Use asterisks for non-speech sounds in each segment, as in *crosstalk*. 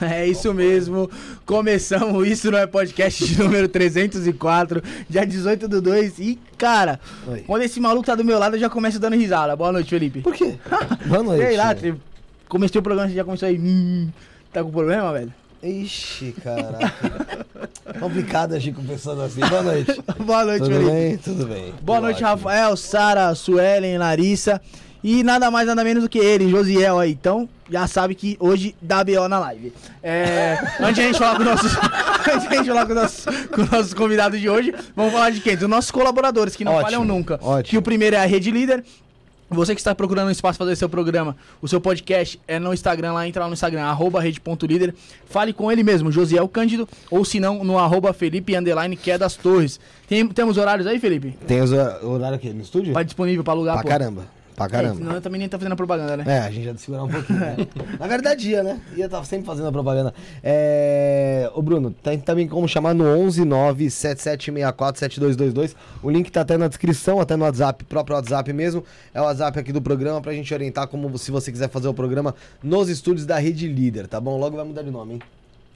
*laughs* É isso mesmo. Começamos isso, não é podcast de número 304, dia 18 do 2. E, cara, Oi. quando esse maluco tá do meu lado, eu já começo dando risada. Boa noite, Felipe. Por quê? *laughs* Boa noite. Sei lá, te- comecei o programa, você já começou aí. hum, tá com problema, velho? Ixi, caraca. *laughs* Complicado agir com pessoas assim. Boa noite. Boa noite, Tudo Felipe. bem? Tudo bem. Boa Tudo noite, ótimo. Rafael, Sara, Suelen, Larissa. E nada mais, nada menos do que ele, Josiel aí. Então, já sabe que hoje dá BO na live. É, *laughs* antes de a gente falar com nossos, *laughs* antes de a gente falar com nossos, com nossos convidados de hoje, vamos falar de quem? Dos nossos colaboradores, que não Ótimo, falham nunca. ótimo. Que o primeiro é a Rede Líder. Você que está procurando um espaço para fazer seu programa, o seu podcast é no Instagram, lá entra lá no Instagram, arroba rede.líder. Fale com ele mesmo, Josiel Cândido, ou se não, no arroba Felipe Underline, que é das torres. Tem- temos horários aí, Felipe? Tem os hor- horário aqui no estúdio? Vai disponível pra alugar, pra pô. caramba. Pra É, caramba. senão eu também nem tá fazendo a propaganda, né? É, a gente já de segurar um pouquinho. né? *laughs* Na verdade, ia, né? Ia estar sempre fazendo a propaganda. É... Ô, Bruno, tem também como chamar no 11 97764 7222. O link tá até na descrição, até no WhatsApp, próprio WhatsApp mesmo. É o WhatsApp aqui do programa pra gente orientar como se você quiser fazer o programa nos estúdios da Rede Líder, tá bom? Logo vai mudar de nome, hein?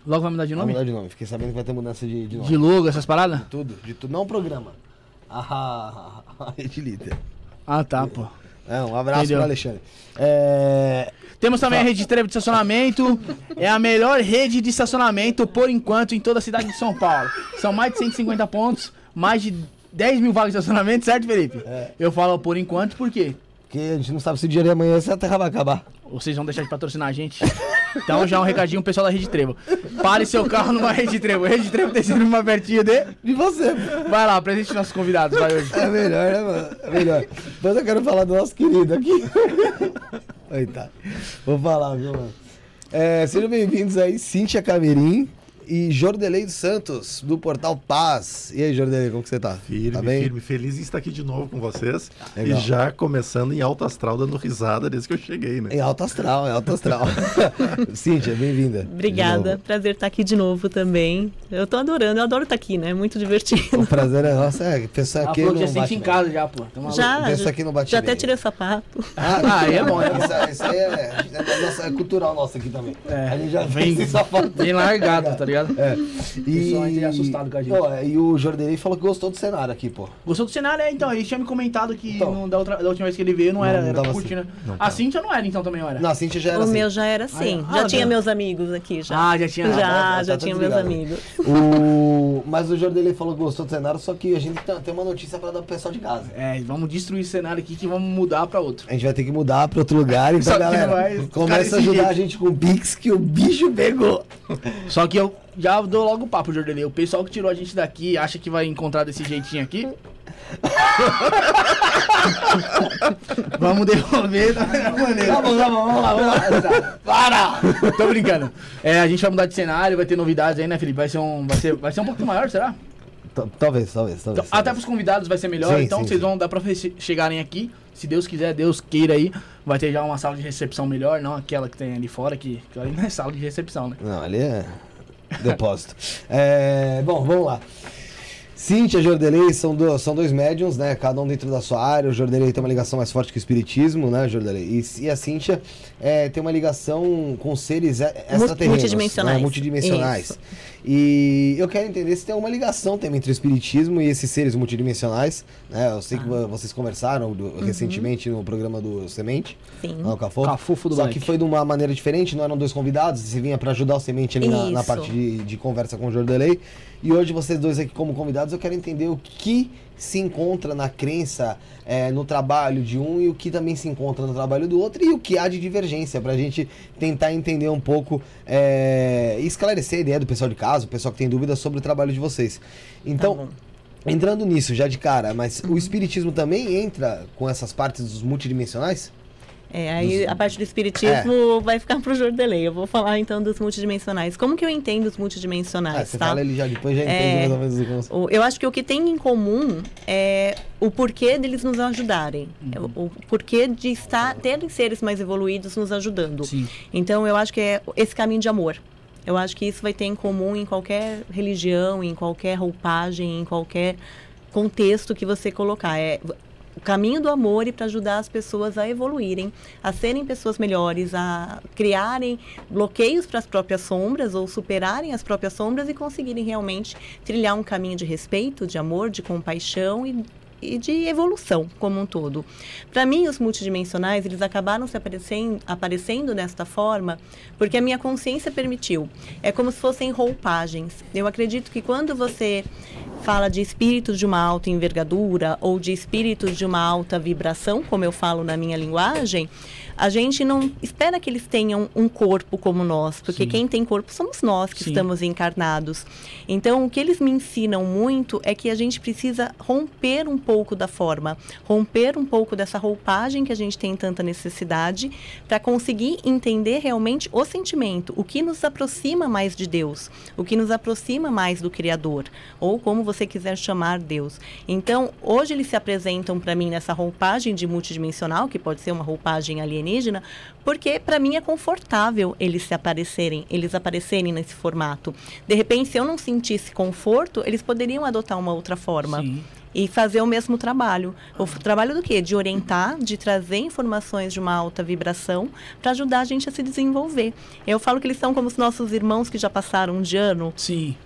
Logo vai mudar de Vai nome? mudar de nome. Fiquei sabendo que vai ter mudança de, de nome. De logo, essas paradas? tudo, de tudo. Não o programa. Ah, a *laughs* Rede Líder. Ah, tá, pô. É, um abraço Entendeu. pro Alexandre. É... Temos também a rede de trevo de estacionamento. É a melhor rede de estacionamento, por enquanto, em toda a cidade de São Paulo. São mais de 150 pontos, mais de 10 mil vagas de estacionamento, certo, Felipe? É. Eu falo por enquanto, por quê? Porque a gente não sabe se o dia de amanhã essa terra vai acabar. Vocês vão deixar de patrocinar a gente? Então já um recadinho pro pessoal da Rede Trevo. Pare seu carro numa Rede Trevo. Rede Trevo tem sempre uma pertinho de... De você. Vai lá, presente nossos convidados, vai hoje. É melhor, né, mano? É melhor. Mas eu quero falar do nosso querido aqui. *laughs* Eita. Vou falar, viu, mano? É, sejam bem-vindos aí, Cíntia Camerim e Jordelei dos Santos, do Portal Paz. E aí, Jordelei, como que você tá? Firme, tá bem? firme, feliz em estar aqui de novo com vocês. Legal. E já começando em alto astral, dando risada desde que eu cheguei, né? Em alto astral, em alto astral. *laughs* Cíntia, bem-vinda. Obrigada, prazer estar aqui de novo também. Eu tô adorando, eu adoro estar aqui, né? Muito divertido. O prazer é nosso. É, pessoa Ela aqui que já sente em casa já, pô. Tá? Já, já, aqui bate já até tirei o sapato. Ah, *laughs* aí é bom, né? Isso, isso aí é, é, nossa- é cultural nosso aqui também. É. A gente já Vem-. Bem largado, tá ligado? É. Pessoal ainda é assustado com a gente. Ó, e o Jordelei falou que gostou do cenário aqui, pô. Gostou do cenário, é, então. Ele tinha me comentado que Então. não- da, outra- da última vez que ele veio não, Não, era, não era assim. né? Não a. Cintia não era, então também não era. Não, a Cintia já era O assim. meu já era assim. Ah, já ah, tinha tá. meus amigos aqui já. Ah, já tinha. tá, já, tá já tinha meus amigos. O... Mas o Jordelei falou que gostou do cenário, só que a gente tem uma notícia pra dar pro pessoal de casa. É, vamos destruir esse cenário aqui que vamos mudar pra outro. A gente vai ter que mudar pra outro lugar, então galera, começa a ajudar jeito. a gente com o Pix que o bicho pegou. Só que eu já dou logo o papo, Jordelei. O pessoal que tirou a gente daqui acha que vai encontrar desse jeitinho aqui. *laughs* vamos devolver da melhor maneira. Tá bom, tá bom, vamos lá, vamos lá. Para! Tô brincando. É, a gente vai mudar de cenário, vai ter novidades aí, né, Felipe? Vai ser um, vai ser, vai ser um pouco maior, será? T- Talvez, talvez, talvez. Então, até pros convidados vai ser melhor, Sim, então sim, vocês sim. vão dar pra che- chegarem aqui. Se Deus quiser, Deus queira aí. Vai ter já uma sala de recepção melhor, não aquela que tem ali fora, que, que ali não é sala de recepção, né? Não, ali é depósito. É, bom, vamos lá. Cíntia e Jordelei são, do- são dois médiums, né? Cada um dentro da sua área. O Jordelei tem uma ligação mais forte que o espiritismo, né, Jordelei? E, e a Cíntia é, tem uma ligação com seres e- extraterrenos. multidimensionais. Né? Multidimensionais. Isso. E eu quero entender se tem alguma ligação também entre o espiritismo e esses seres multidimensionais. Né? Eu sei que vo- vocês conversaram do- recentemente no programa do Semente, Sim. lá no Cafofo. Cafofo do Só Black. que foi de uma maneira diferente, não eram dois convidados, você vinha para ajudar o Semente ali na, na parte de, de conversa com o Jordelei. E hoje vocês dois aqui como convidados, eu quero entender o que se encontra na crença, é, no trabalho de um e o que também se encontra no trabalho do outro e o que há de divergência, pra gente tentar entender um pouco é, e esclarecer a ideia do pessoal de casa, o pessoal que tem dúvidas sobre o trabalho de vocês. Então, Tá entrando nisso já de cara, mas o espiritismo também entra com essas partes dos multidimensionais? É, aí a parte do espiritismo vai ficar pro Jordelei. Eu vou falar então dos multidimensionais. Como que eu entendo os multidimensionais, Ah, você tá? fala ele já depois, já entende É. mais ou menos o conceito. O- Eu acho que o que tem em comum é o porquê deles nos ajudarem. É o- O porquê de estar, terem seres mais evoluídos nos ajudando. Sim. Então, eu acho que é esse caminho de amor. Eu acho que isso vai ter em comum em qualquer religião, em qualquer roupagem, em qualquer contexto que você colocar. É o caminho do amor e para ajudar as pessoas a evoluírem, a serem pessoas melhores, a criarem bloqueios para as próprias sombras ou superarem as próprias sombras e conseguirem realmente trilhar um caminho de respeito, de amor, de compaixão e e de evolução como um todo. Para mim, os multidimensionais, eles acabaram se aparecendo, aparecendo desta forma porque a minha consciência permitiu. É como se fossem roupagens. Eu acredito que quando você fala de espíritos de uma alta envergadura ou de espíritos de uma alta vibração, como eu falo na minha linguagem, a gente não espera que eles tenham um corpo como nós, porque Sim. quem tem corpo somos nós que Sim. estamos encarnados. Então, o que eles me ensinam muito é que a gente precisa romper um pouco da forma, romper um pouco dessa roupagem que a gente tem tanta necessidade, para conseguir entender realmente o sentimento, o que nos aproxima mais de Deus, o que nos aproxima mais do Criador, ou como você quiser chamar Deus. Então, hoje eles se apresentam para mim nessa roupagem de multidimensional, que pode ser uma roupagem alienígena, porque para mim é confortável eles se aparecerem, eles aparecerem nesse formato. De repente, se eu não sentisse conforto, eles poderiam adotar uma outra forma Sim. e fazer o mesmo trabalho. O trabalho do quê? De orientar, de trazer informações de uma alta vibração para ajudar a gente a se desenvolver. Eu falo que eles são como os nossos irmãos que já passaram de ano, Sim.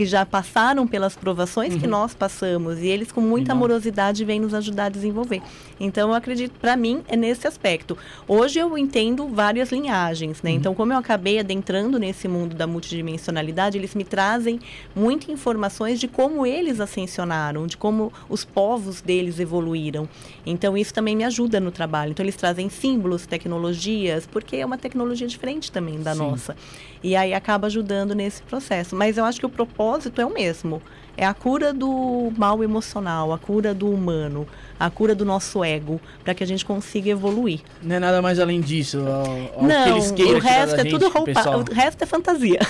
Que já passaram pelas provações que nós passamos e eles com muita amorosidade vêm nos ajudar a desenvolver. Então eu acredito, para mim, é nesse aspecto. Hoje eu entendo várias linhagens, né? Então como eu acabei adentrando nesse mundo da multidimensionalidade, eles me trazem muitas informações de como eles ascensionaram, de como os povos deles evoluíram. Então isso também me ajuda no trabalho. Então eles trazem símbolos, tecnologias, porque é uma tecnologia diferente também da Sim. nossa. E aí acaba ajudando nesse processo. Mas eu acho que o propósito é o mesmo. É a cura do mal emocional, a cura do humano, a cura do nosso ego, para que a gente consiga evoluir. Não é nada mais além disso. ó, ó, não, que eles queiram o resto é tudo gente, roupa, pessoal. o resto é fantasia.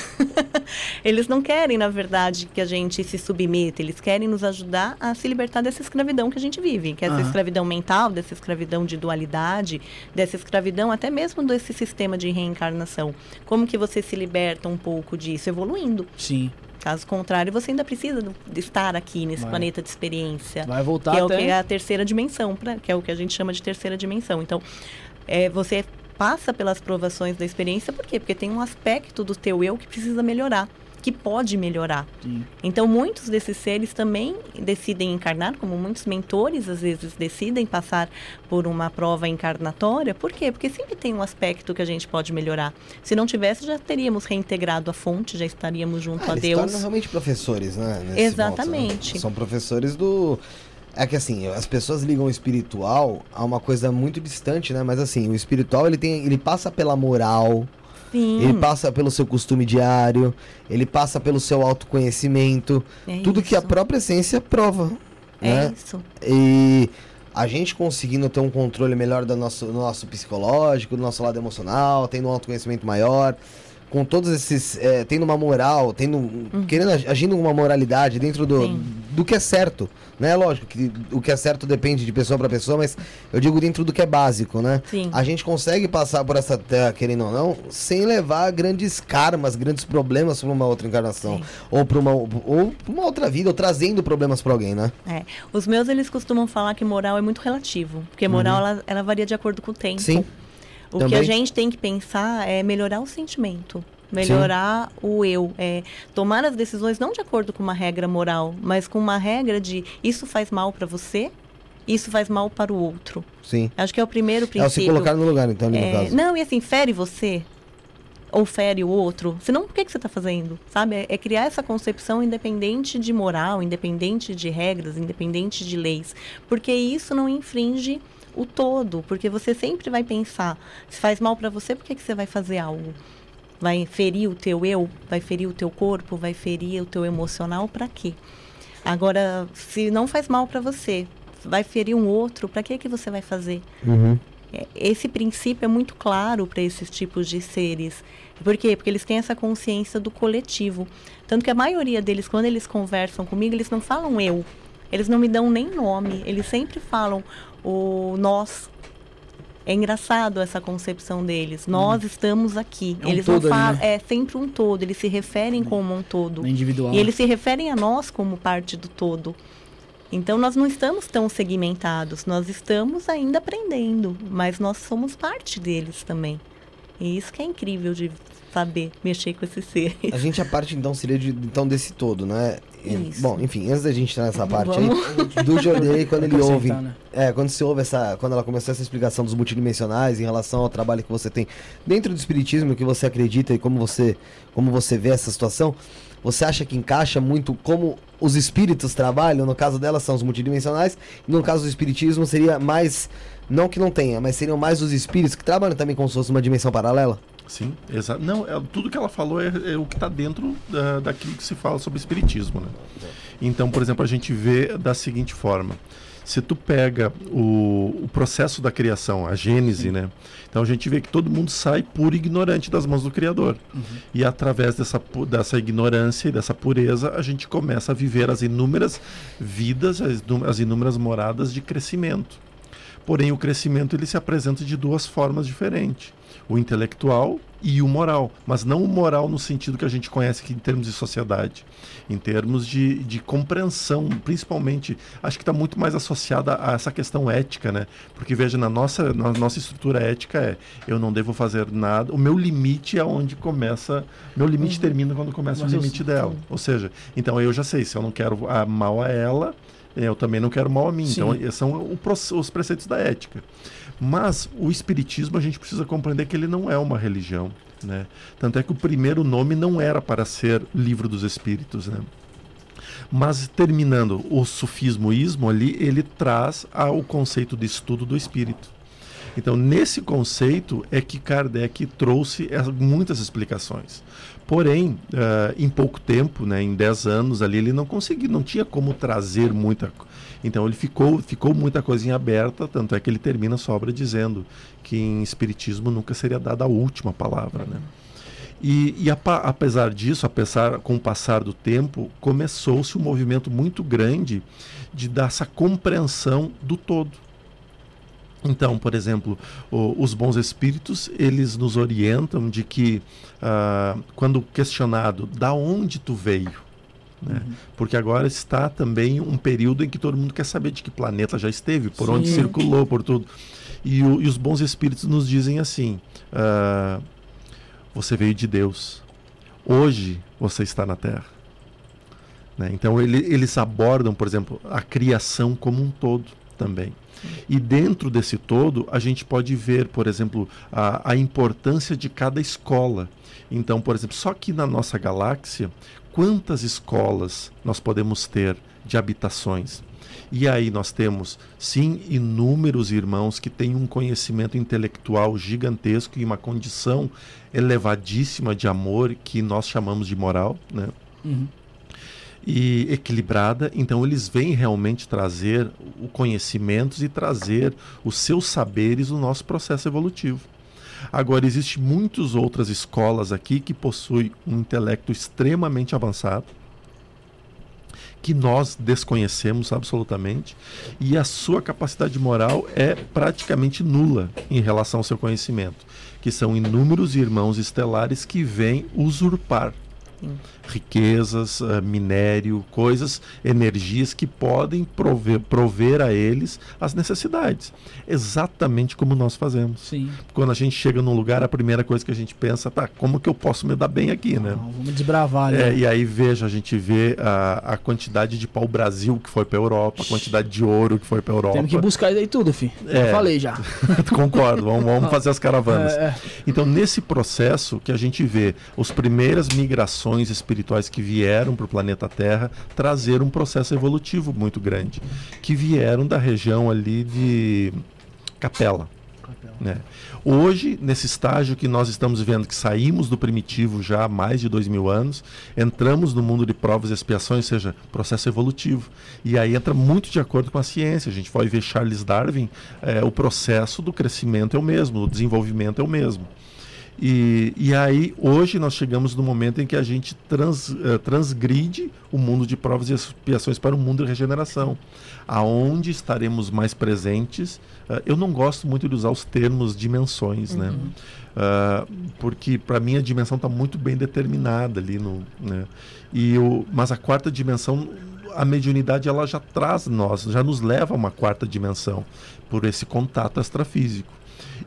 *laughs* eles não querem, na verdade, que a gente se submeta, eles querem nos ajudar a se libertar dessa escravidão que a gente vive, que é essa Aham. escravidão mental, dessa escravidão de dualidade, dessa escravidão até mesmo desse sistema de reencarnação. Como que você se liberta um pouco disso? Evoluindo. Sim. Caso contrário, você ainda precisa do- de estar aqui nesse Vai. planeta de experiência Vai voltar que é o que é a terceira dimensão, pra, que é o que a gente chama de terceira dimensão. Então, é, você passa pelas provações da experiência, por quê? Porque tem um aspecto do teu eu que precisa melhorar, que pode melhorar. Sim. Então, muitos desses seres também decidem encarnar, como muitos mentores às vezes decidem passar por uma prova encarnatória. Por quê? Porque sempre tem um aspecto que a gente pode melhorar. Se não tivesse, já teríamos reintegrado a fonte, já estaríamos junto Ah, a eles Deus. tornam realmente professores, né? nesse Exatamente. ponto, né? São professores do. É que assim, as pessoas ligam o espiritual a uma coisa muito distante, né? Mas assim, o espiritual ele tem, ele passa pela moral, Sim, ele passa pelo seu costume diário, ele passa pelo seu autoconhecimento, é tudo que a isso. própria essência prova, É né? isso. E a gente conseguindo ter um controle melhor do nosso, do nosso psicológico, do nosso lado emocional, tendo um autoconhecimento maior, com todos esses. é, tendo uma moral, tendo. querendo ag- agindo com uma moralidade dentro do, Sim. do que é certo. Né? Lógico que o que é certo depende de pessoa para pessoa, mas eu digo dentro do que é básico, né? Sim. A gente consegue passar por essa terra, querendo ou não, sem levar grandes karmas, grandes problemas para uma outra encarnação. Sim. Ou para uma, ou uma outra vida, ou trazendo problemas para alguém, né? É. Os meus, eles costumam falar que moral é muito relativo. Porque moral, ela, ela varia de acordo com o tempo. Sim. O também. que a gente tem que pensar é melhorar o sentimento. melhorar o eu, é tomar as decisões não de acordo com uma regra moral, mas com uma regra de isso faz mal para você, isso faz mal para o outro. Sim. Acho que é o primeiro É o se princípio. colocar no lugar, então, ali no É, caso. não, e assim, fere você ou fere o outro. Senão, por que, que você está fazendo? Sabe? É, é criar essa concepção independente de moral, independente de regras, independente de leis. Porque isso não infringe o todo. Porque você sempre vai pensar, se faz mal para você, por que, que você vai fazer algo? Vai ferir o teu eu? Vai ferir o teu corpo? Vai ferir o teu emocional? Para quê? Agora, se não faz mal para você, vai ferir um outro, para que, que você vai fazer? Uhum. É, Esse princípio é muito claro para esses tipos de seres. Por quê? Porque eles têm essa consciência do coletivo. Tanto que a maioria deles, quando eles conversam comigo, eles não falam eu. Eles não me dão nem nome. Eles sempre falam o nós. É engraçado essa concepção deles. Nós estamos aqui. É um eles todo não falam. né? É sempre um todo. Eles se referem como um todo. No individual. E eles se referem a nós como parte do todo. Então nós não estamos tão segmentados, nós estamos ainda aprendendo, mas nós somos parte deles também. E isso que é incrível de saber mexer com esse ser. A gente, a parte, então, seria de, então, desse todo, né? Isso. Bom, enfim, antes da gente entrar nessa parte Vamos. aí, do Jornei, *laughs* quando ele ouve. né? É, quando você ouve essa. Quando ela começou essa explicação dos multidimensionais em relação ao trabalho que você tem dentro do espiritismo, que você acredita e como você, como você vê essa situação, você acha que encaixa muito como os espíritos trabalham? No caso dela são os multidimensionais, e no caso do espiritismo seria mais. Não que não tenha, mas seriam mais os espíritos que trabalham também como se fosse uma dimensão paralela? Sim, exato. Não, é, tudo que ela falou é, é o que está dentro da, daquilo que se fala sobre espiritismo, né? Então, por exemplo, a gente vê da seguinte forma. Se tu pega o, o processo da criação, a gênese, né? Então a gente vê que todo mundo sai puro e ignorante das mãos do Criador. E através dessa, dessa ignorância e dessa pureza, a gente começa a viver as inúmeras vidas, as, as inúmeras moradas de crescimento. Porém, o crescimento ele se apresenta de duas formas diferentes: o intelectual e o moral. Mas não o moral no sentido que a gente conhece aqui em termos de sociedade, em termos de, de compreensão, principalmente. Acho que está muito mais associada a essa questão ética, né? Porque veja, na nossa, na nossa estrutura ética é: eu não devo fazer nada, o meu limite é onde começa, meu limite termina quando começa Mas o eu- limite dela. Ou seja, então eu já sei, se eu não quero a, mal a ela, eu também não quero mal a mim. Sim. Então, são os preceitos da ética. Mas o espiritismo a gente precisa compreender que ele não é uma religião, né? Tanto é que o primeiro nome não era para ser livro dos espíritos, né? Mas terminando o sufismoísmo ali, ele traz o conceito de estudo do espírito. Então, nesse conceito é que Kardec trouxe as- muitas explicações. Porém, eh, em pouco tempo, né, em 10 anos ali, ele não conseguiu, não tinha como trazer muita. co- Então, ele ficou, ficou muita coisinha aberta, tanto é que ele termina a sua obra dizendo que em Espiritismo nunca seria dada a última palavra. Né? E, e apesar disso, apesar com o passar do tempo, começou-se um movimento muito grande de dar essa compreensão do todo. Então, por exemplo, o- os bons espíritos, eles nos orientam de que, ah, quando questionado, da onde tu veio? Né? Porque agora está também um período em que todo mundo quer saber de que planeta já esteve, por onde Sim. circulou, por tudo. E, o- e os bons espíritos nos dizem assim: ah, você veio de Deus. Hoje você está na Terra. Né? Então ele- eles abordam, por exemplo, a criação como um todo também. E dentro desse todo, a gente pode ver, por exemplo, a, a importância de cada escola. Então, por exemplo, só que na nossa galáxia, quantas escolas nós podemos ter de habitações? E aí nós temos, sim, inúmeros irmãos que têm um conhecimento intelectual gigantesco e uma condição elevadíssima de amor que nós chamamos de moral, né? Uhum. e equilibrada, então eles vêm realmente trazer o conhecimentos e trazer os seus saberes no nosso processo evolutivo. Agora, existem muitas outras escolas aqui que possuem um intelecto extremamente avançado, que nós desconhecemos absolutamente, e a sua capacidade moral é praticamente nula em relação ao seu conhecimento, que são inúmeros irmãos estelares que vêm usurpar Sim. riquezas, uh, minério, coisas, energias que podem prover, prover a eles as necessidades. Exatamente como nós fazemos. Sim. Quando a gente chega num lugar, a primeira coisa que a gente pensa, tá, como que eu posso me dar bem aqui, né? Não, vamos desbravar, né? É, e aí veja, a gente vê a, a quantidade de pau-brasil que foi para Europa, a quantidade de ouro que foi para Europa. Temos que buscar isso aí tudo, filho. É. Já falei já. *laughs* Concordo, vamos, vamos *laughs* fazer as caravanas. É, é. Então, nesse processo que a gente vê as primeiras migrações espirituais que vieram para o planeta Terra trazer um processo evolutivo muito grande, que vieram da região ali de Capela. Né? Hoje, nesse estágio que nós estamos vendo que saímos do primitivo já há mais de dois mil anos, entramos no mundo de provas e expiações, ou seja, processo evolutivo. E aí entra muito de acordo com a ciência. A gente vai ver Charles Darwin, é, o processo do crescimento é o mesmo, o desenvolvimento é o mesmo. E, e aí, hoje, nós chegamos no momento em que a gente trans, uh, transgride o mundo de provas e expiações para o mundo de regeneração, aonde estaremos mais presentes. Uh, eu não gosto muito de usar os termos dimensões, né? Uh, porque, para mim, a dimensão está muito bem determinada ali. No, né? e o, mas a quarta dimensão a mediunidade ela já traz nós, já nos leva a uma quarta dimensão por esse contato extrafísico.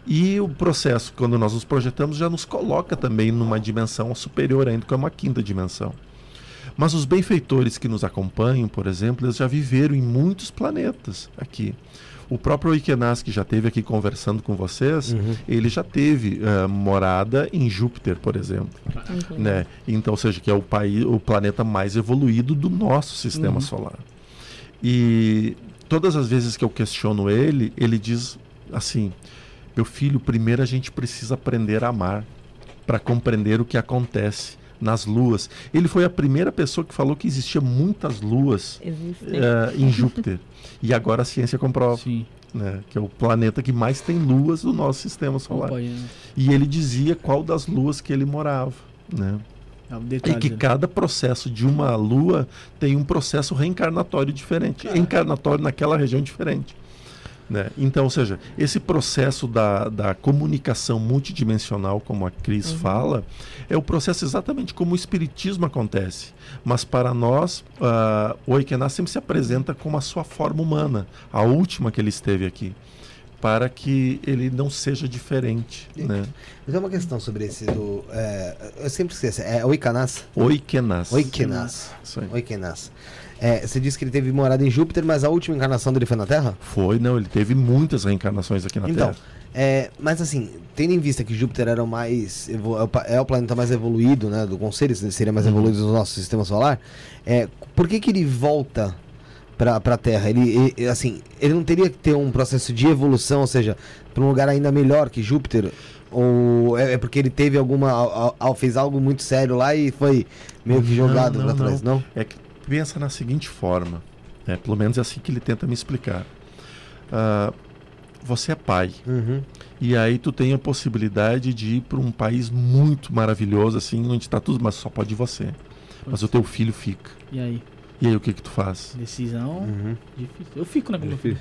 E o processo, quando nós nos projetamos, já nos coloca também numa dimensão superior ainda, que é uma quinta dimensão. Mas os benfeitores que nos acompanham, por exemplo, eles já viveram em muitos planetas aqui. O próprio Ikenas, que já esteve aqui conversando com vocês, Uhum. ele já teve uh, morada em Júpiter, por exemplo. Uhum. Né? Então, ou seja, que é o, país, o planeta mais evoluído do nosso sistema Uhum. solar. E todas as vezes que eu questiono ele, ele diz assim: meu filho, primeiro a gente precisa aprender a amar para compreender o que acontece nas luas. Ele foi a primeira pessoa que falou que existia muitas luas Existe. eh, em Júpiter. E agora a ciência comprova, Sim. né, que é o planeta que mais tem luas do nosso sistema solar. Opa, né? E ele dizia qual das luas que ele morava, né? É um E detalhe, que né? cada processo de uma lua tem um processo reencarnatório diferente, encarnatório naquela região diferente. Né? Então, ou seja, esse processo da, da comunicação multidimensional, como a Cris fala, é o processo exatamente como o Espiritismo acontece. Mas para nós, ah, o Oikená sempre se apresenta como a sua forma humana, a última que ele esteve aqui, para que ele não seja diferente. Né? Mas é uma questão sobre esse do. é, eu sempre esqueço. É. Oikenas. Isso aí. Oikenas. É, você disse que ele teve morada em Júpiter, mas a última encarnação dele foi na Terra? Foi, não, ele teve muitas reencarnações aqui na então, Terra. é, mas assim, tendo em vista que Júpiter era o mais é o é o planeta mais evoluído, né, do Conselho, seria mais Uhum. evoluído do nosso sistema solar, é, por que que ele volta para a Terra? Ele, ele- assim, ele não teria que ter um processo de evolução, ou seja, para um lugar ainda melhor que Júpiter? Ou é, é porque ele teve alguma al- al- fez algo muito sério lá e foi meio que Não, jogado não, pra trás, não? É que pensa na seguinte forma, né? pelo menos é assim que ele tenta me explicar. Ah, você é pai, Uhum. e aí tu tem a possibilidade de ir para um país muito maravilhoso, assim, onde está tudo, mas só pode você. Mas o teu filho fica. E aí? E aí o que que tu faz? Decisão Uhum. difícil. Eu fico, com meu filho.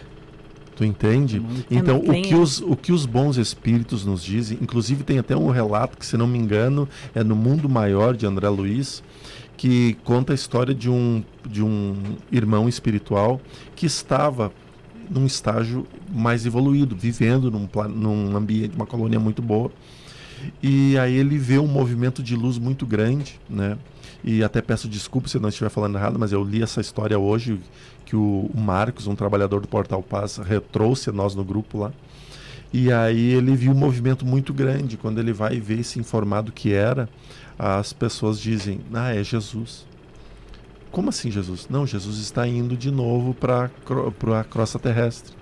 Tu entende? Então, o que, os, o que os bons espíritos nos dizem, inclusive tem até um relato que, se não me engano, é no Mundo Maior de André Luiz, que conta a história de um, de um irmão espiritual que estava num estágio mais evoluído, vivendo num, num ambiente, uma colônia muito boa. E aí ele vê um movimento de luz muito grande, né? E até peço desculpa se eu não estiver falando errado, mas eu li essa história hoje que o Marcos, um trabalhador do Portal Paz, retrouxe a nós no grupo lá. E aí ele viu um movimento muito grande. Quando ele vai ver se informar do que era, as pessoas dizem: Ah, é Jesus. Como assim, Jesus? Não, Jesus está indo de novo para a crosta terrestre.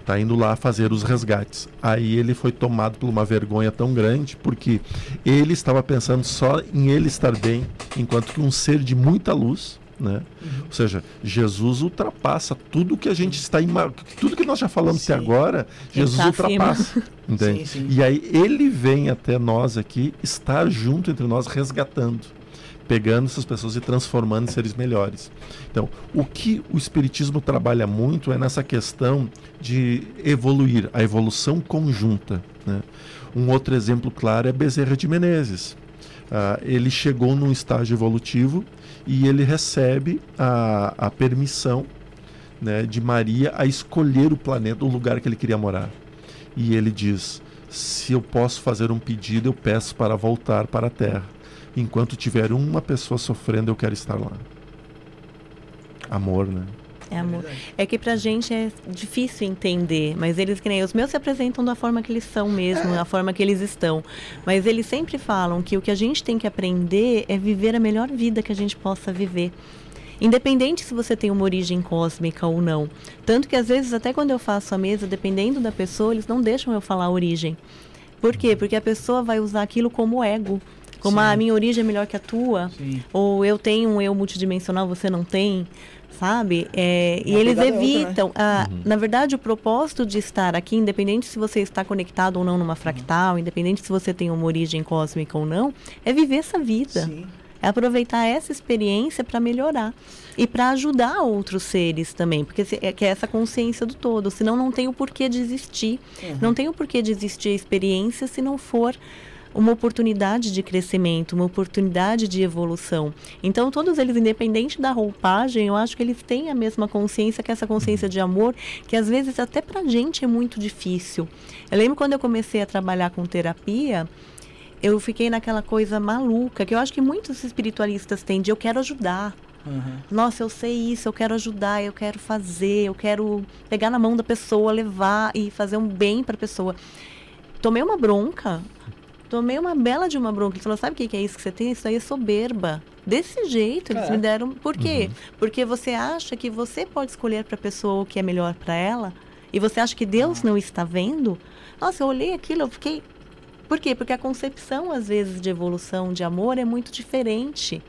Está indo lá fazer os resgates. Aí ele foi tomado por uma vergonha tão grande, porque ele estava pensando só em ele estar bem, enquanto que um ser de muita luz, né? Ou seja, Jesus ultrapassa tudo que a gente está ima... tudo que nós já falamos Sim. até agora, Jesus tá ultrapassa. Entende? Sim, sim. E aí ele vem até nós aqui, estar junto entre nós, resgatando, pegando essas pessoas e transformando em seres melhores. Então, o que o Espiritismo trabalha muito é nessa questão de evoluir, a evolução conjunta. né? Um outro exemplo claro é Bezerra de Menezes. ah, ele chegou num estágio evolutivo e ele recebe a, a permissão né, de Maria a escolher o planeta, o lugar que ele queria morar. E ele diz: se eu posso fazer um pedido, eu peço para voltar para a Terra. Enquanto tiver uma pessoa sofrendo, eu quero estar lá. Amor, né? É amor. É que pra gente é difícil entender, mas eles que nem os meus se apresentam da forma que eles são mesmo, da forma que eles estão. Mas eles sempre falam que o que a gente tem que aprender é viver a melhor vida que a gente possa viver. Independente se você tem uma origem cósmica ou não. Tanto que às vezes, até quando eu faço a mesa, dependendo da pessoa, eles não deixam eu falar a origem. Por quê? Porque a pessoa vai usar aquilo como ego. Como "Ah, a minha origem é melhor que a tua. Sim. Ou eu tenho um eu multidimensional, você não tem. Sabe? É, e Uma eles pegada é outra, né? evitam. ah, Na verdade, o propósito de estar aqui, independente se você está conectado ou não numa fractal, independente se você tem uma origem cósmica ou não, é viver essa vida. Sim. É aproveitar essa experiência para melhorar e para ajudar outros seres também, porque se- é que é essa consciência do todo. Senão não tem o porquê de existir. Não tem o porquê de existir a experiência se não for uma oportunidade de crescimento, uma oportunidade de evolução. Então, todos eles, independente da roupagem, eu acho que eles têm a mesma consciência, que é essa consciência de amor, que às vezes até pra gente é muito difícil. Eu lembro quando eu comecei a trabalhar com terapia, eu fiquei naquela coisa maluca, que eu acho que muitos espiritualistas têm, de eu quero ajudar. Uhum. Nossa, eu sei isso, eu quero ajudar, eu quero fazer, eu quero pegar na mão da pessoa, levar e fazer um bem para a pessoa. Tomei uma bronca, tomei uma bela de uma bronca. Ele falou: sabe o que que é isso que você tem? Isso aí é soberba. Desse jeito, eles É. me deram. Por quê? Porque você acha que você pode escolher para a pessoa o que é melhor para ela e você acha que Deus não está vendo? Nossa, eu olhei aquilo, eu fiquei. Por quê? Porque a concepção, às vezes, de evolução, de amor é muito diferente.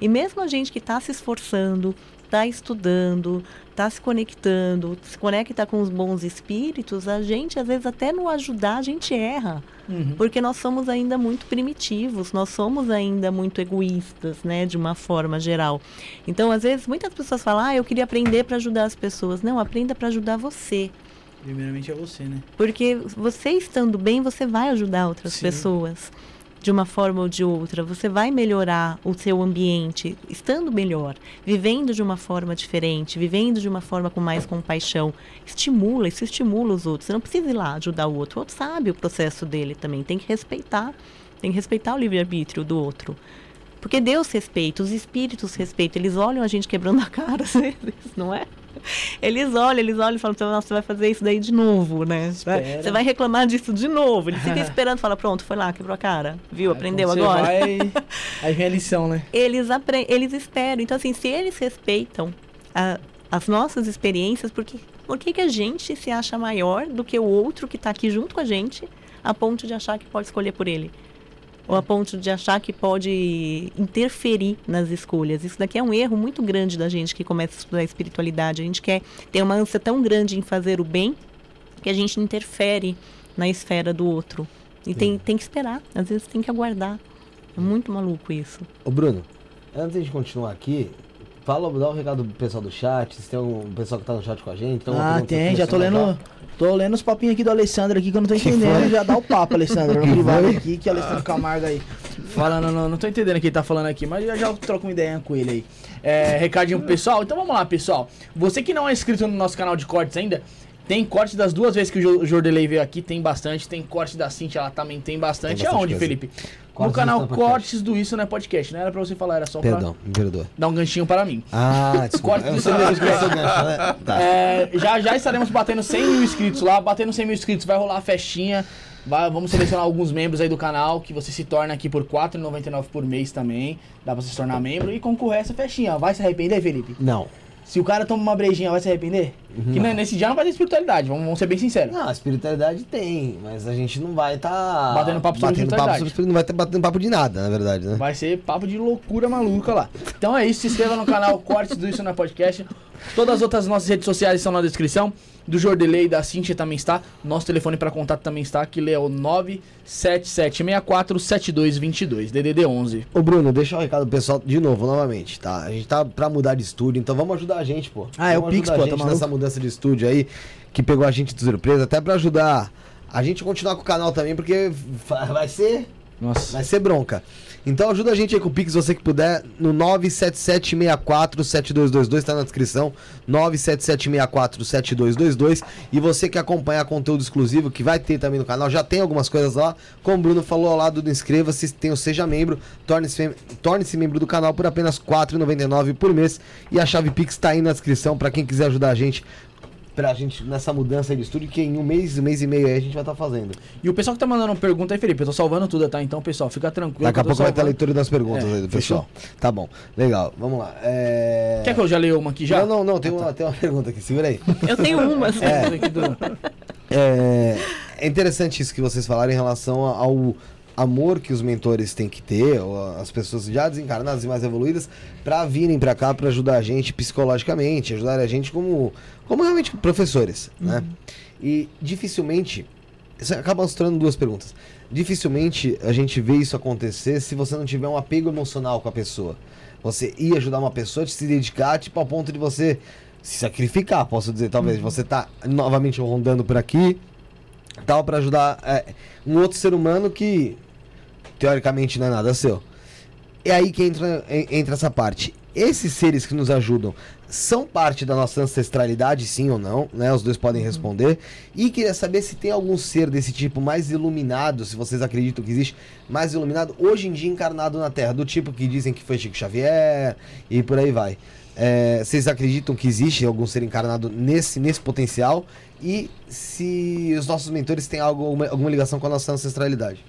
E mesmo a gente que está se esforçando, está estudando, está se conectando, se conecta com os bons espíritos, a gente, às vezes, até no ajudar, a gente erra. Uhum. Porque nós somos ainda muito primitivos, nós somos ainda muito egoístas, né, de uma forma geral. Então, às vezes, muitas pessoas falam, ah, eu queria aprender para ajudar as pessoas. Não, aprenda para ajudar você. Primeiramente é você, né? Porque você estando bem, você vai ajudar outras Sim. pessoas. De uma forma ou de outra. Você vai melhorar o seu ambiente, estando melhor, vivendo de uma forma diferente, vivendo de uma forma com mais compaixão. Estimula, isso estimula os outros. Você não precisa ir lá ajudar o outro. O outro sabe o processo dele também. Tem que respeitar. Tem que respeitar o livre-arbítrio do outro. Porque Deus respeita, os espíritos respeitam. Eles olham a gente quebrando a cara, *laughs* às vezes, não é? *laughs* Eles olham, eles olham e falam, "Então, nossa, você vai fazer isso daí de novo, né? Espera. Você vai reclamar disso de novo. Ele fica *laughs* esperando, fala, pronto, foi lá, quebrou a cara. Viu? Aprendeu Quando agora? Vai, *laughs* aí vem a lição, né? Eles, apre... eles esperam. Então, assim, se eles respeitam a- as nossas experiências, por que, por que, que a gente se acha maior do que o outro que está aqui junto com a gente, a ponto de achar que pode escolher por ele? Ou a ponto de achar que pode interferir nas escolhas. Isso daqui é um erro muito grande da gente que começa a estudar espiritualidade. A gente quer ter uma ânsia tão grande em fazer o bem que a gente interfere na esfera do outro. E tem, tem que esperar, às vezes tem que aguardar. É muito maluco isso. Ô Bruno, antes de continuar aqui, fala, dá um recado pro pessoal do chat, se tem um pessoal que tá no chat com a gente. tem Ah, tem, já tô lendo. Tô lendo os papinhos aqui do Alessandro aqui que eu não tô entendendo. Já dá o papo, Alessandro, *laughs* no Que privado aqui, que Alessandro Camargo aí. Falando, não, não tô entendendo o que ele tá falando aqui, mas já já eu troco uma ideia com ele aí. É, recadinho pro pessoal. Então vamos lá, pessoal. Você que não é inscrito no nosso canal de cortes ainda, tem corte das duas vezes que o Jo- o Jordelei veio aqui, tem bastante. Tem corte da Cintia, ela também tem bastante. Tem bastante Aonde, coisa. Felipe? Cortes no canal do Cortes do Isso Não é Podcast. Não era pra você falar, era só Perdão, me perdoa. pra dar um ganchinho para mim. Ah, *laughs* desculpa. Corte eu do Isso Não é sou Podcast. né? Tá. É, já já estaremos batendo 100 mil inscritos lá. Batendo 100 mil inscritos, vai rolar a festinha. Vai- vamos selecionar alguns membros aí do canal que você se torna aqui por R$ 4,99 por mês também. Dá pra você se tornar membro e concorrer a essa festinha. Vai se arrepender, Felipe? Não. Se o cara toma uma brejinha, vai se arrepender? Que ne- nesse dia não vai ter espiritualidade, vamos, vamos ser bem sinceros. Não, a espiritualidade tem, mas a gente não vai tá Batendo papo sobre batendo papo espiritualidade. sobre. Não vai ter batendo papo de nada, na verdade, né? Vai ser papo de loucura maluca lá. Então é isso, se inscreva no canal *laughs* Cortes do Isso na Podcast. Todas as outras nossas redes sociais estão na descrição. Do Jordelei e da Cintia também está. Nosso telefone para contato também está, que é o 977647222, DDD 11. Ô Bruno, deixa o recado pro pessoal de novo, novamente, tá? A gente tá pra mudar de estúdio, então vamos ajudar a gente, pô. Ah, é o Vamos Pix, pô, a tá maluco? nessa mudança de estúdio aí, que pegou a gente de surpresa, até pra ajudar a gente a continuar com o canal também, porque vai ser Nossa. Vai ser bronca. Então ajuda a gente aí com o Pix, você que puder, no 977647222, tá na descrição. 977647222. E você que acompanha conteúdo exclusivo, que vai ter também no canal, já tem algumas coisas lá. Como o Bruno falou ao lado do inscreva-se, tem o Seja Membro, torne-se torne membro do canal por apenas R$ 4,99 por mês. E a chave Pix tá aí na descrição para quem quiser ajudar a gente. Pra gente nessa mudança aí de estúdio, que em um mês, um mês e meio aí a gente vai estar fazendo. E o pessoal que tá mandando pergunta aí, Felipe, eu tô salvando tudo, tá? Então, pessoal, fica tranquilo. Daqui a pouco vai ter a salvando. leitura das perguntas É, aí do pessoal. fechou? Tá bom. Legal. Vamos lá. É... Quer que eu já leia uma aqui já? Não, não, não. Tem, uma, tem uma pergunta aqui. Segura aí. Eu tenho uma. *laughs* É. Aqui do- É, é interessante isso que vocês falaram em relação ao amor que os mentores têm que ter, ou as pessoas já desencarnadas e mais evoluídas, para virem para cá para ajudar a gente psicologicamente, ajudar a gente como, como realmente professores, né? E dificilmente, isso acaba se tornando duas perguntas. Dificilmente a gente vê isso acontecer se você não tiver um apego emocional com a pessoa. Você ir ajudar uma pessoa, te se dedicar, tipo, ao ponto de você se sacrificar, posso dizer, talvez. Você tá novamente rondando por aqui, tal, para ajudar é, um outro ser humano que teoricamente não é nada seu. É aí que entra, en- entra essa parte. Esses seres que nos ajudam são parte da nossa ancestralidade, sim ou não, né? Os dois podem responder. E queria saber se tem algum ser desse tipo mais iluminado, se vocês acreditam que existe, mais iluminado, hoje em dia encarnado na Terra, do tipo que dizem que foi Chico Xavier e por aí vai. É, vocês acreditam que existe algum ser encarnado nesse, nesse potencial? E se os nossos mentores têm algo, alguma, alguma ligação com a nossa ancestralidade?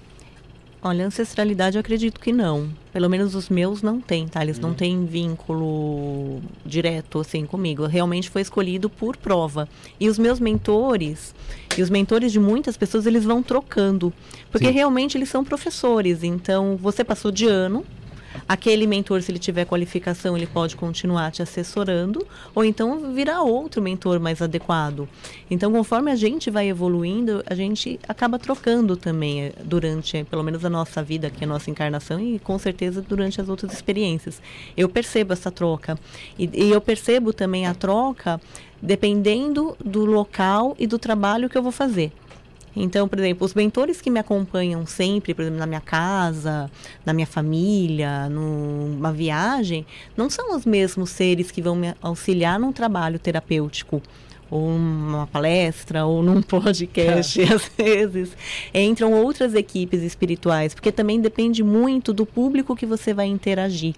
Olha, ancestralidade eu acredito que não. Pelo menos os meus não têm, tá? Eles não têm vínculo direto, assim, comigo. Realmente foi escolhido por prova. E os meus mentores, e os mentores de muitas pessoas, eles vão trocando. Porque Sim. realmente eles são professores. Então, você passou de ano, Aquele mentor, se ele tiver qualificação, ele pode continuar te assessorando, ou então virar outro mentor mais adequado. Então, conforme a gente vai evoluindo, a gente acaba trocando também eh, durante, eh, pelo menos, a nossa vida, que é a nossa encarnação, e com certeza durante as outras experiências. Eu percebo essa troca. E, e eu percebo também a troca dependendo do local e do trabalho que eu vou fazer. Então, por exemplo, os mentores que me acompanham sempre, por exemplo, na minha casa, na minha família, numa viagem, não são os mesmos seres que vão me auxiliar num trabalho terapêutico ou numa palestra ou num *laughs* podcast, às vezes. Entram outras equipes espirituais, porque também depende muito do público que você vai interagir.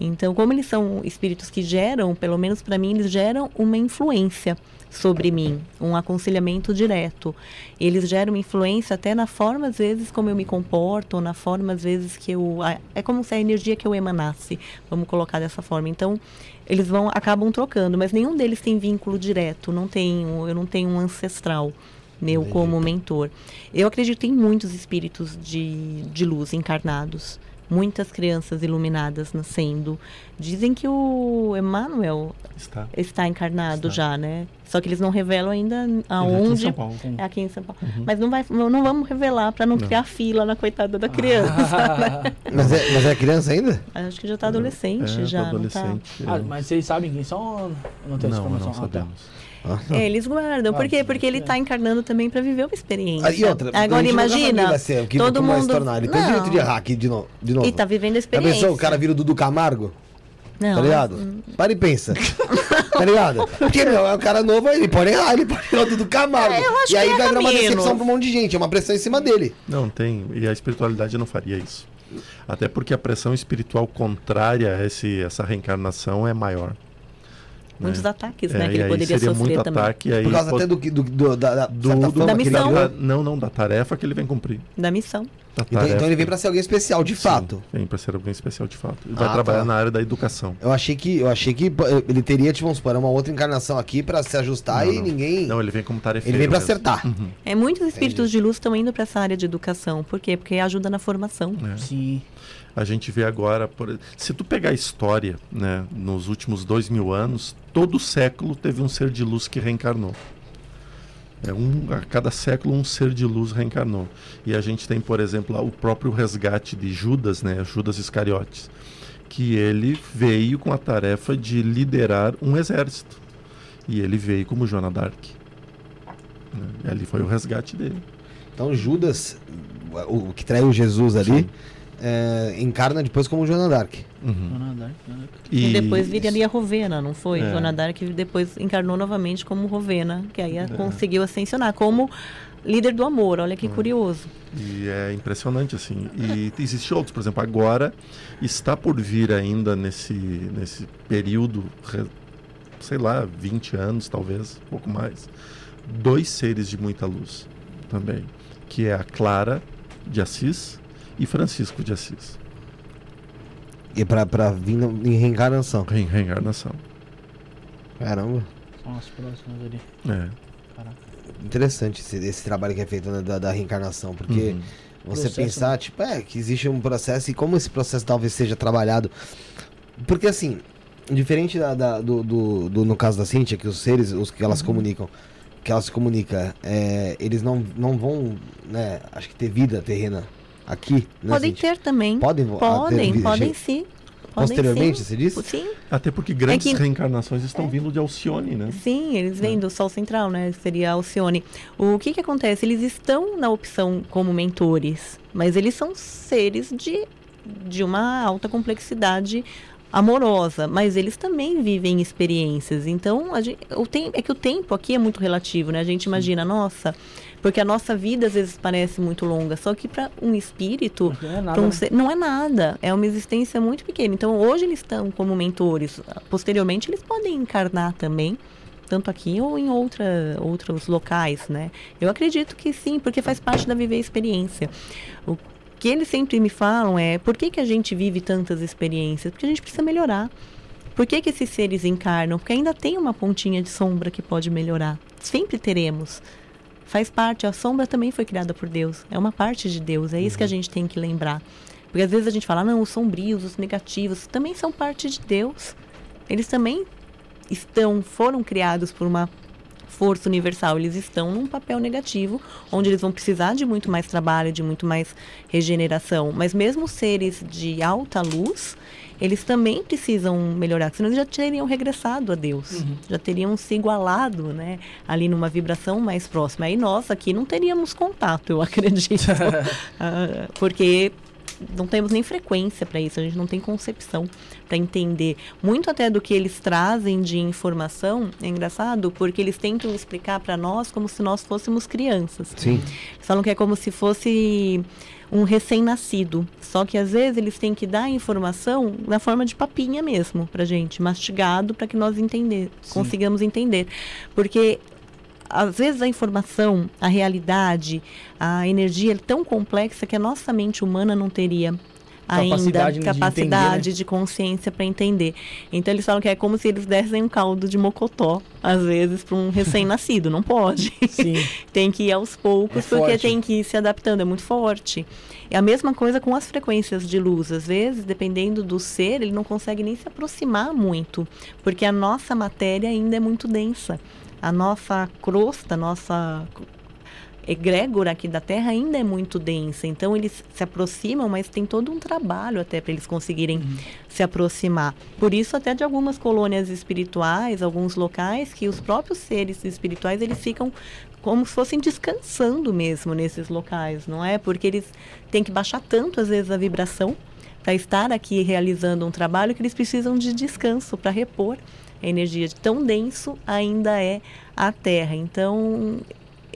Então, como eles são espíritos que geram, pelo menos para mim, eles geram uma influência sobre mim, um aconselhamento direto. Eles geram influência até na forma, às vezes, como eu me comporto, ou na forma, às vezes, que eu. É como se a energia que eu emanasse, vamos colocar dessa forma. Então, eles vão acabam trocando, mas nenhum deles tem vínculo direto, não tenho, eu não tenho um ancestral meu como mentor. Eu acredito em muitos espíritos de, de luz encarnados. Muitas crianças iluminadas nascendo. Dizem que o Emmanuel Está. está encarnado Está. já, né? Só que eles não revelam ainda Ele é aqui em aonde. São Paulo. É aqui em São Paulo. Mas não, vai, não não vamos revelar para não, criar fila na coitada da criança. *laughs* né? Mas é, mas é criança ainda? Acho que já está adolescente, É, já. tá não tá? adolescente. Ah, mas vocês sabem quem são não tem essa não, informação? não Ah, tá. *laughs* É, eles guardam. Por Ah, quê? Porque ele é. está encarnando também para viver uma experiência. Ah, e outra, Agora imagina, ser, que- todo como vai se mundo... tornar. Ele tem direito de errar aqui de novo. De novo. E tá vivendo a Já experiência. pensou, o cara vira o Dudu Camargo? Não, Tá ligado? Para e pensa. tá ligado? Porque, meu, é um cara novo, ele pode errar, ele pode virar o Dudu Camargo. É, eu acho e aí que vai erra virar uma decepção pra um monte de gente, é uma pressão em cima dele. Não, tem. E a espiritualidade não faria isso. Até porque a pressão espiritual contrária a esse, essa reencarnação é maior. Muitos né? ataques, É, né? e Que ele poderia seria sofrer muito também. ataque. Aí Por causa pode- até do, que- do, do- da, da, do, do- Da ele missão. não, não, da tarefa que ele vem cumprir. Da missão. Da Então, tarefa. então ele vem pra ser alguém especial, de Sim, fato. Vem para ser alguém especial de fato. Ele vai Ah, trabalhar tá. na área da educação. Eu achei que, eu achei que ele teria, tipo, vamos supor, uma outra encarnação aqui pra se ajustar Não, e não. ninguém. Não, ele vem como tarefeiro. ele vem pra mesmo. acertar. Uhum. É, muitos espíritos de luz estão indo para essa área de educação. Por quê? Porque ajuda na formação. É. Sim. A gente vê agora, por... se tu pegar a história, né, nos últimos dois mil anos, todo século teve um ser de luz que reencarnou. É um, a cada século um ser de luz reencarnou. E a gente tem, por exemplo, o próprio resgate de Judas, né, Judas Iscariotes, que ele veio com a tarefa de liderar um exército. E ele veio como Joana Dark. Né? Ali foi o resgate dele. Então Judas, o, o que traiu Jesus ali, é, encarna depois como Joana Dark. Uhum. Joana Dark, Joana Dark. E, depois viraria Rovena, não foi? É. Joana Dark depois encarnou novamente como Rovena, que aí conseguiu ascensionar como líder do amor. Olha que curioso. E é impressionante, assim. E existe outros, por exemplo, agora está por vir ainda nesse, nesse período, sei lá, 20 anos talvez, um pouco mais, dois seres de muita luz também, que é a Clara de Assis e Francisco de Assis, E pra, pra vir em reencarnação. em reencarnação. Caramba. São as próximas ali. É. Caraca. Interessante esse, esse trabalho que é feito né, da, da reencarnação, porque Uhum. você Processo, pensar, tipo, é, que existe um processo e como esse processo talvez seja trabalhado. Porque assim, diferente da, da- do, do, do- no caso da Cintia, que os seres, os que Uhum. elas comunicam, que elas se comunicam, é, eles não, não vão, né, acho que ter vida terrena aqui, né, Podem Cíntia? ter também. Podem, ah, ter Podem, vida- podem sim. Posteriormente, sim. você disse? Sim, Até porque grandes É que- reencarnações estão vindo de Alcione, né? sim, eles vêm do Sol Central, né? Seria Alcione. O que que acontece? Eles estão na opção como mentores, mas eles são seres de, de uma alta complexidade amorosa, mas eles também vivem experiências. Então, a gente, o tem, é que o tempo aqui é muito relativo, né? A gente imagina, nossa, porque a nossa vida às vezes parece muito longa, só que para um espírito Não é nada, um né? ser- não é nada, é uma existência muito pequena. Então, hoje eles estão como mentores. Posteriormente, eles podem encarnar também, tanto aqui ou em outra, outros locais, né? Eu acredito que sim, porque faz parte da viver a experiência. O que eles sempre me falam é, por que, que a gente vive tantas experiências? Porque a gente precisa melhorar. Por que, que esses seres encarnam? Porque ainda tem uma pontinha de sombra que pode melhorar. Sempre teremos. Faz parte, a sombra também foi criada por Deus. É uma parte de Deus, é isso que a gente tem que lembrar. Porque às vezes a gente fala, não, os sombrios, os negativos, também são parte de Deus. Eles também estão, foram criados por uma força universal. Eles estão num papel negativo, onde eles vão precisar de muito mais trabalho, de muito mais regeneração. Mas mesmo seres de alta luz, eles também precisam melhorar, senão eles já teriam regressado a Deus, já teriam se igualado, né, ali numa vibração mais próxima. Aí nós aqui não teríamos contato, eu *laughs* acredito, *laughs* Ah, porque não temos nem frequência para isso, a gente não tem concepção para entender. Muito até do que eles trazem de informação é engraçado, porque eles tentam explicar para nós como se nós fôssemos crianças. Sim. Eles falam que é como se fosse um recém-nascido. Só que às vezes eles têm que dar a informação na forma de papinha mesmo pra gente, mastigado para que nós entender, consigamos entender. Porque às vezes a informação, a realidade, a energia é tão complexa que a nossa mente humana não teria Capacidade ainda de capacidade entender, né? de consciência para entender. Então eles falam que é como se eles dessem um caldo de mocotó, às vezes, para um recém-nascido. Não pode. Sim. *laughs* tem que ir aos poucos, É porque forte. tem que ir se adaptando, é muito forte. É a mesma coisa com as frequências de luz. Às vezes, dependendo do ser, ele não consegue nem se aproximar muito, porque a nossa matéria ainda é muito densa. A nossa crosta, a nossa egrégora aqui da Terra ainda é muito densa. Então, eles se aproximam, mas tem todo um trabalho até para eles conseguirem se aproximar. Por isso, até de algumas colônias espirituais, alguns locais, que os próprios seres espirituais, eles ficam como se fossem descansando mesmo nesses locais, não é? Porque eles têm que baixar tanto, às vezes, a vibração para estar aqui realizando um trabalho que eles precisam de descanso para repor a energia. De tão denso ainda é a Terra. Então,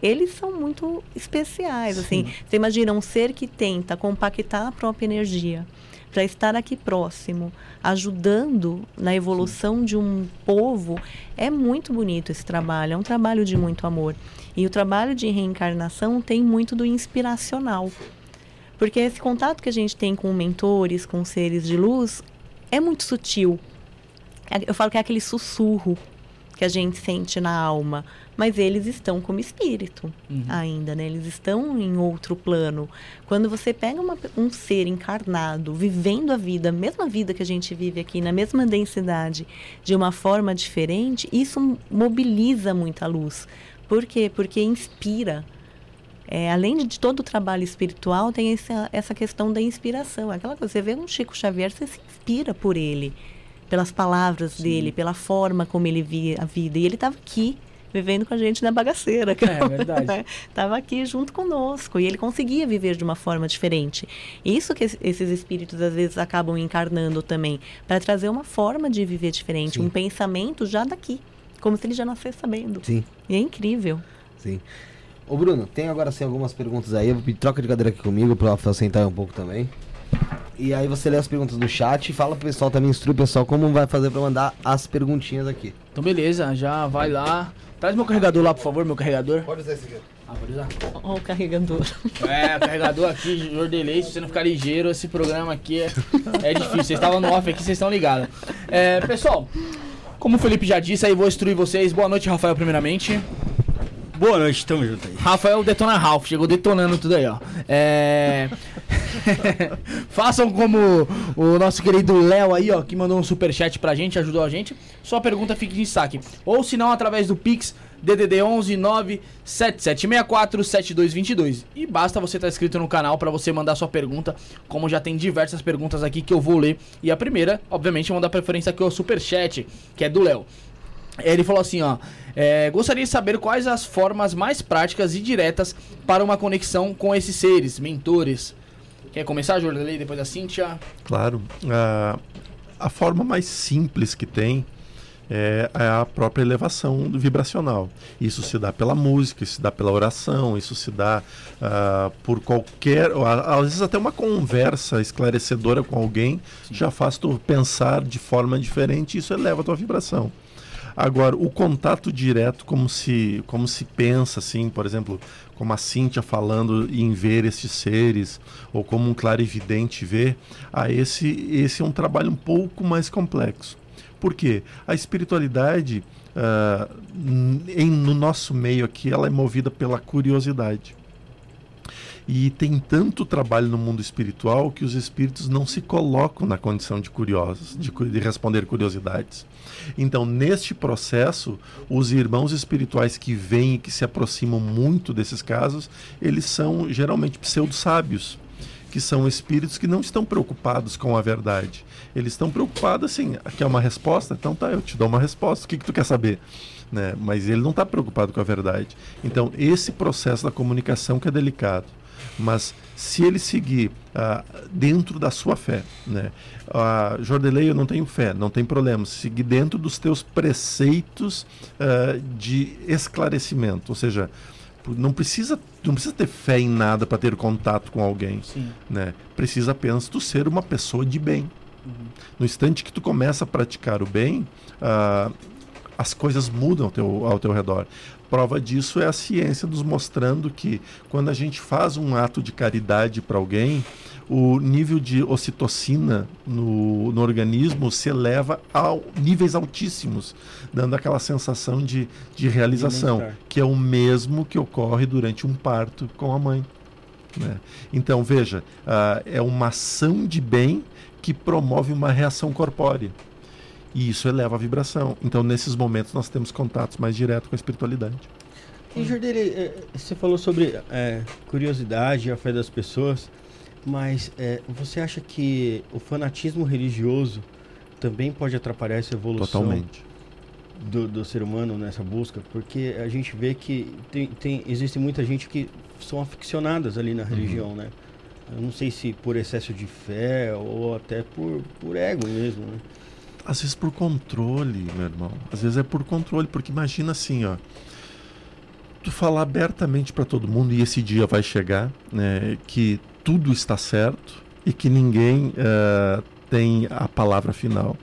eles são muito especiais. Assim, você imagina um ser que tenta compactar a própria energia para estar aqui próximo, ajudando na evolução de um povo, é muito bonito esse trabalho. É um trabalho de muito amor. E o trabalho de reencarnação tem muito do inspiracional. Porque esse contato que a gente tem com mentores, com seres de luz, é muito sutil. É- Eu falo que é aquele sussurro que a gente sente na alma, mas eles estão como espírito ainda, né? Eles estão em outro plano. Quando você pega uma um ser encarnado, vivendo a vida, a mesma vida que a gente vive aqui, na mesma densidade, de uma forma diferente, isso mobiliza muita luz. Por quê? Porque inspira. É, além de todo o trabalho espiritual, tem essa, essa questão da inspiração. Aquela coisa, você vê um Chico Xavier, você se inspira por ele, pelas palavras dele, pela forma como ele via a vida. E ele estava aqui, vivendo com a gente na bagaceira. É, verdade. *laughs* Tava aqui junto conosco e ele conseguia viver de uma forma diferente. Isso que es- esses espíritos às vezes acabam encarnando também, para trazer uma forma de viver diferente, Sim. um pensamento já daqui, como se ele já nascesse sabendo. Sim, E é incrível. sim. Ô Bruno, tem agora sim algumas perguntas aí. Eu vou pedir troca de cadeira aqui comigo Rafael sentar um pouco também. E aí você lê as perguntas no chat e fala pro pessoal também, instrui o pessoal como vai fazer pra mandar as perguntinhas aqui. Então beleza, já vai lá. Traz meu carregador lá, por favor, meu carregador. Pode usar esse aqui. Ah, pode usar. Ó, o carregador. É, carregador aqui, Jordelei, se você não ficar ligeiro, esse programa aqui é, é difícil. Vocês estavam no off aqui, vocês estão ligados. É, pessoal, como o Felipe já disse, aí vou instruir vocês. Boa noite, Rafael, primeiramente. Boa noite, tamo junto aí. Rafael Detona Ralph, chegou detonando tudo aí, ó. É... *laughs* Façam como o nosso querido Léo aí, ó, que mandou um superchat pra gente, ajudou a gente. Sua pergunta fica em destaque. Ou se não, através do Pix DDD 11 97764 7222. E basta você estar inscrito no canal pra você mandar sua pergunta, como já tem diversas perguntas aqui que eu vou ler. E a primeira, obviamente, eu vou dar preferência aqui ao superchat, que é do Léo. Ele falou assim, ó. é, gostaria de saber quais as formas mais práticas e diretas para uma conexão com esses seres, mentores. Quer começar, Jordelei, depois a Cíntia? Claro. A, a forma mais simples que tem é a própria elevação vibracional. Isso se dá pela música, isso se dá pela oração, isso se dá ah, por qualquer. Às vezes até uma conversa esclarecedora com alguém já faz tu pensar de forma diferente e isso eleva a tua vibração. Agora, o contato direto, como se, como se pensa, assim, por exemplo, como a Cíntia falando em ver esses seres, ou como um clarividente vê, ah, esse, esse é um trabalho um pouco mais complexo. Por quê? A espiritualidade, n- em, no nosso meio aqui, ela é movida pela curiosidade. E tem tanto trabalho no mundo espiritual que os espíritos não se colocam na condição de curiosos, de, de responder curiosidades. Então, neste processo, os irmãos espirituais que vêm e que se aproximam muito desses casos, eles são geralmente pseudo-sábios, que são espíritos que não estão preocupados com a verdade. Eles estão preocupados assim, quer uma resposta? Então tá, eu te dou uma resposta. O que, que tu quer saber? Né? Mas ele não está preocupado com a verdade. Então, esse processo da comunicação que é delicado. Mas se ele seguir ah, dentro da sua fé, né? Ah, Jordelei, eu não tenho fé, não tem problema. Seguir dentro dos teus preceitos ah, de esclarecimento, ou seja, não precisa, não precisa ter fé em nada para ter contato com alguém, Sim. né? Precisa apenas tu ser uma pessoa de bem. No instante que tu começa a praticar o bem, as coisas mudam ao teu, ao teu redor. Prova disso é a ciência nos mostrando que quando a gente faz um ato de caridade para alguém, o nível de ocitocina no, no organismo se eleva a níveis altíssimos, dando aquela sensação de, de realização, que é o mesmo que ocorre durante um parto com a mãe. né? Então, veja, ah, é uma ação de bem que promove uma reação corpórea. E isso eleva a vibração. Então, nesses momentos, nós temos contatos mais diretos com a espiritualidade. E eh, você falou sobre eh, curiosidade e a fé das pessoas, mas eh, você acha que o fanatismo religioso também pode atrapalhar essa evolução Totalmente. do, do ser humano nessa busca? Porque a gente vê que tem, tem, existe muita gente que são aficionadas ali na religião, né? Eu não sei se por excesso de fé ou até por, por ego mesmo, né? Às vezes por controle, meu irmão. Às vezes é por controle, porque imagina assim, ó. Tu falar abertamente para todo mundo, e esse dia vai chegar, né, que tudo está certo e que ninguém eh, tem a palavra final.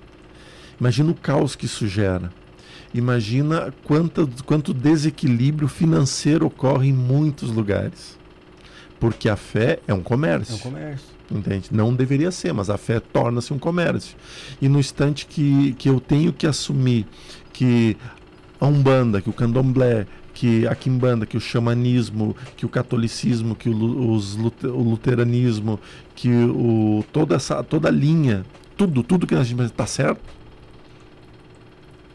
Imagina o caos que isso gera. Imagina quanto, quanto desequilíbrio financeiro ocorre em muitos lugares. Porque a fé é um comércio. É um comércio. Entende? Não deveria ser, mas a fé torna-se um comércio. E no instante que, que eu tenho que assumir que a Umbanda, que o Candomblé, que a Quimbanda, que o xamanismo, que o catolicismo, que o, os, o luteranismo, que o, toda, essa, toda a linha, tudo, tudo que a gente está certo.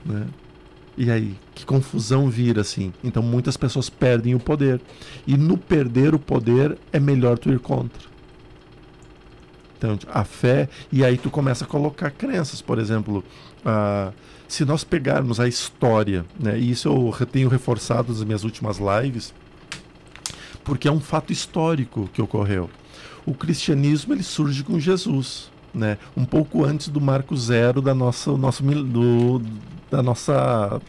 Né? E aí, que confusão vira assim. Então muitas pessoas perdem o poder. E no perder o poder é melhor tu ir contra. Então, a fé, e aí tu começa a colocar crenças, por exemplo, se nós pegarmos a história, né, e isso eu tenho reforçado nas minhas últimas lives, porque é um fato histórico que ocorreu. O cristianismo ele surge com Jesus, né, um pouco antes do marco zero da nossa, nosso, do, da nossa,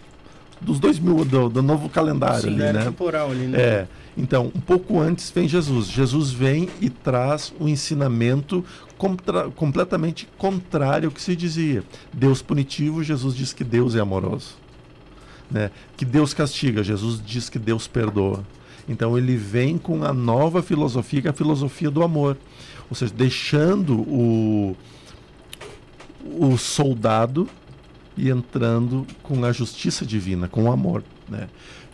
dos dois mil, do, do novo calendário Sim, ali, era né? temporal ali, né? É. Então, um pouco antes vem Jesus. Jesus vem e traz um ensinamento contra- completamente contrário ao que se dizia. Deus punitivo, Jesus diz que Deus é amoroso. Né? Que Deus castiga, Jesus diz que Deus perdoa. Então ele vem com a nova filosofia, que é a filosofia do amor. Ou seja, deixando o, o soldado e entrando com a justiça divina, com o amor. Né?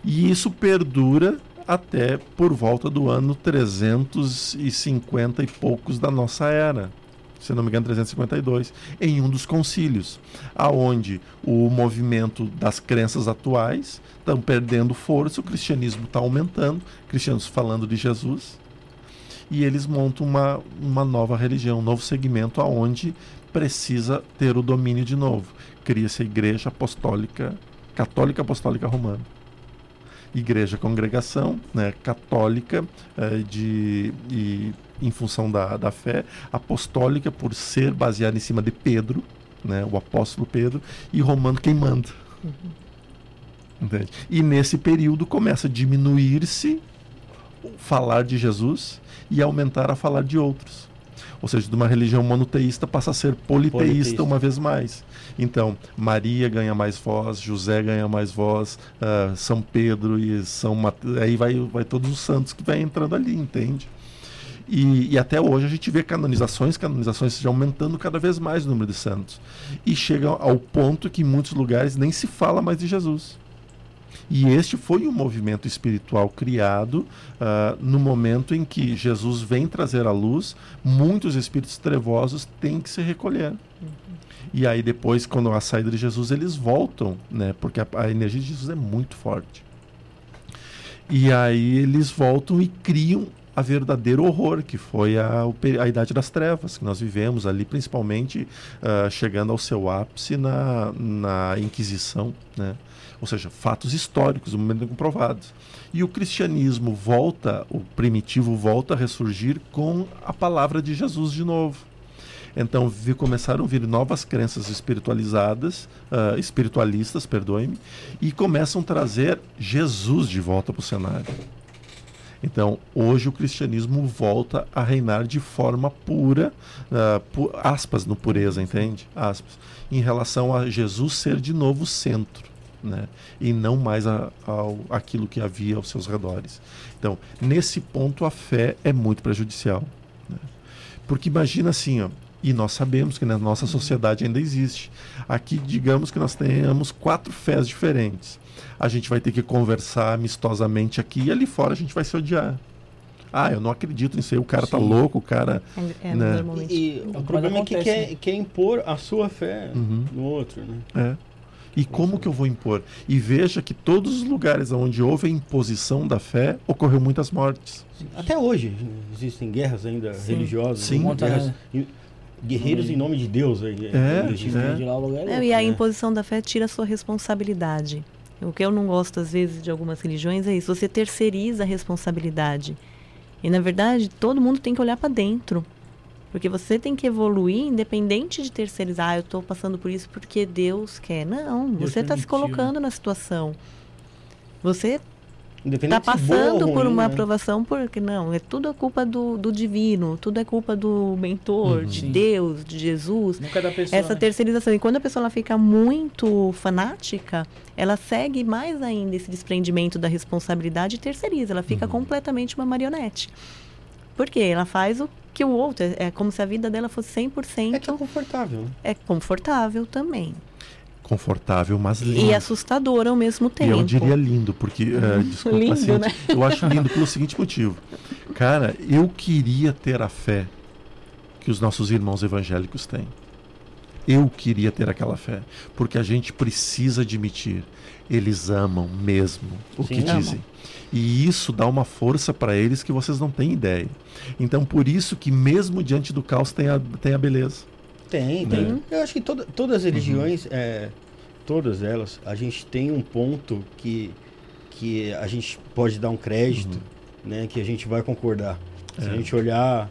E isso perdura até por volta do ano 350 e poucos da nossa era. Se não me engano, 352, em um dos concílios, aonde o movimento das crenças atuais estão perdendo força, o cristianismo está aumentando, cristianos falando de Jesus, e eles montam uma, uma nova religião, um novo segmento aonde precisa ter o domínio de novo. Cria-se a Igreja Apostólica, Católica Apostólica Romana. Igreja Congregação, né, católica, eh, de, e, em função da, da fé, apostólica por ser baseada em cima de Pedro, né, o apóstolo Pedro, e romano quem manda. Entende? E nesse período começa a diminuir-se o falar de Jesus e aumentar a falar de outros. Ou seja, de uma religião monoteísta passa a ser politeísta, Politeísta. uma vez mais. Então, Maria ganha mais voz, José ganha mais voz, ah, São Pedro e São Mateus, aí vai, vai todos os santos que vai entrando ali, entende? E, e até hoje a gente vê canonizações, canonizações já aumentando cada vez mais o número de santos. E chega ao ponto que em muitos lugares nem se fala mais de Jesus. E este foi um movimento espiritual criado ah, no momento em que Jesus vem trazer à luz, muitos espíritos trevosos têm que se recolher. E aí depois, quando a saída de Jesus, eles voltam, né? Porque a, a energia de Jesus é muito forte. E aí eles voltam e criam a verdadeiro horror, que foi a, a Idade das Trevas, que nós vivemos ali, principalmente ah, chegando ao seu ápice na, na Inquisição, né? ou seja, fatos históricos, no momento comprovados. E o cristianismo volta, o primitivo volta a ressurgir com a palavra de Jesus de novo. Então vi, começaram a vir novas crenças espiritualizadas, ah, espiritualistas, perdoe-me, e começam a trazer Jesus de volta para o cenário. Então, hoje o cristianismo volta a reinar de forma pura, ah, pu- aspas no pureza, entende? Aspas. Em relação a Jesus ser de novo centro, né? E não mais a, ao, aquilo que havia aos seus redores. Então, nesse ponto, a fé é muito prejudicial. né? Porque imagina assim, ó, e nós sabemos que na nossa sociedade ainda existe. Aqui, digamos que nós tenhamos quatro fés diferentes. A gente vai ter que conversar amistosamente aqui e ali fora a gente vai se odiar. Ah, eu não acredito nisso aí, o cara tá Sim. louco, o cara. É, é, Né? normalmente. E, e o problema é que acontece, quer, quer impor a sua fé Uhum. no outro, né? É. E como que eu vou impor? E veja que todos os lugares onde houve a imposição da fé, ocorreu muitas mortes. Até hoje existem guerras ainda Sim. religiosas. Sim. né? Guerras- né? Guerreiros em nome de Deus. É, é. Lá, é louco. e a né? imposição da fé tira a sua responsabilidade. O que eu não gosto, às vezes, de algumas religiões é isso. Você terceiriza a responsabilidade. E, na verdade, todo mundo tem que olhar para dentro. Porque você tem que evoluir independente de terceirizar. Ah, eu estou passando por isso porque Deus quer. Não, Deus você está se né? colocando na situação. Você está se boa passando por ruim, uma né? aprovação, porque não, é tudo a culpa do, do divino, tudo é culpa do mentor, Uhum. de Sim. Deus, de Jesus. Nunca é da pessoa. Essa né? terceirização. E quando a pessoa ela fica muito fanática, ela segue mais ainda esse desprendimento da responsabilidade e terceiriza. Ela fica Uhum. completamente uma marionete. Por quê? Ela faz o que o outro. É, é como se a vida dela fosse 100%. É que é confortável. né? é confortável também. Confortável, mas lindo. E assustador ao mesmo E tempo. eu diria lindo, porque, eh, desculpa, Lindo, assim, né? eu acho lindo pelo seguinte motivo. Cara, eu queria ter a fé que os nossos irmãos evangélicos têm. Eu queria ter aquela fé, porque a gente precisa admitir, eles amam mesmo o Sim, que amam. dizem. E isso dá uma força para eles que vocês não têm ideia. Então, por isso que mesmo diante do caos tem a, tem a beleza. Tem, tem. Eu acho que toda, todas as religiões, é, todas elas, a gente tem um ponto que, que a gente pode dar um crédito, né? Que a gente vai concordar. Se a É. gente olhar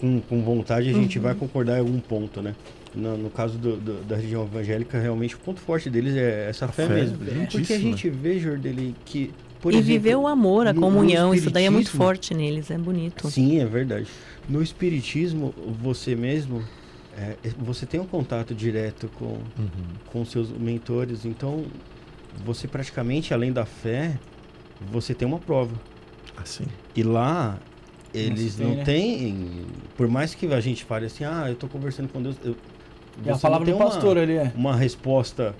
com, com vontade, a gente vai concordar em algum ponto, né? No, no caso do- do- da religião evangélica, realmente o ponto forte deles é essa fé, fé, mesmo. brilhantíssima. Porque a gente vê, Jordeli, que. Por e exemplo, viver o amor, a comunhão, isso daí é muito forte neles, é bonito. Sim, é verdade. No espiritismo, você mesmo, é, você tem um contato direto com, com seus mentores, então você praticamente, além da fé, você tem uma prova. Assim. E lá, eles não né? têm, por mais que a gente fale assim, ah, eu tô conversando com Deus, eu, E a palavra não do tem uma- pastor ali é. uma resposta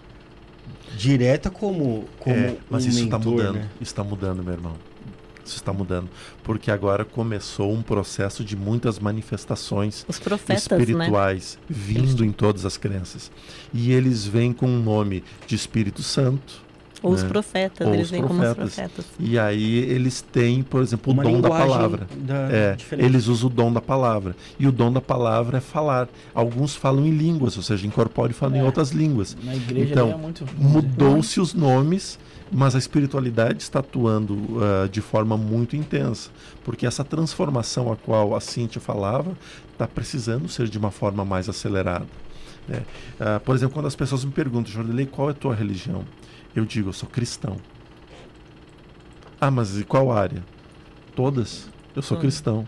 direta como, como É, mas um isso está mudando. né? Isso está mudando, meu irmão. Isso está mudando. Porque agora começou um processo de muitas manifestações Os profetas, né? espirituais vindo em todas as crenças. E eles vêm com o nome de Espírito Santo. Ou os né? profetas, Ou eles os vêm como os profetas. profetas. E aí eles têm, por exemplo, Uma o dom da palavra. da- É, eles usam o dom da palavra. E o dom da palavra é falar. Alguns falam em línguas, ou seja, incorporam e falam em É. outras línguas. Na igreja Então, é muito. Mudou-se os nomes, mas a espiritualidade está atuando ah, de forma muito intensa. Porque essa transformação a qual a Cíntia falava está precisando ser de uma forma mais acelerada. né? Ah, por exemplo, quando as pessoas me perguntam, Jordelei, qual é a tua religião? Eu digo, eu sou cristão. Ah, mas e qual área? Todas. Eu sou Todas. cristão.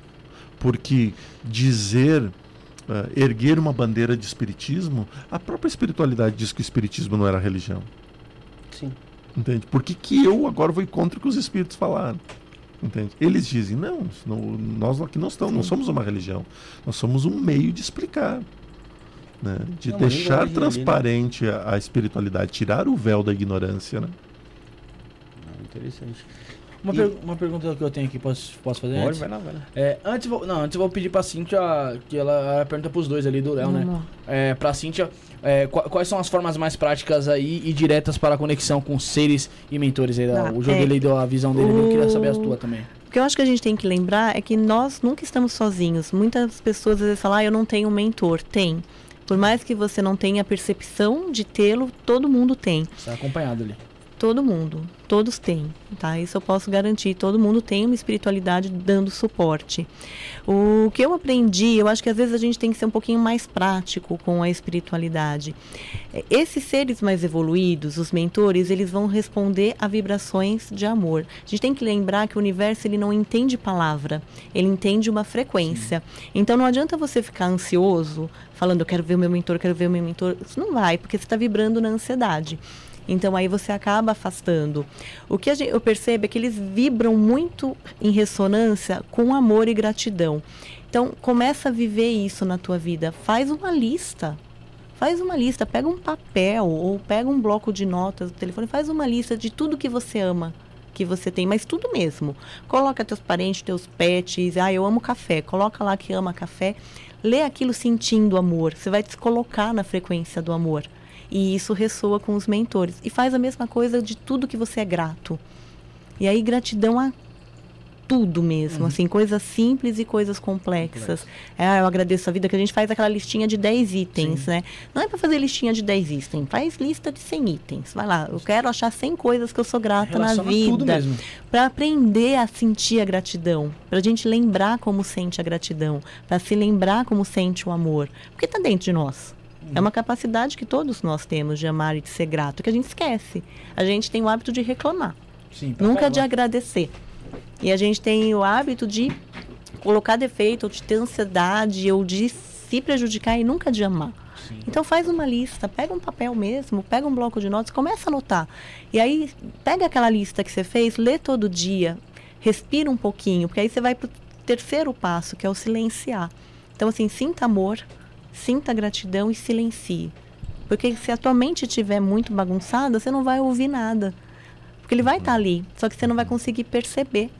Porque dizer, ah, erguer uma bandeira de espiritismo, a própria espiritualidade diz que o espiritismo não era religião. Sim. Entende? Por que, que eu agora vou contra o que os espíritos falaram? Entende? Eles dizem, não, não- nós aqui não, estamos, não somos uma religião. Nós somos um meio de explicar. né? De É uma deixar linguagem ali, né? transparente a, a espiritualidade, tirar o véu da ignorância. Né? Ah, interessante. Uma, E- per- uma pergunta que eu tenho aqui, posso, posso fazer? Pode, antes? vai lá, vai lá. É, antes, vou, não, antes eu vou pedir pra Cíntia, que ela, ela pergunta pros dois ali do Léo, né? Lá. É, pra Cíntia, é, qua- quais são as formas mais práticas aí e diretas para a conexão com seres e mentores aí? Tá, o jogo é, ele deu a visão dele, eu queria saber as o- tuas também. O que eu acho que a gente tem que lembrar é que nós nunca estamos sozinhos. Muitas pessoas às vezes falam, ah, eu não tenho um mentor. Tem. Por mais que você não tenha a percepção de tê-lo, todo mundo tem. Você tá acompanhado ali. Todo mundo, todos têm, tá? Isso eu posso garantir. Todo mundo tem uma espiritualidade dando suporte. O que eu aprendi, eu acho que às vezes a gente tem que ser um pouquinho mais prático com a espiritualidade. Esses seres mais evoluídos, os mentores, eles vão responder a vibrações de amor. A gente tem que lembrar que o universo ele não entende palavra, ele entende uma frequência. Então não adianta você ficar ansioso, falando eu quero ver o meu mentor, eu quero ver o meu mentor. Isso não vai, porque você está vibrando na ansiedade. Então aí você acaba afastando. O que gente- eu percebo é que eles vibram muito em ressonância com amor e gratidão. Então começa a viver isso na tua vida. Faz uma lista. Faz uma lista, pega um papel ou pega um bloco de notas do telefone, faz uma lista de tudo que você ama, que você tem, mas tudo mesmo. Coloca teus parentes, teus pets, ah, eu amo café. Coloca lá que ama café. Lê aquilo sentindo amor. Você vai se colocar na frequência do amor. E isso ressoa com os mentores. E faz a mesma coisa de tudo que você é grato. E aí, gratidão a tudo mesmo, assim, coisas simples e coisas complexas. É, eu agradeço a vida que a gente faz aquela listinha de 10 itens, né? Não é para fazer listinha de 10 itens, faz lista de 100 itens. Vai lá, eu quero achar 100 coisas que eu sou grata na Relaciona tudo vida para aprender a sentir a gratidão, para a gente lembrar como sente a gratidão, para se lembrar como sente o amor, porque está dentro de nós. É uma capacidade que todos nós temos de amar e de ser grato, que a gente esquece. A gente tem o hábito de reclamar, Sim, nunca de agradecer. E a gente tem o hábito de colocar defeito, ou de ter ansiedade, ou de se prejudicar e nunca de amar. Sim. Então faz uma lista, pega um papel mesmo, pega um bloco de notas, começa a anotar. E aí pega aquela lista que você fez, lê todo dia, respira um pouquinho, porque aí você vai pro terceiro passo, que é o silenciar. Então assim, sinta amor, sinta gratidão e silencie. Porque se a tua mente estiver muito bagunçada, você não vai ouvir nada. Porque ele vai estar ali, só que você não vai conseguir perceber.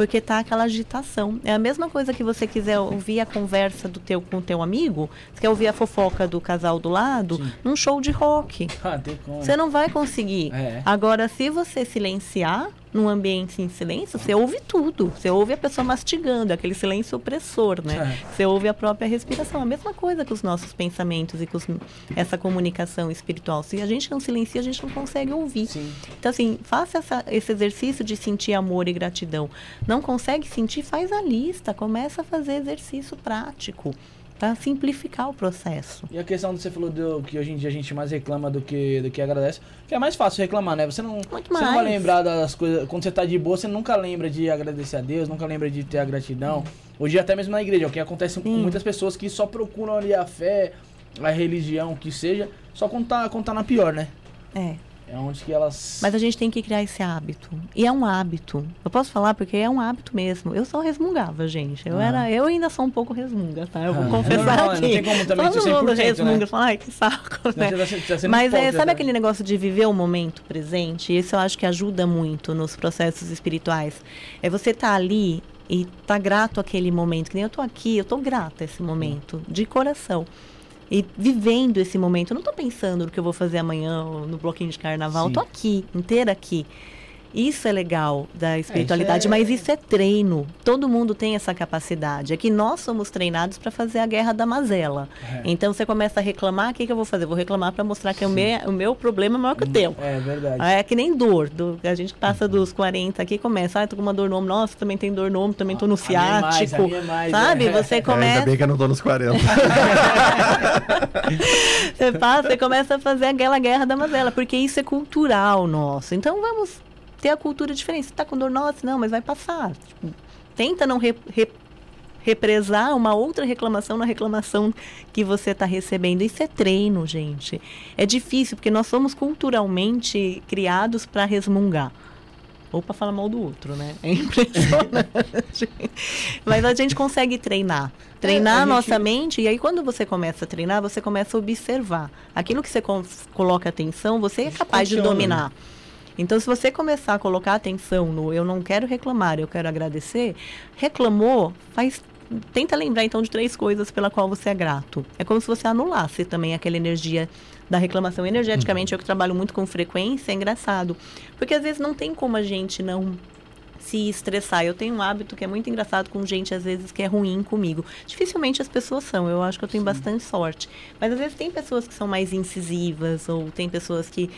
Porque tá aquela agitação. É a mesma coisa que você quiser ouvir a conversa do teu com o teu amigo, você quer ouvir a fofoca do casal do lado, Sim. num show de rock. Ah, como. Você não vai conseguir. É. Agora, se você silenciar num ambiente em silêncio, você ouve tudo. Você ouve a pessoa mastigando, aquele silêncio opressor, né? É. Você ouve a própria respiração. A mesma coisa com os nossos pensamentos e com os- essa comunicação espiritual. Se a gente não silencia, a gente não consegue ouvir. Sim. Então, assim, faça essa- esse exercício de sentir amor e gratidão. Não consegue sentir? Faz a lista. Começa a fazer exercício prático para simplificar o processo. E a questão que você falou do que hoje em dia a gente mais reclama do que, do que agradece, que é mais fácil reclamar, né? Você não, você não vai lembrar das coisas. Quando você tá de boa, você nunca lembra de agradecer a Deus, nunca lembra de ter a gratidão. Hoje, até mesmo na igreja, o que acontece com Sim. muitas pessoas que só procuram ali a fé, a religião, o que seja, só quando tá, quando tá na pior, né? É. É onde que elas. Mas a gente tem que criar esse hábito. E é um hábito. Eu posso falar porque é um hábito mesmo. Eu só resmungava, gente. Eu Ah. era, eu ainda sou um pouco resmunga, tá? Eu vou Ah. confessar Não, não aqui. tem como também Todo mundo 100%, resmunga, né? fala, ai, que saco, né? você tá se- tá Mas é, sabe né? aquele negócio de viver o momento presente? Isso eu acho que ajuda muito nos processos espirituais. É você estar ali e tá grato àquele momento. Que nem eu tô aqui, eu tô grata a esse momento, de coração. E vivendo esse momento. Eu não tô pensando no que eu vou fazer amanhã no bloquinho de carnaval. Sim. Eu tô aqui, inteira aqui. Isso é legal da espiritualidade, é- mas isso é treino. Todo mundo tem essa capacidade. É que nós somos treinados para fazer a guerra da mazela. É. Então você começa a reclamar, o que, que eu vou fazer? Vou reclamar para mostrar que o meu, o meu problema é maior que o teu. É verdade. É que nem dor. do- a gente passa dos 40 aqui e começa, ah, tô com uma dor no ombro. Nossa, também tem dor no ombro, também tô no A minha é mais, ciático. a minha é mais, sabe? é. Você É, ainda começa. bem que eu não tô nos 40. *laughs* Você passa, você começa a fazer aquela guerra da mazela, porque isso é cultural nosso. Então vamos ter a cultura diferente. Você tá com dor, nossa, não, mas vai passar. Tipo, tenta não re- re- represar uma outra reclamação na reclamação que você está recebendo. Isso é treino, gente. É difícil, porque nós somos culturalmente criados para resmungar. Ou para falar mal do outro, né? É *laughs* impressionante. Mas a gente consegue treinar. Treinar É, a a nossa gente- mente, e aí quando você começa a treinar, você começa a observar. Aquilo que você coloca atenção, você é capaz de funciona, dominar. Então, se você começar a colocar atenção no eu não quero reclamar, eu quero agradecer, reclamou, faz. Tenta lembrar então de três coisas pela qual você é grato. É como se você anulasse também aquela energia da reclamação. Energeticamente, eu que trabalho muito com frequência, é engraçado. Porque às vezes não tem como a gente não se estressar. Eu tenho um hábito que é muito engraçado com gente, às vezes, que é ruim comigo. Dificilmente as pessoas são, eu acho que eu tenho bastante sorte. Mas às vezes tem pessoas que são mais incisivas, ou tem pessoas que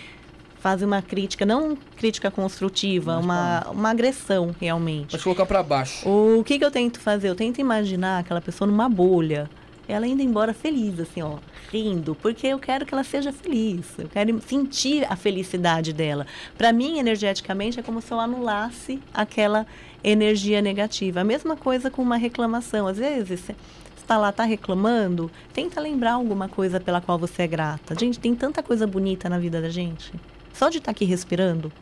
fazem uma crítica, não crítica construtiva, Mas uma, uma agressão realmente. Pode colocar pra baixo. O que, que eu tento fazer? Eu tento imaginar aquela pessoa numa bolha. Ela indo embora feliz, assim, ó, rindo, porque eu quero que ela seja feliz. Eu quero sentir a felicidade dela. Para mim, energeticamente, é como se eu anulasse aquela energia negativa. A mesma coisa com uma reclamação. Às vezes, você está lá, está reclamando, tenta lembrar alguma coisa pela qual você é grata. Gente, tem tanta coisa bonita na vida da gente. Só de estar aqui respirando,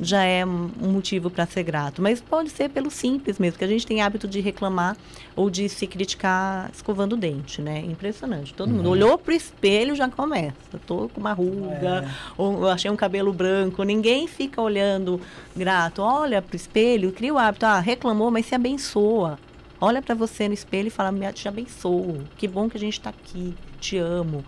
já é um motivo para ser grato. Mas pode ser pelo simples mesmo, que a gente tem hábito de reclamar ou de se criticar escovando o dente, né? Impressionante. Todo mundo olhou pro espelho já começa. Tô com uma ruga, É. ou eu achei um cabelo branco. Ninguém fica olhando grato. Olha pro espelho, cria o hábito. Ah, reclamou, mas se abençoa. Olha para você no espelho e fala: "Me te abençoo. Que bom que a gente está aqui. Te amo."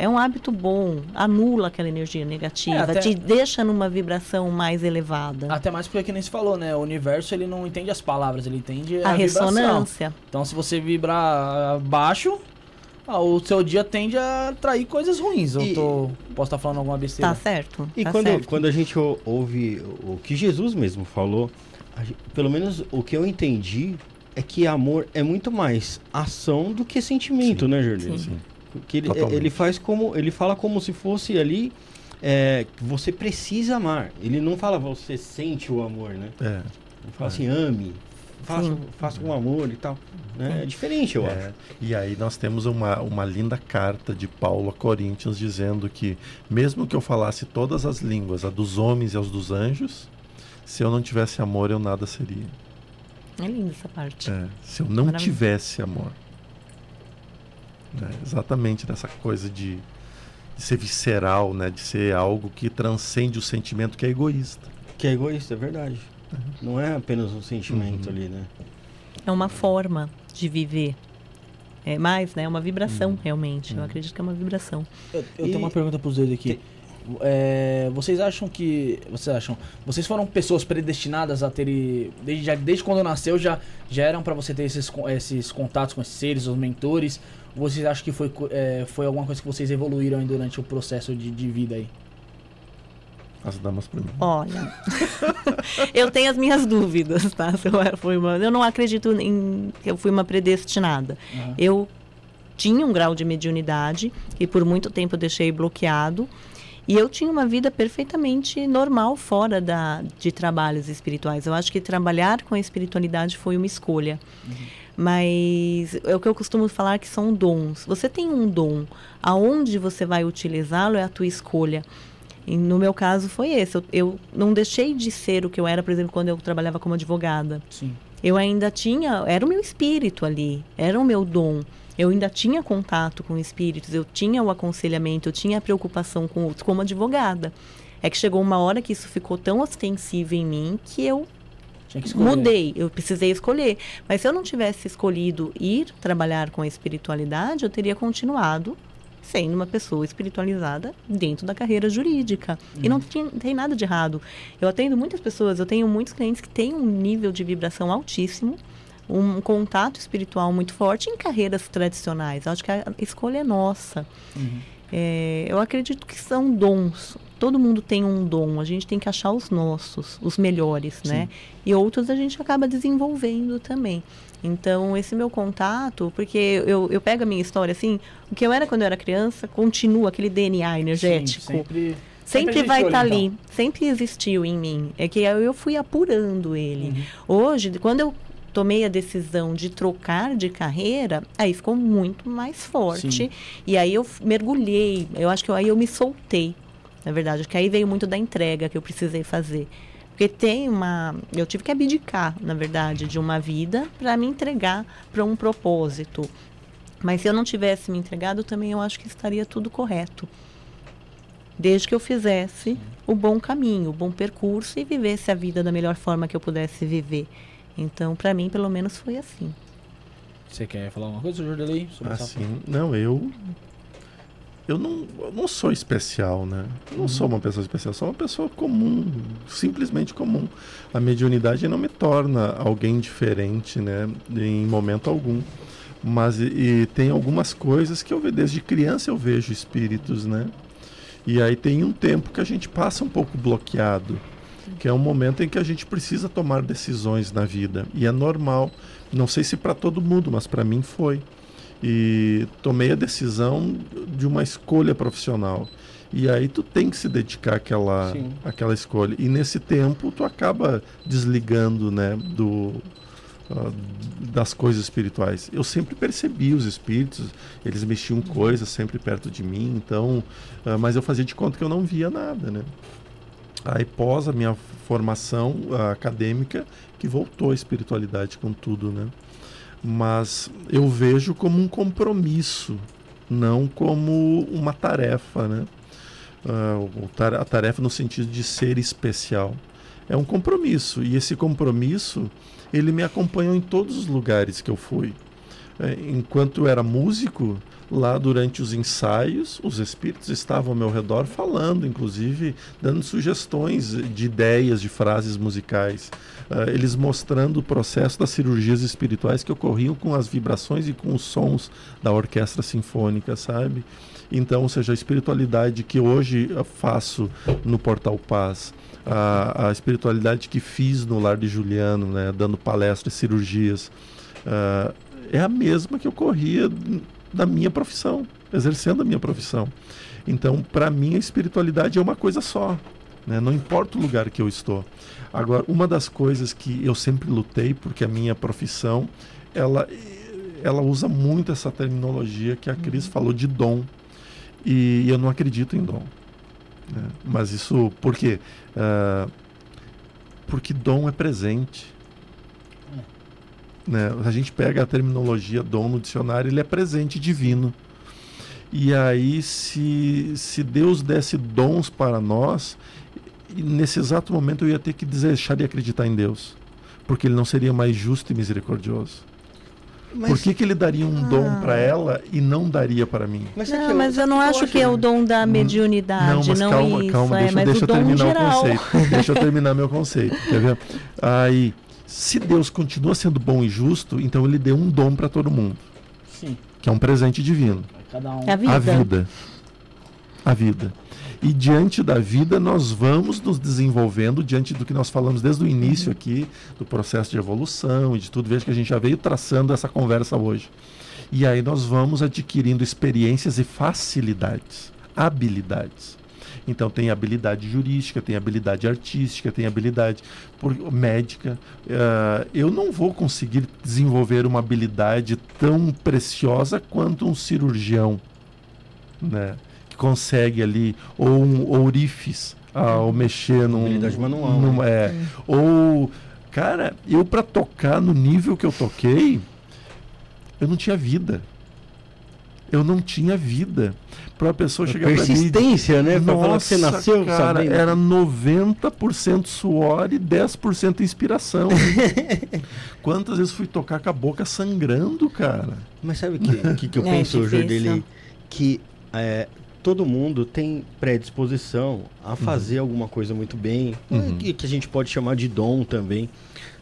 É um hábito bom, anula aquela energia negativa, É, até- te deixa numa vibração mais elevada. Até mais porque, que nem se falou, né? O universo, ele não entende as palavras, ele entende a, a vibração. ressonância. Então, se você vibrar baixo, ah, o seu dia tende a atrair coisas ruins. Eu E- tô, posso estar falando alguma besteira. Tá certo? E tá quando, certo. quando a gente ou- ouve o que Jesus mesmo falou, a gen- pelo menos o que eu entendi é que amor é muito mais ação do que sentimento, né, Jardim? Sim. Que ele, Totalmente. ele faz como. Ele fala como se fosse ali. é, você precisa amar. Ele não fala você sente o amor, né? É. Ele fala assim, ame, faça, faça com amor e tal. Né? É diferente, eu acho. É, e aí nós temos uma, uma linda carta de Paulo a Coríntios dizendo que mesmo que eu falasse todas as línguas, a dos homens e as dos anjos, se eu não tivesse amor, eu nada seria. É linda essa parte. É, se eu não tivesse amor. Né, exatamente dessa coisa de, de ser visceral, né, de ser algo que transcende o sentimento que é egoísta. Que é egoísta, é verdade. Não é apenas um sentimento ali, né? É uma forma de viver. É mais, né? É uma vibração, realmente. Eu acredito que é uma vibração. Eu, eu E- tenho uma pergunta pros dois aqui. É, vocês acham que. Vocês acham. Vocês foram pessoas predestinadas a terem. Desde, já- desde quando nasceu já, já eram pra você ter esses, esses contatos com esses seres, os mentores? Ou vocês acham que foi, é, foi alguma coisa que vocês evoluíram durante o processo de, de vida aí? As damas primeiro. Olha, eu tenho as minhas dúvidas, tá? Se eu, era- fui uma, eu não acredito em que eu fui uma predestinada. Aham. Eu tinha um grau de mediunidade e por muito tempo eu deixei bloqueado. E eu tinha uma vida perfeitamente normal fora da, de trabalhos espirituais. Eu acho que trabalhar com a espiritualidade foi uma escolha. Mas é o que eu costumo falar que são dons. Você tem um dom, aonde você vai utilizá-lo é a tua escolha. E no meu caso foi esse. Eu, eu não deixei de ser o que eu era, por exemplo, quando eu trabalhava como advogada. Sim. Eu ainda tinha, era o meu espírito ali, era o meu dom. Eu ainda tinha contato com espíritos, eu tinha o aconselhamento, eu tinha a preocupação com outros como advogada. É que chegou uma hora que isso ficou tão ostensivo em mim que eu. Mudei, eu precisei escolher. Mas se eu não tivesse escolhido ir trabalhar com a espiritualidade, eu teria continuado sendo uma pessoa espiritualizada dentro da carreira jurídica. E não tinha- tem nada de errado. Eu atendo muitas pessoas, eu tenho muitos clientes que têm um nível de vibração altíssimo, um contato espiritual muito forte em carreiras tradicionais. Eu acho que a escolha é nossa. Uhum. É, eu acredito que são dons. Todo mundo tem um dom. A gente tem que achar os nossos, os melhores, né? E outros a gente acaba desenvolvendo também. Então, esse meu contato, porque eu, eu pego a minha história assim, o que eu era quando eu era criança, continua aquele DNA energético. Sim, sempre, Sempre vai existiu estar ali, ali, então. sempre existiu em mim. É que eu fui apurando ele. Uhum. Hoje, quando eu tomei a decisão de trocar de carreira, aí ficou muito mais forte. Sim. E aí eu mergulhei, eu acho que eu- aí eu me soltei. Na verdade, acho que aí veio muito da entrega que eu precisei fazer. Porque tem uma. Eu tive que abdicar, na verdade, de uma vida para me entregar para um propósito. Mas se eu não tivesse me entregado, também eu acho que estaria tudo correto. Desde que eu fizesse o bom caminho, o bom percurso e vivesse a vida da melhor forma que eu pudesse viver. Então, para mim, pelo menos foi assim. Você quer falar alguma coisa, Jordelei? sobre essa- Assim, não, eu. Eu não, eu não sou especial, né? Eu não sou uma pessoa especial, sou uma pessoa comum, simplesmente comum. A mediunidade não me torna alguém diferente, né? Em momento algum. Mas e, e tem algumas coisas que eu ve- desde criança eu vejo espíritos, né? E aí tem um tempo que a gente passa um pouco bloqueado, que é um momento em que a gente precisa tomar decisões na vida. E é normal. Não sei se para todo mundo, mas para mim foi. E tomei a decisão de uma escolha profissional. E aí tu tem que se dedicar àquela, Sim. àquela escolha. E nesse tempo tu acaba desligando, né, do ah, das coisas espirituais. Eu sempre percebi os espíritos, eles mexiam coisas sempre perto de mim, então, ah, mas eu fazia de conta que eu não via nada, né? Aí pós a minha formação ah, acadêmica que voltou a espiritualidade com tudo, né? Mas eu vejo como um compromisso, não como uma tarefa, né? Ah, a tarefa no sentido de ser especial. É um compromisso e esse compromisso ele me acompanhou em todos os lugares que eu fui. É, enquanto eu era músico, lá durante os ensaios, os espíritos estavam ao meu redor falando, inclusive dando sugestões de ideias, de frases musicais. Ah, eles mostrando o processo das cirurgias espirituais que ocorriam com as vibrações e com os sons da orquestra sinfônica, sabe? Então, ou seja, a espiritualidade que hoje faço no Portal Paz, a, a espiritualidade que fiz no Lar de Juliano, né, dando palestras, cirurgias, ah, é a mesma que ocorria na minha profissão, exercendo a minha profissão. Então, para mim, a espiritualidade é uma coisa só. Né? Não importa o lugar que eu estou. Agora, uma das coisas que eu sempre lutei, porque a minha profissão, ela, ela usa muito essa terminologia que a Cris falou de dom. E eu não acredito em dom. né? Mas isso, por quê? Ah, porque dom é presente. Né? A gente pega a terminologia dom no dicionário, ele é presente divino. E aí, se, se Deus desse dons para nós, e nesse exato momento eu ia ter que deixar de acreditar em Deus, porque ele não seria mais justo e misericordioso. Mas, Por que, que ele daria um dom para ela e não daria para mim? mas Não, mas eu não acho que é o dom da mediunidade, mas não, calma, isso, calma, é, deixa, mas deixa o eu dom terminar geral. o conceito. Deixa eu terminar meu conceito, quer ver? Aí, se Deus continua sendo bom e justo, então ele deu um dom para todo mundo, Sim. que é um presente divino. Cada um. É a vida. A vida. A vida. E diante da vida, nós vamos nos desenvolvendo diante do que nós falamos desde o início aqui, do processo de evolução e de tudo. Veja que a gente já veio traçando essa conversa hoje. E aí nós vamos adquirindo experiências e facilidades, habilidades. Então tem habilidade jurídica, tem habilidade artística, tem habilidade por- médica. Eh, eu não vou conseguir desenvolver uma habilidade tão preciosa quanto um cirurgião, né? Que consegue ali ou um ourifes ao mexer num, Habilidade manual, num- é, ou cara, eu para tocar no nível que eu toquei, eu não tinha vida. Eu não tinha vida. Para a pessoa chegar para mim persistência, né? Pra falar que nossa, você nasceu cara, sabendo. era 90% suor e 10% inspiração. *laughs* Quantas vezes fui tocar com a boca sangrando, cara? Mas sabe o que, que, que eu *laughs* É penso. Jordeli? Que é, todo mundo tem predisposição a fazer alguma coisa muito bem, Uhum. que, que a gente pode chamar de dom também.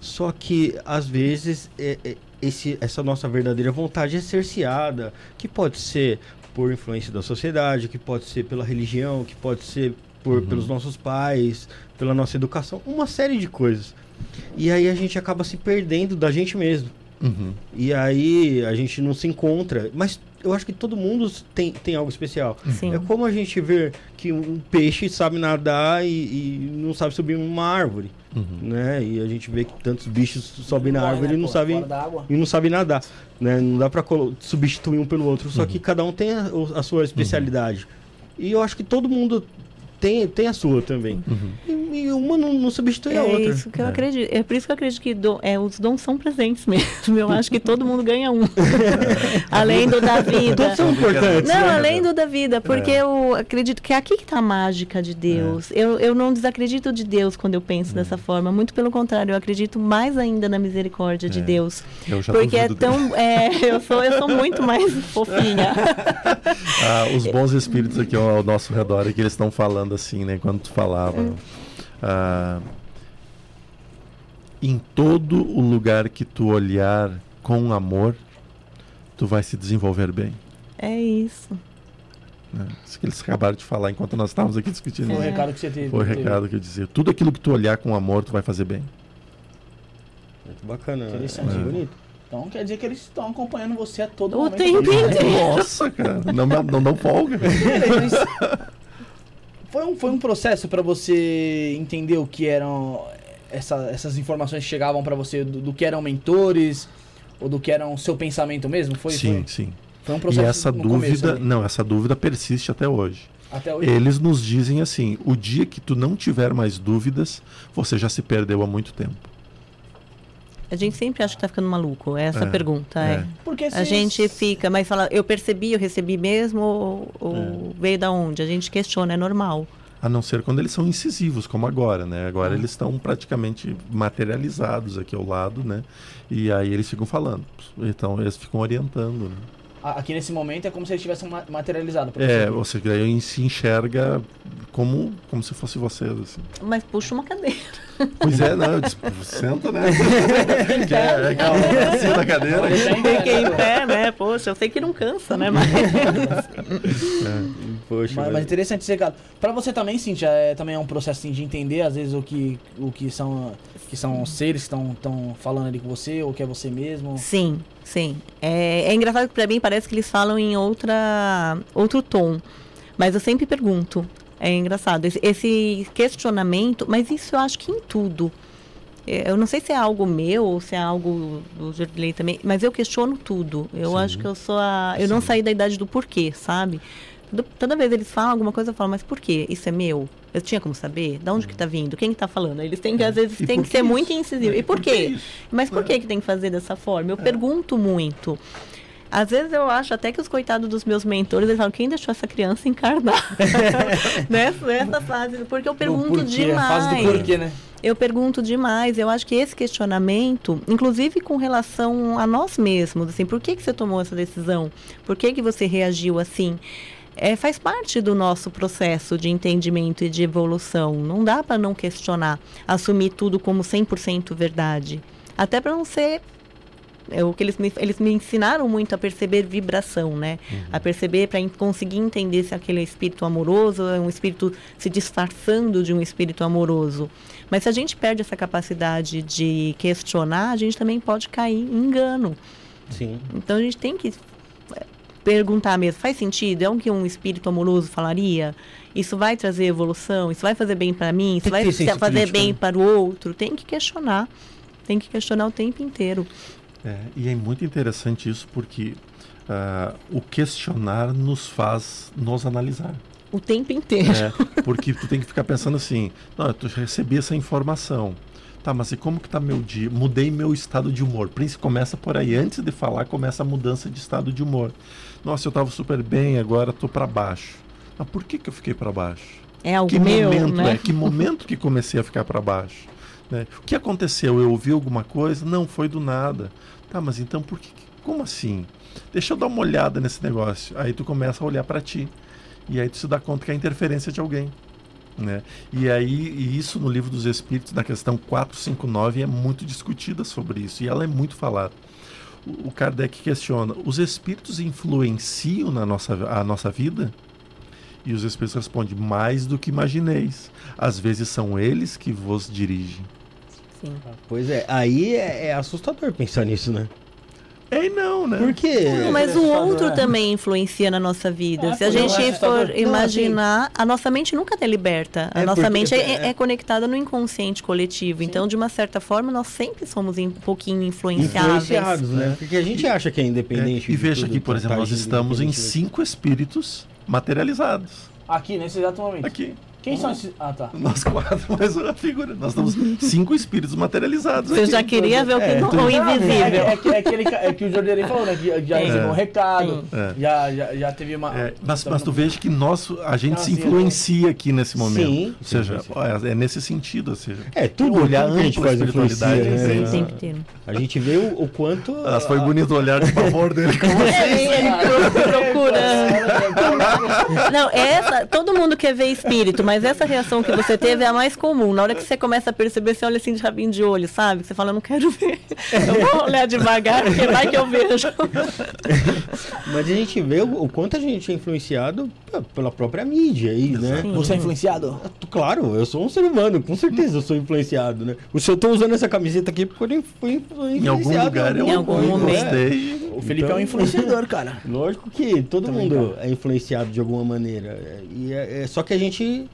Só que, às vezes, é- é- esse, essa nossa verdadeira vontade é cerceada, que pode ser por influência da sociedade, que pode ser pela religião, que pode ser por, Uhum. pelos nossos pais, pela nossa educação, uma série de coisas. E aí a gente acaba se perdendo da gente mesmo. Uhum. E aí a gente não se encontra. Mas eu acho que todo mundo tem, tem algo especial. Sim. É como a gente ver que um peixe sabe nadar e, e não sabe subir uma árvore. Uhum. Né? E a gente vê que tantos bichos sobem na árvore né, e não pô, sabem. E não sabem nadar. Né? Não dá pra colo- substituir um pelo outro. Só Uhum. que cada um tem a, a sua especialidade. E eu acho que todo mundo tem, tem a sua também. Uhum. E, e uma não, não substitui a É outra. isso que eu É. acredito. É por isso que eu acredito que dom- é, os dons são presentes *laughs* mesmo. Eu acho que todo mundo ganha um. *laughs* além do da vida. Todos são importantes. Não, né? além do da vida, porque É. eu acredito que é aqui que está a mágica de Deus. Eu, eu não desacredito de Deus quando eu penso Hum. dessa forma. Muito pelo contrário, eu acredito mais ainda na misericórdia de É. Deus. Eu já Porque é tão. É, eu, sou, eu sou muito mais *laughs* fofinha. Ah, os bons espíritos aqui ao nosso redor, é que eles estão falando assim, né? Quando tu falava. Hum. ah, em todo o lugar que tu olhar com amor, tu vai se desenvolver bem. É isso. né? Isso que eles acabaram de falar enquanto nós estávamos aqui discutindo. Foi o É. recado que você teve. Foi o teve. recado que eu dizia. Tudo aquilo que tu olhar com amor, tu vai fazer bem. Muito bacana. Interessante. É bonito. Então quer dizer que eles estão acompanhando você a todo O momento. tempo inteiro. Nossa, cara, não, não, não folga. *laughs* Mas foi um, foi um processo pra você entender o que eram essa- essas informações que chegavam pra você do, do que eram mentores ou do que era o seu pensamento mesmo? Foi, sim, foi, sim. foi um E processo essa no começo dúvida, ali. não, essa dúvida persiste até hoje. até hoje. Eles nos dizem assim: o dia que tu não tiver mais dúvidas, você já se perdeu há muito tempo. A gente sempre acha que tá ficando maluco. É essa É, a pergunta. é. É. Porque A gente fica, mas fala, eu percebi, eu recebi mesmo, ou, ou veio da onde? A gente questiona, é normal. A não ser quando eles são incisivos, como agora, né? Agora Ah. eles estão praticamente materializados aqui ao lado, né? E aí eles ficam falando. Então eles ficam orientando, né? Aqui nesse momento é como se eles tivessem ma- materializado. É, você. ou seja, aí se enxerga como, como se fosse vocês, assim. Mas puxa uma cadeira. Pois é, não, eu disse, senta, né? *laughs* que é, é que é assim na cadeira. Deixar em pé, Fiquei em né? pé, né? Poxa, eu sei que não cansa, né? *laughs* Mas... Poxa, Mas, mas interessante esse recado. Pra você também, Cintia, é, também é um processo assim, de entender, às vezes, o que, o que são que são seres que estão falando ali com você, ou que é você mesmo. Sim, sim. É, é engraçado que pra mim parece que eles falam em outra, outro tom. Mas eu sempre pergunto. É engraçado. Esse, esse questionamento, mas isso eu acho que em tudo. É, Eu não sei se é algo meu ou se é algo do Jordelei também, mas eu questiono tudo. Eu Sim. acho que eu sou a. Eu não Sim. saí da idade do porquê, sabe? Toda, toda vez eles falam alguma coisa, eu falo, mas por quê? Isso é meu? Eu tinha como saber? Da onde que tá vindo? Quem que tá falando? Eles têm que, às vezes, E tem por que ser muito isso? incisivos. E por que quê? Mas por É. que que tem que fazer dessa forma? Eu pergunto muito. Às vezes eu acho até que os coitados dos meus mentores, eles falam, quem deixou essa criança encarnar? *laughs* nessa, nessa fase, porque eu pergunto porquê, demais. a fase do porquê, né? Eu pergunto demais. Eu acho que esse questionamento, inclusive com relação a nós mesmos, assim, por que, que você tomou essa decisão? Por que, que você reagiu assim? É, faz parte do nosso processo de entendimento e de evolução. Não dá para não questionar, assumir tudo como 100% verdade. Até para não ser é o que eles me, eles me ensinaram muito a perceber vibração, né? A perceber para conseguir entender se aquele é espírito amoroso é um espírito se disfarçando de um espírito amoroso. Mas se a gente perde essa capacidade de questionar, a gente também pode cair em engano. Sim. Então a gente tem que perguntar mesmo, faz sentido? É o que um espírito amoroso falaria? Isso vai trazer evolução? Isso vai fazer bem para mim? Isso vai fazer bem né? para o outro? Tem que questionar. Tem que questionar o tempo inteiro. É, e é muito interessante isso porque ah, o questionar nos faz nos analisar. O tempo inteiro. É, porque tu tem que ficar pensando assim, não, eu recebi essa informação. Tá, mas e como que tá meu dia? Mudei meu estado de humor. Príncipe começa por aí. Antes de falar, começa a mudança de estado de humor. Nossa, eu tava super bem, agora tô para baixo. Mas por que que eu fiquei para baixo? É algo que meu, momento né? é? Que momento que comecei a ficar para baixo? né? O que aconteceu? Eu ouvi alguma coisa? Não, foi do nada. Tá, mas então por que? Como assim? Deixa eu dar uma olhada nesse negócio. Aí tu começa a olhar para ti. E aí tu se dá conta que é a interferência de alguém. Né? E aí, e isso no livro dos Espíritos, na questão 459, é muito discutida sobre isso. E ela é muito falada. O Kardec questiona: os espíritos influenciam na nossa, a nossa vida? E os espíritos respondem: mais do que imagineis. Às vezes são eles que vos dirigem. Sim. Pois é, aí é, é assustador pensar nisso, né? É e não, né? Por quê? Não, mas o outro é. também influencia na nossa vida. É, Se a é gente for Não, imaginar, a nossa mente nunca está liberta. A É nossa porque- mente é, é- é conectada no inconsciente coletivo. Então, de uma certa forma, nós sempre somos um pouquinho influenciáveis. Influenciados, né? Porque a gente acha que é É, independente. e de veja tudo, aqui, por tá exemplo, nós estamos em cinco espíritos materializados. Aqui, nesse exato momento. Aqui. Quem são esses. Ah, tá. Nós quatro, mais uma figura. Nós estamos cinco espíritos materializados. Você aqui. já queria ver o, que É, não- tu- o É, invisível. é, que- é, é que o Jordanei falou, né? Que já recebeu um recado. É. já, já, já teve uma. É, mas, mas tu veja que nós, a gente Ah, se influencia aqui nesse momento. Sim, ou seja, sim, é, é nesse sentido. Ou seja, É, tudo, olhar tudo que a espiritualidade, né? Inteiro. A gente vê o, o quanto... mas foi bonito o olhar de pavor dele. Como assim? É, ele procurando. Não, essa, todo mundo quer ver espírito, mas essa reação que você teve é a mais comum. Na hora que você começa a perceber, você olha assim de rabinho de olho, sabe? Você fala, eu não quero ver. Eu vou olhar devagar, porque vai que eu vejo. *laughs* Mas a gente vê o, o quanto a gente é influenciado pela própria mídia aí, né? Sim. Você é influenciado? Claro, eu sou um ser humano, com certeza eu sou influenciado, né? O senhor tá usando essa camiseta aqui porque eu fui influenciado. Em algum lugar eu Em algum eu momento. gostei. O Felipe Então- é um influenciador, *laughs* cara. Lógico que todo Também, mundo é influenciado de alguma maneira. É, E é, é só que a gente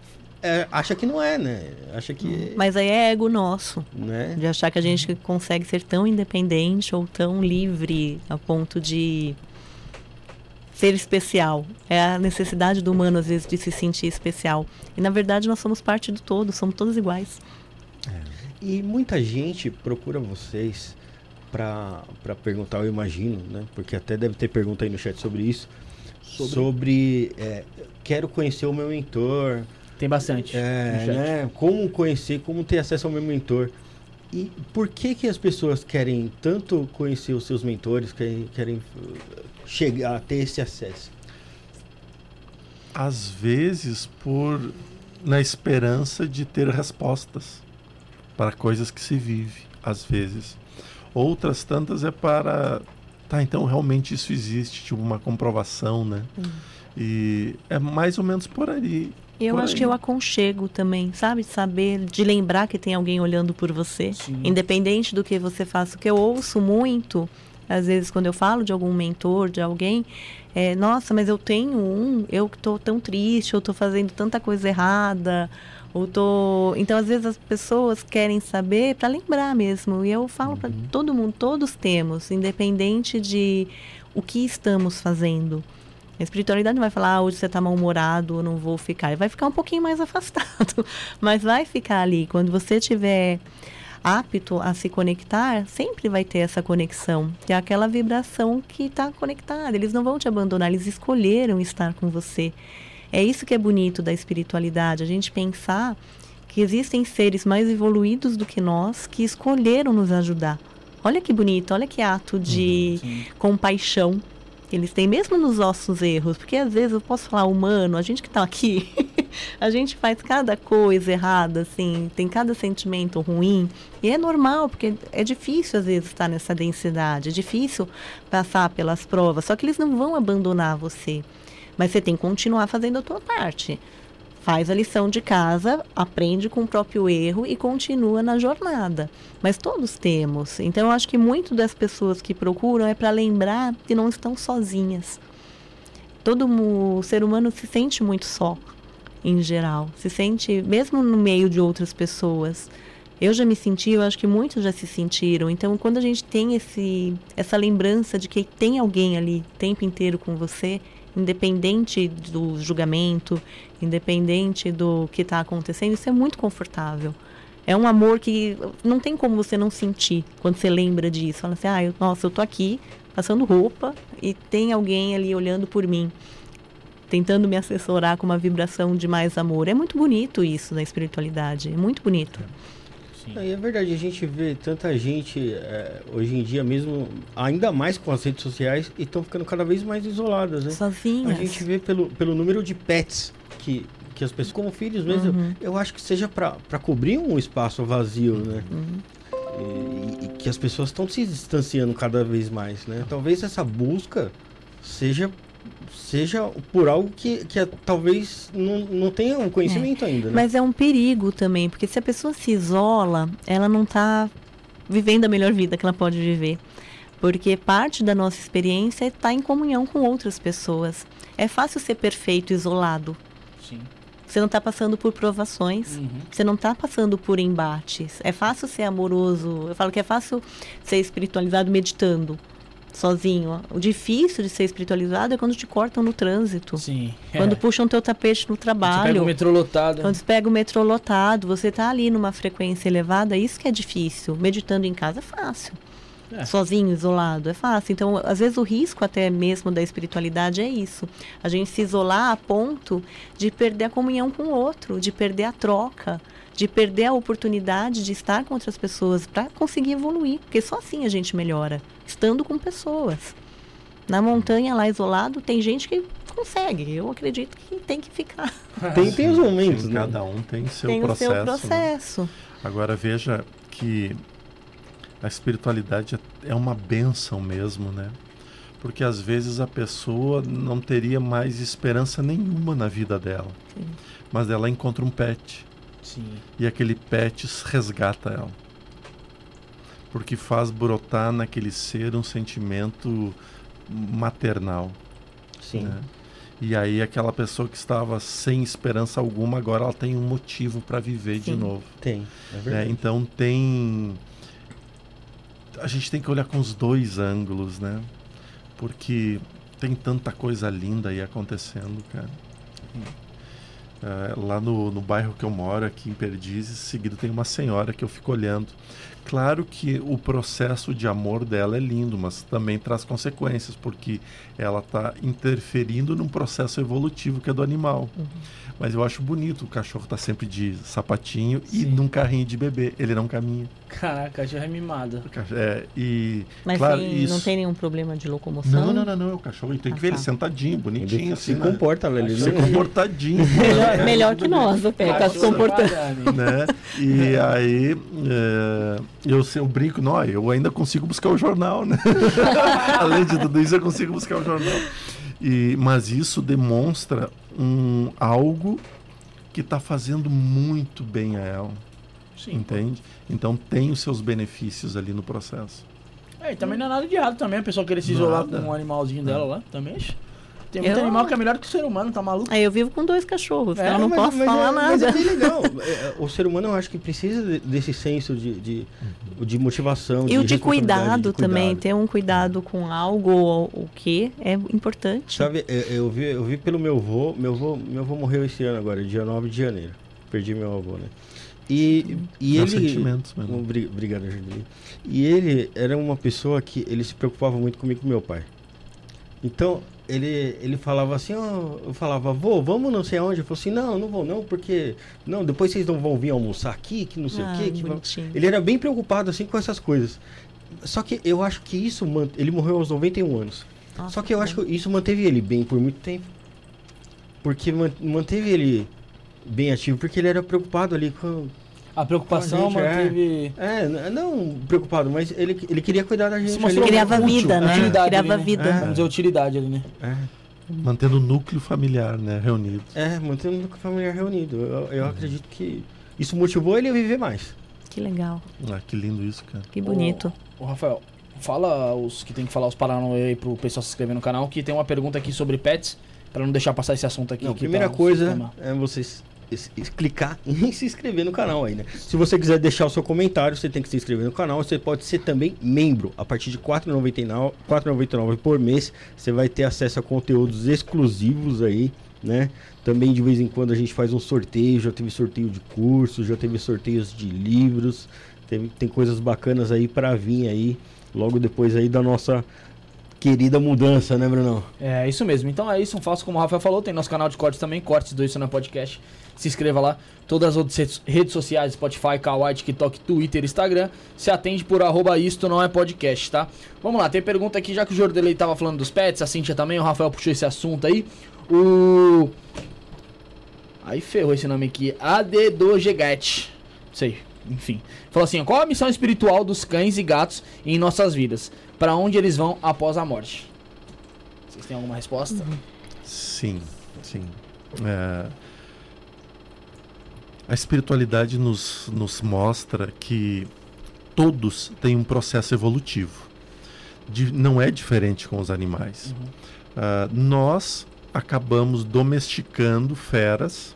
é, acha que não é, né? Acha que. Mas aí é ego nosso. Né? De achar que a gente consegue ser tão independente ou tão livre a ponto de ser especial. É a necessidade do humano, às vezes, de se sentir especial. E, na verdade, nós somos parte do todo, somos todos iguais. E muita gente procura vocês para perguntar, eu imagino, né? Porque até deve ter pergunta aí no chat sobre isso. Sobre, é, quero conhecer o meu mentor, Tem bastante. é, né? Como conhecer, como ter acesso ao meu mentor. E por que que as pessoas querem tanto conhecer os seus mentores, querem, querem uh, chegar a ter esse acesso? Às vezes, por na esperança de ter respostas para coisas que se vive, às vezes. Outras tantas é para tá, então realmente isso existe, tipo uma comprovação, né? E é mais ou menos por aí. Eu acho que eu aconchego também, sabe? De saber, de lembrar que tem alguém olhando por você. Sim. Independente do que você faça. O que eu ouço muito, às vezes, quando eu falo de algum mentor, de alguém, é, nossa, mas eu tenho um, eu que tô tão triste, eu tô fazendo tanta coisa errada, ou tô... Então, às vezes, as pessoas querem saber para lembrar mesmo. E eu falo para todo mundo, todos temos, independente de o que estamos fazendo. A espiritualidade não vai falar, ah, hoje você está mal-humorado, não vou ficar. Ele vai ficar um pouquinho mais *laughs* afastado, mas vai ficar ali. Quando você tiver apto a se conectar, sempre vai ter essa conexão, que é aquela vibração que está conectada. Eles não vão te abandonar, eles escolheram estar com você. É isso que é bonito da espiritualidade, a gente pensar que existem seres mais evoluídos do que nós que escolheram nos ajudar. Olha que bonito, olha que ato de Sim. compaixão que eles têm, mesmo nos nossos erros, porque às vezes eu posso falar humano, a gente que está aqui, *laughs* a gente faz cada coisa errada, assim, tem cada sentimento ruim, e é normal, porque é difícil às vezes estar nessa densidade, é difícil passar pelas provas, só que eles não vão abandonar você, mas você tem que continuar fazendo a tua parte. Faz a lição de casa, aprende com o próprio erro e continua na jornada. Mas todos temos. Então, eu acho que muito das pessoas que procuram é para lembrar que não estão sozinhas. Todo o ser humano se sente muito só, em geral. Se sente, mesmo no meio de outras pessoas. Eu já me senti, eu acho que muitos já se sentiram. Então, quando a gente tem esse, essa lembrança de que tem alguém ali o tempo inteiro com você, independente do julgamento, independente do que está acontecendo, isso é muito confortável. É um amor que não tem como você não sentir quando você lembra disso. Fala assim, ah, eu, nossa, eu tô aqui passando roupa e tem alguém ali olhando por mim, tentando me assessorar com uma vibração de mais amor. É muito bonito isso na espiritualidade, é muito bonito. Sim. E é verdade, a gente vê tanta gente é, hoje em dia mesmo, ainda mais com as redes sociais, e estão ficando cada vez mais isoladas, né? A Sozinhas. gente vê pelo, pelo número de pets que, que as pessoas, como filhos mesmo, Uhum. eu acho que seja para cobrir um espaço vazio, né? Uhum. E, e que as pessoas estão se distanciando cada vez mais, né? Talvez essa busca seja seja por algo que, que é- talvez não, não tenha um conhecimento ainda, né? Mas é um perigo também, porque se a pessoa se isola, ela não está vivendo a melhor vida que ela pode viver. Porque parte da nossa experiência é estar em comunhão com outras pessoas. É fácil ser perfeito isolado. Sim. Você não está passando por provações. Uhum. Você não está passando por embates. É fácil ser amoroso. Eu falo que é fácil ser espiritualizado meditando sozinho. O difícil de ser espiritualizado é quando te cortam no trânsito. Sim. Quando é. puxam teu tapete no trabalho. pega o metrô lotado. Quando pega o metrô lotado, você tá ali numa frequência elevada, isso que é difícil. Meditando em casa é fácil. É. Sozinho, isolado, é fácil. Então, às vezes o risco até mesmo da espiritualidade é isso. A gente se isolar a ponto de perder a comunhão com o outro, de perder a troca, de perder a oportunidade de estar com outras pessoas para conseguir evoluir. Porque só assim a gente melhora, estando com pessoas. Na montanha lá isolado, tem gente que consegue. Eu acredito que tem que ficar. *laughs* Tem, tem os momentos, Sim, né? Cada um tem seu tem processo. o seu né? processo. Agora veja que a espiritualidade é uma benção mesmo, né? Porque às vezes a pessoa não teria mais esperança nenhuma na vida dela. Sim. Mas ela encontra um pet Sim. e aquele pet resgata ela. Porque faz brotar naquele ser um sentimento maternal. Sim. né? E aí aquela pessoa que estava sem esperança alguma, agora ela tem um motivo para viver de Sim. novo. Tem. É verdade. Então tem. A gente tem que olhar com os dois ângulos, né? Porque tem tanta coisa linda aí acontecendo, cara. É, lá no, no bairro que eu moro, aqui em Perdizes, seguido tem uma senhora que eu fico olhando. Claro que o processo de amor dela é lindo, mas também traz consequências, porque ela está interferindo num processo evolutivo que é do animal. Mas eu acho bonito, o cachorro tá sempre de sapatinho e Sim. num carrinho de bebê. Ele não caminha. Caraca, já é mimada. O cachorro- É, e Mas claro, tem- isso. não tem nenhum problema de locomoção? Não, não, não, não, o cachorro ele tem que Ah, ver ele tá. sentadinho, bonitinho, Ele assim, se né? comporta, velho. Ele Se não- comportadinho. *laughs* Melhor, né? melhor que nós, o Pé, tá se Cachorro comportando. *laughs* parado. né? E aí é, eu, eu brinco, não, eu ainda consigo buscar o jornal, né? *laughs* Além de tudo isso, eu consigo buscar o jornal. E, mas isso demonstra um, algo que está fazendo muito bem a ela, Sim. entende? Então tem os seus benefícios ali no processo. É, e também não é nada de errado também a pessoa querer se isolar Nada. com um animalzinho dela lá. Também. Tem muito Eu- animal que é melhor que o ser humano, tá maluco? Aí eu vivo com dois cachorros, É, eu não mas- posso mas falar é, nada. Mas é bem legal. *laughs* É, O ser humano, eu acho que precisa de- desse senso de, de, de motivação. E o de responsabilidade, cuidado de também, cuidado. ter um cuidado com algo ou o que é importante. Sabe, eu, eu vi, eu vi pelo meu avô, meu avô, meu avô morreu esse ano agora, dia 9 de janeiro. Perdi meu avô, né? E, e Meus ele. sentimentos, mano. Obri- Obrigado, Julie. E ele era uma pessoa que ele se preocupava muito comigo e com meu pai. Então, ele, ele falava assim, ó, eu falava, vô, vamos não sei aonde. Eu falei assim, não, não vou não, porque. Não, depois vocês não vão vir almoçar aqui, que não sei Ah, o quê. Que bonitinho. Ele era bem preocupado assim com essas coisas. Só que eu acho que isso. man- Ele morreu aos 91 anos. Nossa, Só que eu acho que isso manteve ele bem por muito tempo. Porque man- manteve ele bem ativo, porque ele era preocupado ali com. A preocupação a gente, é. manteve. É, n- não preocupado, mas ele, ele queria cuidar da gente. Ali. Criava útil, vida, né? utilidade Criava ali, né? vida. Vamos dizer, utilidade ali, né? É, Mantendo o núcleo familiar, né? Reunido. é, mantendo o núcleo familiar reunido. Eu, eu acredito que isso motivou ele a viver mais. Que legal. Ah, que lindo isso, cara. Que bonito. Ô, Rafael, fala os que tem que falar os Paranauê aí pro pessoal se inscrever no canal, que tem uma pergunta aqui sobre pets, pra não deixar passar esse assunto aqui. Não, primeira tá coisa sistema. é você s- s- s- clicar e *laughs* se inscrever no canal aí, né? Se você quiser deixar o seu comentário, você tem que se inscrever no canal. Você pode ser também membro. A partir de R$ 4,99 R$ 4,99 por mês, você vai ter acesso a conteúdos exclusivos aí, né? Também de vez em quando a gente faz um sorteio. Já teve sorteio de cursos, já teve sorteios de livros. Teve, tem coisas bacanas aí pra vir aí, logo depois aí da nossa querida mudança, né, Brunão? É, isso mesmo. Então é isso, um falso como o Rafael falou. Tem nosso canal de cortes também, Cortes do Isso é Podcast. Se inscreva lá. Todas as outras redes- sociais, Spotify, Kawaii, TikTok, Twitter, Instagram, se atende por arroba isto não é podcast, tá? Vamos lá, tem pergunta aqui, já que o Jordelei tava falando dos pets, a Cintia também, o Rafael puxou esse assunto aí. O... Aí ferrou esse nome aqui, Adedogegat. Sei, enfim. Falou assim, qual a missão espiritual dos cães e gatos em nossas vidas? Pra onde eles vão após a morte? Vocês têm alguma resposta? Sim, sim. É, a espiritualidade nos, nos mostra que todos têm um processo evolutivo. Di- não é diferente com os animais. Ah, nós acabamos domesticando feras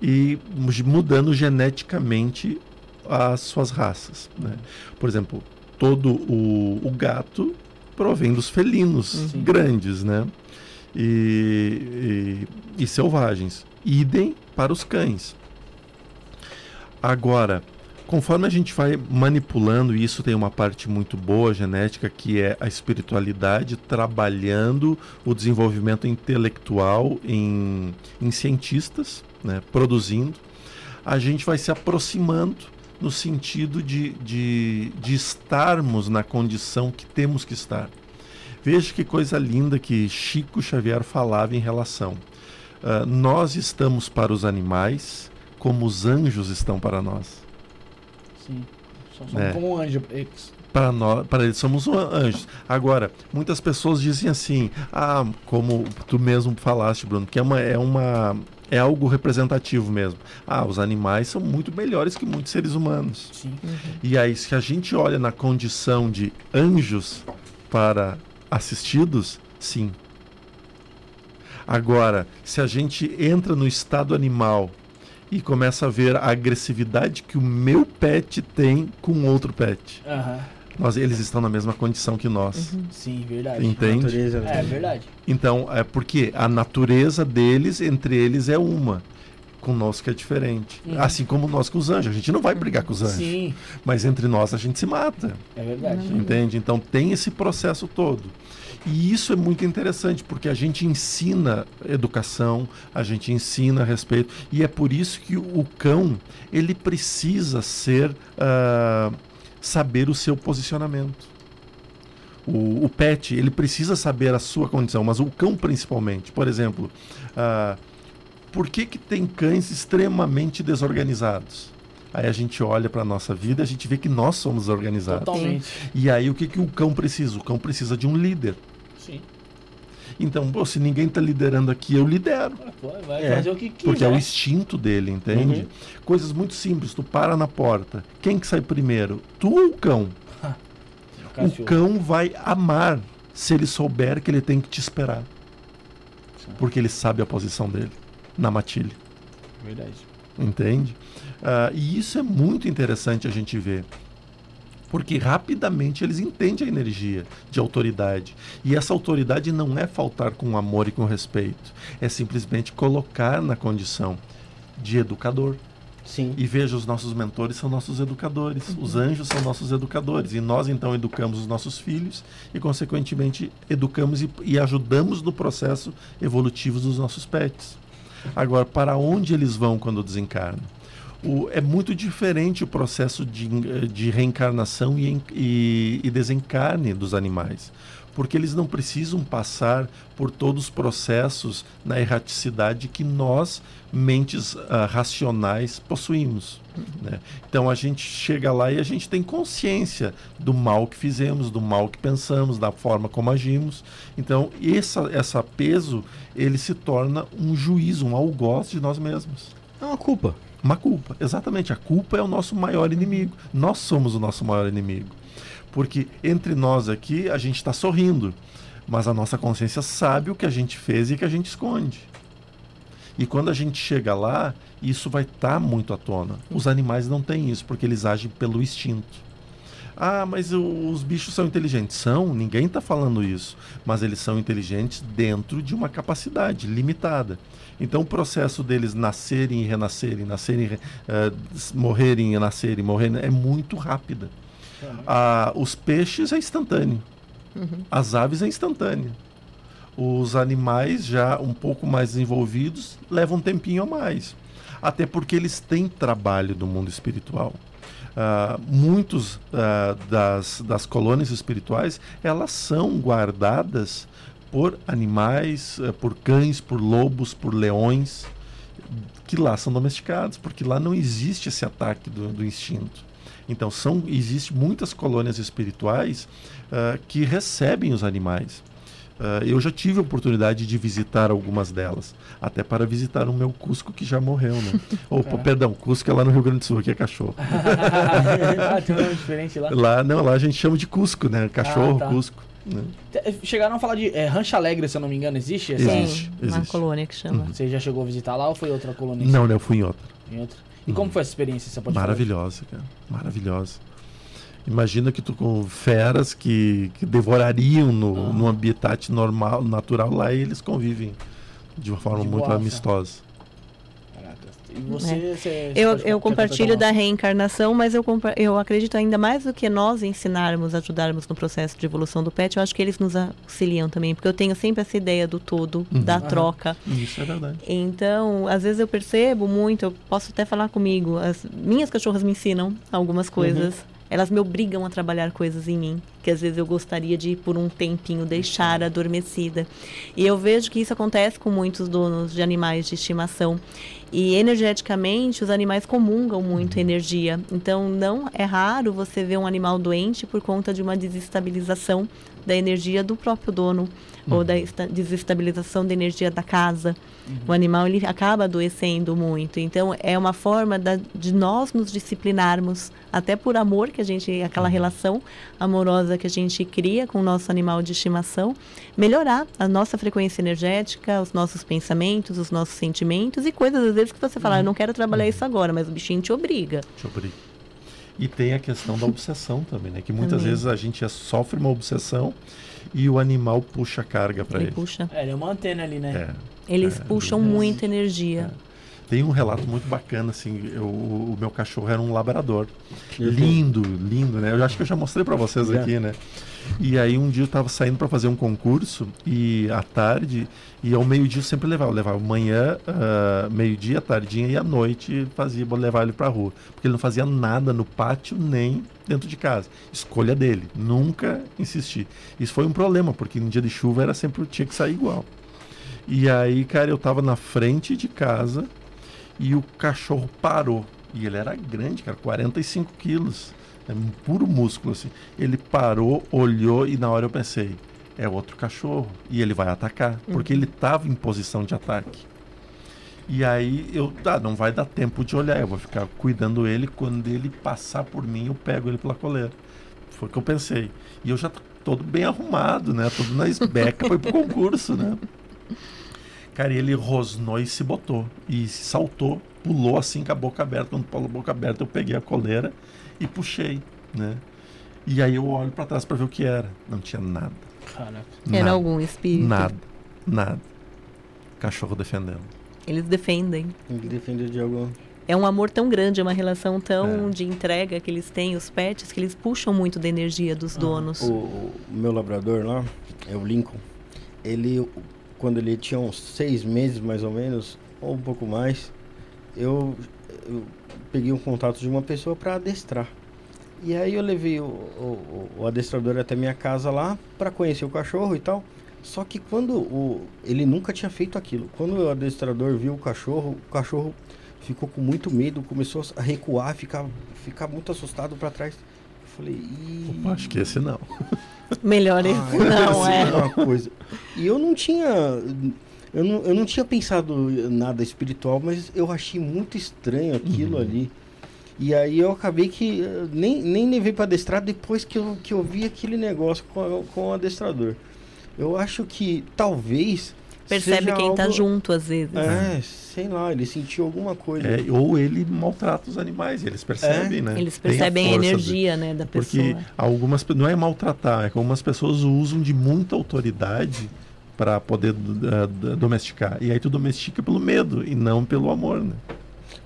e mu- mudando geneticamente as suas raças. né? Por exemplo, todo o, o gato provém dos felinos Sim. grandes, né? E, e, e selvagens. Idem para os cães. Agora, conforme a gente vai manipulando, e isso tem uma parte muito boa genética, que é a espiritualidade trabalhando o desenvolvimento intelectual em, em cientistas, né, produzindo, a gente vai se aproximando no sentido de, de, de estarmos na condição que temos que estar. Veja que coisa linda que Chico Xavier falava em relação. Ah, nós estamos para os animais como os anjos estão para nós. Sim. Somos É. como um anjo. eles. Para nós, para eles somos um anjos. Agora, muitas pessoas dizem assim: "Ah, como tu mesmo falaste, Bruno, que é uma é uma é algo representativo mesmo. Ah, os animais são muito melhores que muitos seres humanos. Sim. E aí, se a gente olha na condição de anjos para assistidos, sim. Agora, se a gente entra no estado animal e começa a ver a agressividade que o meu pet tem com outro pet, Aham. nós, eles estão na mesma condição que nós. Sim, verdade. Entende? Natureza, né? É verdade. Então, é porque a natureza deles, entre eles, é uma. Conosco é diferente. Uhum. Assim como nós com os anjos. A gente não vai brigar com os anjos. Sim, Mas entre nós a gente se mata. é verdade. Entende? Então tem esse processo todo. E isso é muito interessante, porque a gente ensina educação, a gente ensina respeito, e é por isso que o cão ele precisa ser ah, saber o seu posicionamento. O, o pet ele precisa saber a sua condição, mas o cão principalmente. Por exemplo, ah, por que, que tem cães extremamente desorganizados? Aí a gente olha para a nossa vida e a gente vê que nós somos desorganizados. Totalmente. E aí o que, que o cão precisa? O cão precisa de um líder. Sim. Então, pô, se ninguém está liderando aqui, eu lidero. Pô, Vai É, fazer o que quiser. Porque é o instinto dele, entende? Uhum. Coisas muito simples. Tu para na porta. Quem que sai primeiro? Tu ou o cão? O Cachorro. cão vai amar se ele souber que ele tem que te esperar. Porque ele sabe a posição dele na matilha. Verdade. Entende? Ah, e isso é muito interessante a gente ver. Porque rapidamente eles entendem a energia de autoridade. E essa autoridade não é faltar com amor e com respeito. É simplesmente colocar na condição de educador. Sim. E veja, os nossos mentores são nossos educadores, os anjos são nossos educadores. E nós, então, educamos os nossos filhos e, consequentemente, educamos e, e ajudamos no processo evolutivo dos nossos pets. Agora, para onde eles vão quando desencarnam? O, é muito diferente o processo de, de reencarnação e, e, e desencarne dos animais porque eles não precisam passar por todos os processos na erraticidade que nós, mentes uh, racionais, possuímos. Né? Então a gente chega lá e a gente tem consciência do mal que fizemos, do mal que pensamos, da forma como agimos. Então essa, essa peso ele se torna um juízo, um algoz de nós mesmos. É uma culpa. Uma culpa, exatamente. A culpa é o nosso maior inimigo. Nós somos o nosso maior inimigo. Porque entre nós aqui a gente está sorrindo, mas a nossa consciência sabe o que a gente fez e que a gente esconde. E quando a gente chega lá, isso vai estar tá muito à tona. Os animais não têm isso, porque eles agem pelo instinto. Ah, mas os bichos são inteligentes. São, ninguém está falando isso. Mas eles são inteligentes dentro de uma capacidade limitada. Então o processo deles nascerem e renascerem, nascerem, uh, morrerem e nascerem, morrerem, é muito rápida. Ah, os peixes é instantâneo. Uhum. As aves é instantâneo. Os animais já um pouco mais desenvolvidos levam um tempinho a mais. Até porque eles têm trabalho do mundo espiritual. Uh, muitos uh, das, das colônias espirituais elas são guardadas por animais, uh, por cães, por lobos, por leões, que lá são domesticados, porque lá não existe esse ataque do, do instinto. Então, são existem muitas colônias espirituais uh, que recebem os animais. Uh, eu já tive a oportunidade de visitar algumas delas, até para visitar o meu Cusco que já morreu, né? *laughs* Opa, é. perdão, Cusco é lá no Rio Grande do Sul, aqui é cachorro. *laughs* ah, tem um nome diferente lá? Lá, não, lá a gente chama de Cusco, né? Cachorro, ah, tá. Cusco. Né? Chegaram a falar de é, Rancho Alegre, se eu não me engano, existe? Essa? Existe, Sim, uma colônia que chama. Uhum. Você já chegou a visitar lá ou foi outra colônia? Não, não, eu fui em outra. Em outra? E como foi essa experiência? Você pode Maravilhosa, cara. Maravilhosa. Imagina que tu com feras que, que devorariam no, ah. no habitat normal, natural lá e eles convivem de uma forma de muito boa, amistosa. E você, é. você, eu, eu compartilho da reencarnação, mas eu, eu acredito ainda mais do que nós ensinarmos, ajudarmos no processo de evolução do pet, eu acho que eles nos auxiliam também, porque eu tenho sempre essa ideia do todo, uhum. da troca. Isso é verdade. Então, às vezes eu percebo muito, eu posso até falar comigo, as minhas cachorras me ensinam algumas coisas. Uhum elas me obrigam a trabalhar coisas em mim, que às vezes eu gostaria de, por um tempinho, deixar adormecida. E eu vejo que isso acontece com muitos donos de animais de estimação. E energeticamente, os animais comungam muito energia. Então, não é raro você ver um animal doente por conta de uma desestabilização da energia do próprio dono uhum. ou da desestabilização da energia da casa. Uhum. O animal ele acaba adoecendo muito. Então é uma forma da, de nós nos disciplinarmos, até por amor que a gente, aquela uhum. relação amorosa que a gente cria com o nosso animal de estimação, melhorar a nossa frequência energética, os nossos pensamentos, os nossos sentimentos e coisas às vezes que você fala, ah, eu não quero trabalhar uhum. isso agora, mas o bichinho te obriga. Te obriga. E tem a questão da obsessão também, né? Que muitas também. vezes a gente sofre uma obsessão e o animal puxa a carga para ele. ele. Puxa. É, ele é uma antena ali, né? É, Eles é, puxam muita energia. É. Tem um relato muito bacana, assim, eu, o meu cachorro era um labrador. Lindo, lindo, né? Eu acho que eu já mostrei para vocês aqui, né? E aí um dia eu estava saindo para fazer um concurso e à tarde e ao meio-dia eu sempre levava, eu levava manhã, uh, meio-dia, tardinha e à noite fazia levar ele para rua, porque ele não fazia nada no pátio nem dentro de casa. Escolha dele, nunca insisti. Isso foi um problema, porque no dia de chuva era sempre tinha que sair igual. E aí, cara, eu tava na frente de casa e o cachorro parou. E ele era grande, cara, 45 quilos. É um puro músculo, assim. Ele parou, olhou e na hora eu pensei, é outro cachorro. E ele vai atacar. Porque uhum. ele estava em posição de ataque. E aí eu, tá, não vai dar tempo de olhar, eu vou ficar cuidando ele. Quando ele passar por mim, eu pego ele pela coleira. Foi o que eu pensei. E eu já tô todo bem arrumado, né? Todo na esbeca, foi pro concurso, né? Cara, ele rosnou e se botou. E saltou, pulou assim com a boca aberta. Quando pulou a boca aberta, eu peguei a coleira e puxei, né? E aí eu olho para trás para ver o que era. Não tinha nada. Caraca. Era nada, algum espírito? Nada, nada. Cachorro defendendo. Eles defendem. Eles defendem de algum. É um amor tão grande, é uma relação tão É. de entrega que eles têm, os pets, que eles puxam muito da energia dos donos. O, o meu labrador lá, é o Lincoln, ele, quando ele tinha uns seis meses mais ou menos, ou um pouco mais, eu, eu peguei um contato de uma pessoa para adestrar. E aí eu levei o, o, o adestrador até minha casa lá para conhecer o cachorro e tal. Só que quando o, ele nunca tinha feito aquilo. Quando o adestrador viu o cachorro, o cachorro ficou com muito medo, começou a recuar, ficar, ficar muito assustado para trás. Eu falei, Ih, Opa, acho que esse não. Melhor ah, esse eu não, é. numa coisa. E eu não tinha. Eu não, eu não tinha pensado nada espiritual, mas eu achei muito estranho aquilo Uhum. ali. E aí eu acabei que nem, nem levei para adestrar depois que eu, que eu vi aquele negócio com, a- com o adestrador. Eu acho que talvez. Percebe quem tá algo- junto às vezes. É, sei lá, ele sentiu alguma coisa. É, ou ele maltrata os animais, eles percebem, né? Eles percebem a, força energia, né, da do- Porque pessoa. algumas não é maltratar, é que algumas pessoas usam de muita autoridade para poder d- domesticar. E aí tu domestica pelo medo e não pelo amor, né?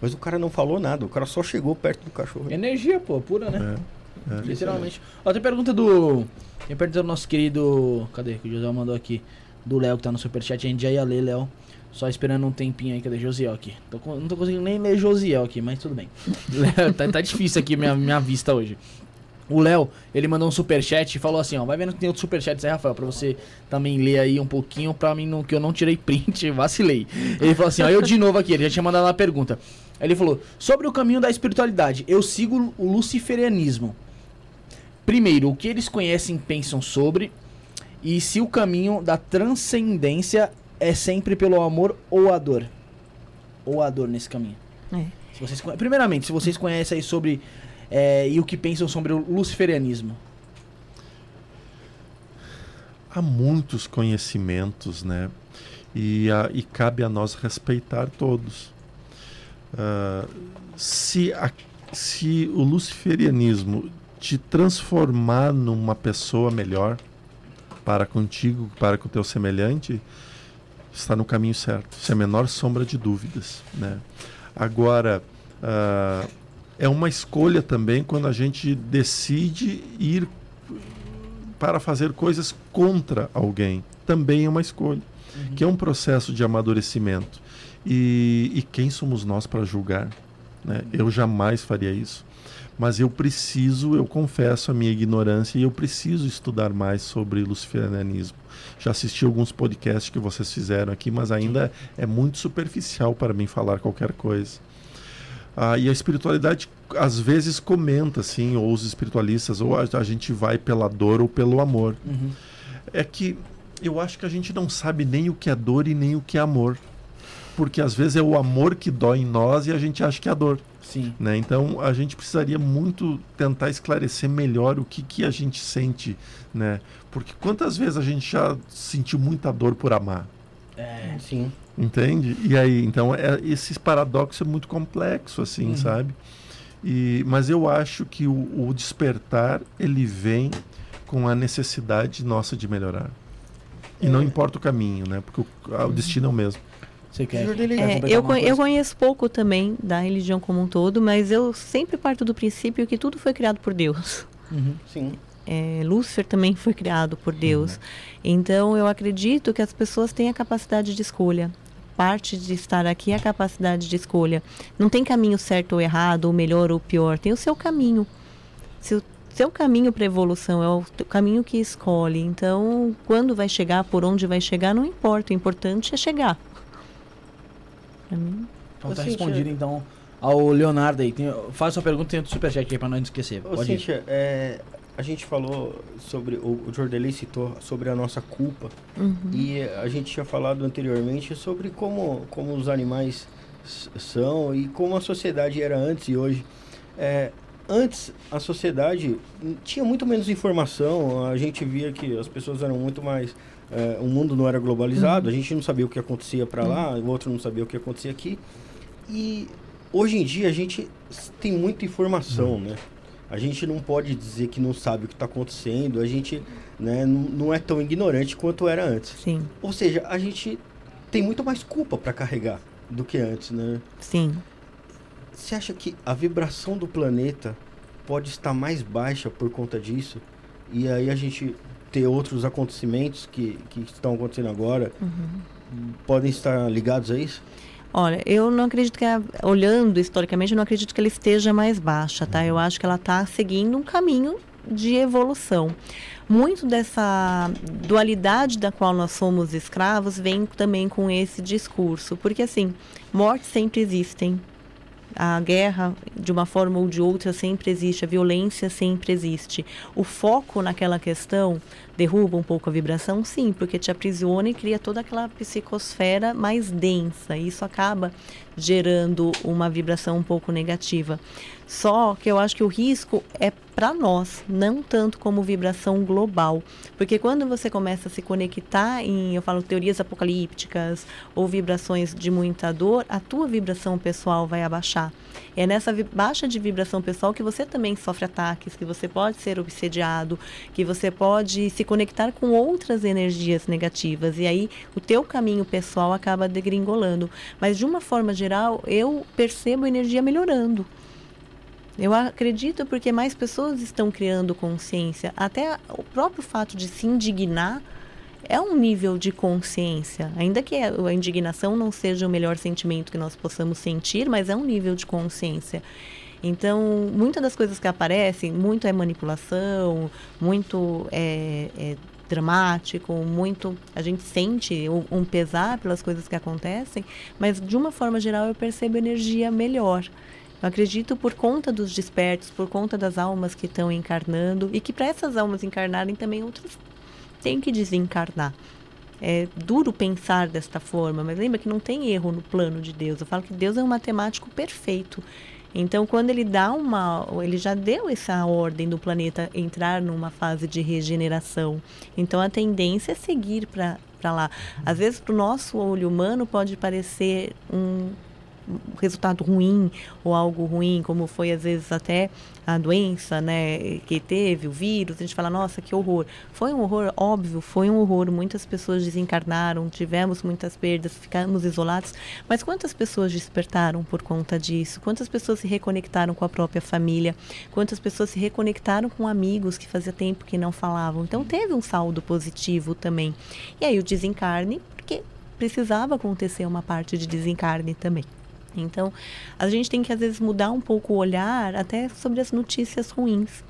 Mas o cara não falou nada, o cara só chegou perto do cachorro. Energia, pô, pura, né? É, é. Literalmente. Ó, tem pergunta do. Tem pergunta do nosso querido. Cadê? Que o José mandou aqui. Do Léo que tá no superchat. A gente já ia ler, Léo. Só esperando um tempinho aí. Cadê Josiel aqui? Tô com- não tô conseguindo nem ler Josiel aqui, mas tudo bem. *laughs* Léo, tá, tá difícil aqui minha, minha vista hoje. O Léo, ele mandou um superchat e falou assim, ó, vai vendo que tem outros superchats aí, Rafael, pra você também ler aí um pouquinho, pra mim, não, que eu não tirei print, *laughs* vacilei. Ele falou assim, ó, eu de novo aqui, ele já tinha mandado uma pergunta. Ele falou, sobre o caminho da espiritualidade, eu sigo o luciferianismo. Primeiro, o que eles conhecem e pensam sobre, e se o caminho da transcendência é sempre pelo amor ou a dor. Ou a dor nesse caminho. É. Se vocês, primeiramente, se vocês conhecem aí sobre é, e o que pensam sobre o luciferianismo. Há muitos conhecimentos, né? E, a- e cabe a nós respeitar todos. Ah, se, a- se o luciferianismo te transformar numa pessoa melhor para contigo, para com o teu semelhante, está no caminho certo, sem a menor sombra de dúvidas, né? Agora, ah, é uma escolha também quando a gente decide ir para fazer coisas contra alguém. Também é uma escolha, que é um processo de amadurecimento. E, e quem somos nós para julgar? né? Eu jamais faria isso. Mas eu preciso, eu confesso a minha ignorância e eu preciso estudar mais sobre luciferianismo. Já assisti alguns podcasts que vocês fizeram aqui, mas ainda é muito superficial para mim falar qualquer coisa. Ah, e a espiritualidade às vezes comenta, assim, ou os espiritualistas, ou a, a gente vai pela dor ou pelo amor. Uhum. É que eu acho que a gente não sabe nem o que é dor e nem o que é amor. Porque às vezes é o amor que dói em nós e a gente acha que é a dor. Sim. Né? Então a gente precisaria muito tentar esclarecer melhor o que, que a gente sente. Né? Porque quantas vezes a gente já sentiu muita dor por amar? É. Sim. Entende? E aí, então, é, esse paradoxo é muito complexo, assim, Uhum. sabe? E, mas eu acho que o, o despertar, ele vem com a necessidade nossa de melhorar. E não É. importa o caminho, né? Porque o, a- o destino é o mesmo. Você quer? É, eu, eu conheço pouco também da religião como um todo, mas eu sempre parto do princípio que tudo foi criado por Deus. Uhum. Sim. É, Lúcifer também foi criado por Deus. Então eu acredito que as pessoas têm a capacidade de escolha. Parte de estar aqui é a capacidade de escolha. Não tem caminho certo ou errado, ou melhor ou pior. Tem o seu caminho. Se o seu caminho para evolução é o caminho que escolhe. Então, quando vai chegar, por onde vai chegar, não importa. O importante é chegar. Mim. Então tá respondido então ao Leonardo aí. Tem, faz sua pergunta e tem outro superchat aí pra não esquecer. Ô, Pode ir. Cíntia, é, a gente falou sobre. O, o Jordelei citou sobre a nossa culpa. Uhum. E a gente tinha falado anteriormente sobre como, como os animais são e como a sociedade era antes e hoje. É, antes, a sociedade tinha muito menos informação, a gente via que as pessoas eram muito mais. é, o mundo não era globalizado, a gente não sabia o que acontecia para lá, o outro não sabia o que acontecia aqui. E hoje em dia a gente tem muita informação, né? A gente não pode dizer que não sabe o que está acontecendo, a gente né, não, é tão ignorante quanto era antes. Sim, Ou seja, a gente tem muito mais culpa para carregar do que antes, né? sim. Você acha que a vibração do planeta pode estar mais baixa por conta disso? E aí a gente ter outros acontecimentos que, que estão acontecendo agora podem estar ligados a isso? Olha, eu não acredito que, olhando historicamente, eu não acredito que ela esteja mais baixa, tá? Eu acho que ela está seguindo um caminho de evolução. Muito dessa dualidade da qual nós somos escravos vem também com esse discurso, porque assim, mortes sempre existem, a guerra, de uma forma ou de outra, sempre existe, a violência sempre existe. O foco naquela questão derruba um pouco a vibração, sim, porque te aprisiona e cria toda aquela psicosfera mais densa. E isso acaba gerando uma vibração um pouco negativa. Só que eu acho que o risco é para nós, não tanto como vibração global. Porque quando você começa a se conectar em, eu falo, teorias apocalípticas ou vibrações de muita dor, a tua vibração pessoal vai abaixar. É nessa baixa de vibração pessoal que você também sofre ataques, que você pode ser obsediado, que você pode se conectar com outras energias negativas. E aí o teu caminho pessoal acaba degringolando. Mas de uma forma geral, eu percebo a energia melhorando. Eu acredito porque mais pessoas estão criando consciência. Até o próprio fato de se indignar é um nível de consciência. Ainda que a indignação não seja o melhor sentimento que nós possamos sentir, mas é um nível de consciência. Então, muitas das coisas que aparecem, muito é manipulação, muito é, é dramático, muito a gente sente um, pesar pelas coisas que acontecem, mas de uma forma geral eu percebo energia melhor. Eu acredito por conta dos despertos, por conta das almas que estão encarnando e que para essas almas encarnarem também outras têm que desencarnar. É duro pensar desta forma, mas lembra que não tem erro no plano de Deus. Eu falo que Deus é um matemático perfeito. Então, quando ele dá uma, ele já deu essa ordem do planeta entrar numa fase de regeneração. Então, a tendência é seguir para lá. Às vezes, para o nosso olho humano, pode parecer um resultado ruim ou algo ruim, como foi às vezes até a doença, né, que teve, o vírus, a gente fala, nossa, que horror. Foi um horror, óbvio, foi um horror. Muitas pessoas desencarnaram, tivemos muitas perdas, ficamos isolados. Mas quantas pessoas despertaram por conta disso? Quantas pessoas se reconectaram com a própria família? Quantas pessoas se reconectaram com amigos que fazia tempo que não falavam? Então teve um saldo positivo também. E aí o desencarne, porque precisava acontecer uma parte de desencarne também. Então, a gente tem que às vezes mudar um pouco o olhar até sobre as notícias ruins.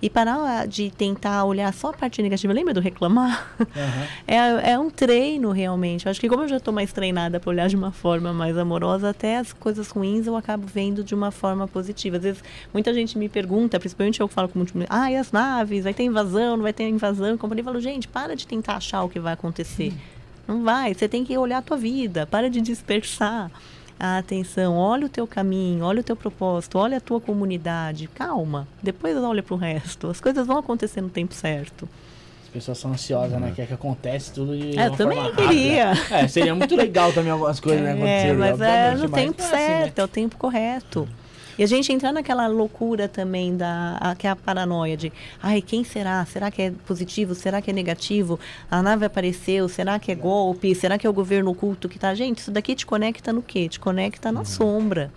E parar de tentar olhar só a parte negativa. Lembra do reclamar? *laughs* É, é um treino, realmente. Eu acho que como eu já estou mais treinada para olhar de uma forma mais amorosa, até as coisas ruins eu acabo vendo de uma forma positiva. Às vezes, muita gente me pergunta, principalmente eu que falo com muito... Ah, e as naves? Vai ter invasão? Não vai ter invasão? Como eu falo, gente, para de tentar achar o que vai acontecer. Não vai. Você tem que olhar a tua vida. Para de dispersar a atenção, olha o teu caminho, olha o teu propósito, olha a tua comunidade, calma, depois olha para o resto, as coisas vão acontecer no tempo certo. As pessoas são ansiosas, né? Quer que acontece tudo de É, uma também forma queria. É, seria muito legal também algumas coisas *laughs* né, É, acontecerem. mas é no mas tempo é assim, né? certo, é o tempo correto. E a gente entrar naquela loucura também da a, que é a paranoia de, ai, quem será? Será que é positivo? Será que é negativo? A nave apareceu? Será que é golpe? Será que é o governo oculto que tá? Gente, isso daqui te conecta no quê? Te conecta na sombra.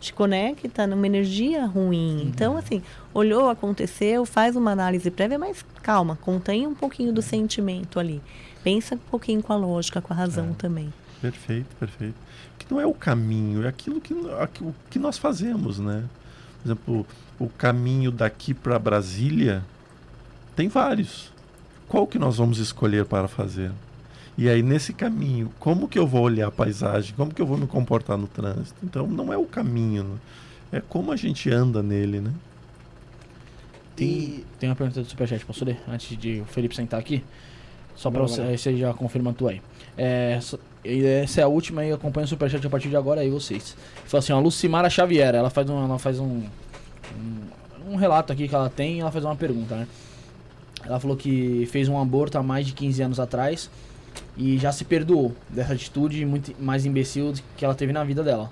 Te conecta numa energia ruim. Então, assim, olhou, aconteceu, faz uma análise prévia, mas calma, contém um pouquinho do sentimento ali. Pensa um pouquinho com a lógica, com a razão também. Perfeito, perfeito. Não é o caminho, é aquilo que, aqui- o que nós fazemos, né? Por exemplo, o caminho daqui para Brasília tem vários. Qual que nós vamos escolher para fazer? E aí, nesse caminho, como que eu vou olhar a paisagem? Como que eu vou me comportar no trânsito? Então, não é o caminho, né? é como a gente anda nele, né? Tem, tem uma pergunta do Superchat, posso ler? Antes de o Felipe sentar aqui. Só pra Bora, você, aí você já confirma tu aí. É, e essa é a última e acompanha o Superchat a partir de agora aí vocês. Fala assim, ó, Lucimara Xavier, ela faz um, ela faz um, um, um relato aqui que ela tem e ela faz uma pergunta, né? Ela falou que fez um aborto há mais de 15 anos atrás e já se perdoou dessa atitude muito mais imbecil que ela teve na vida dela.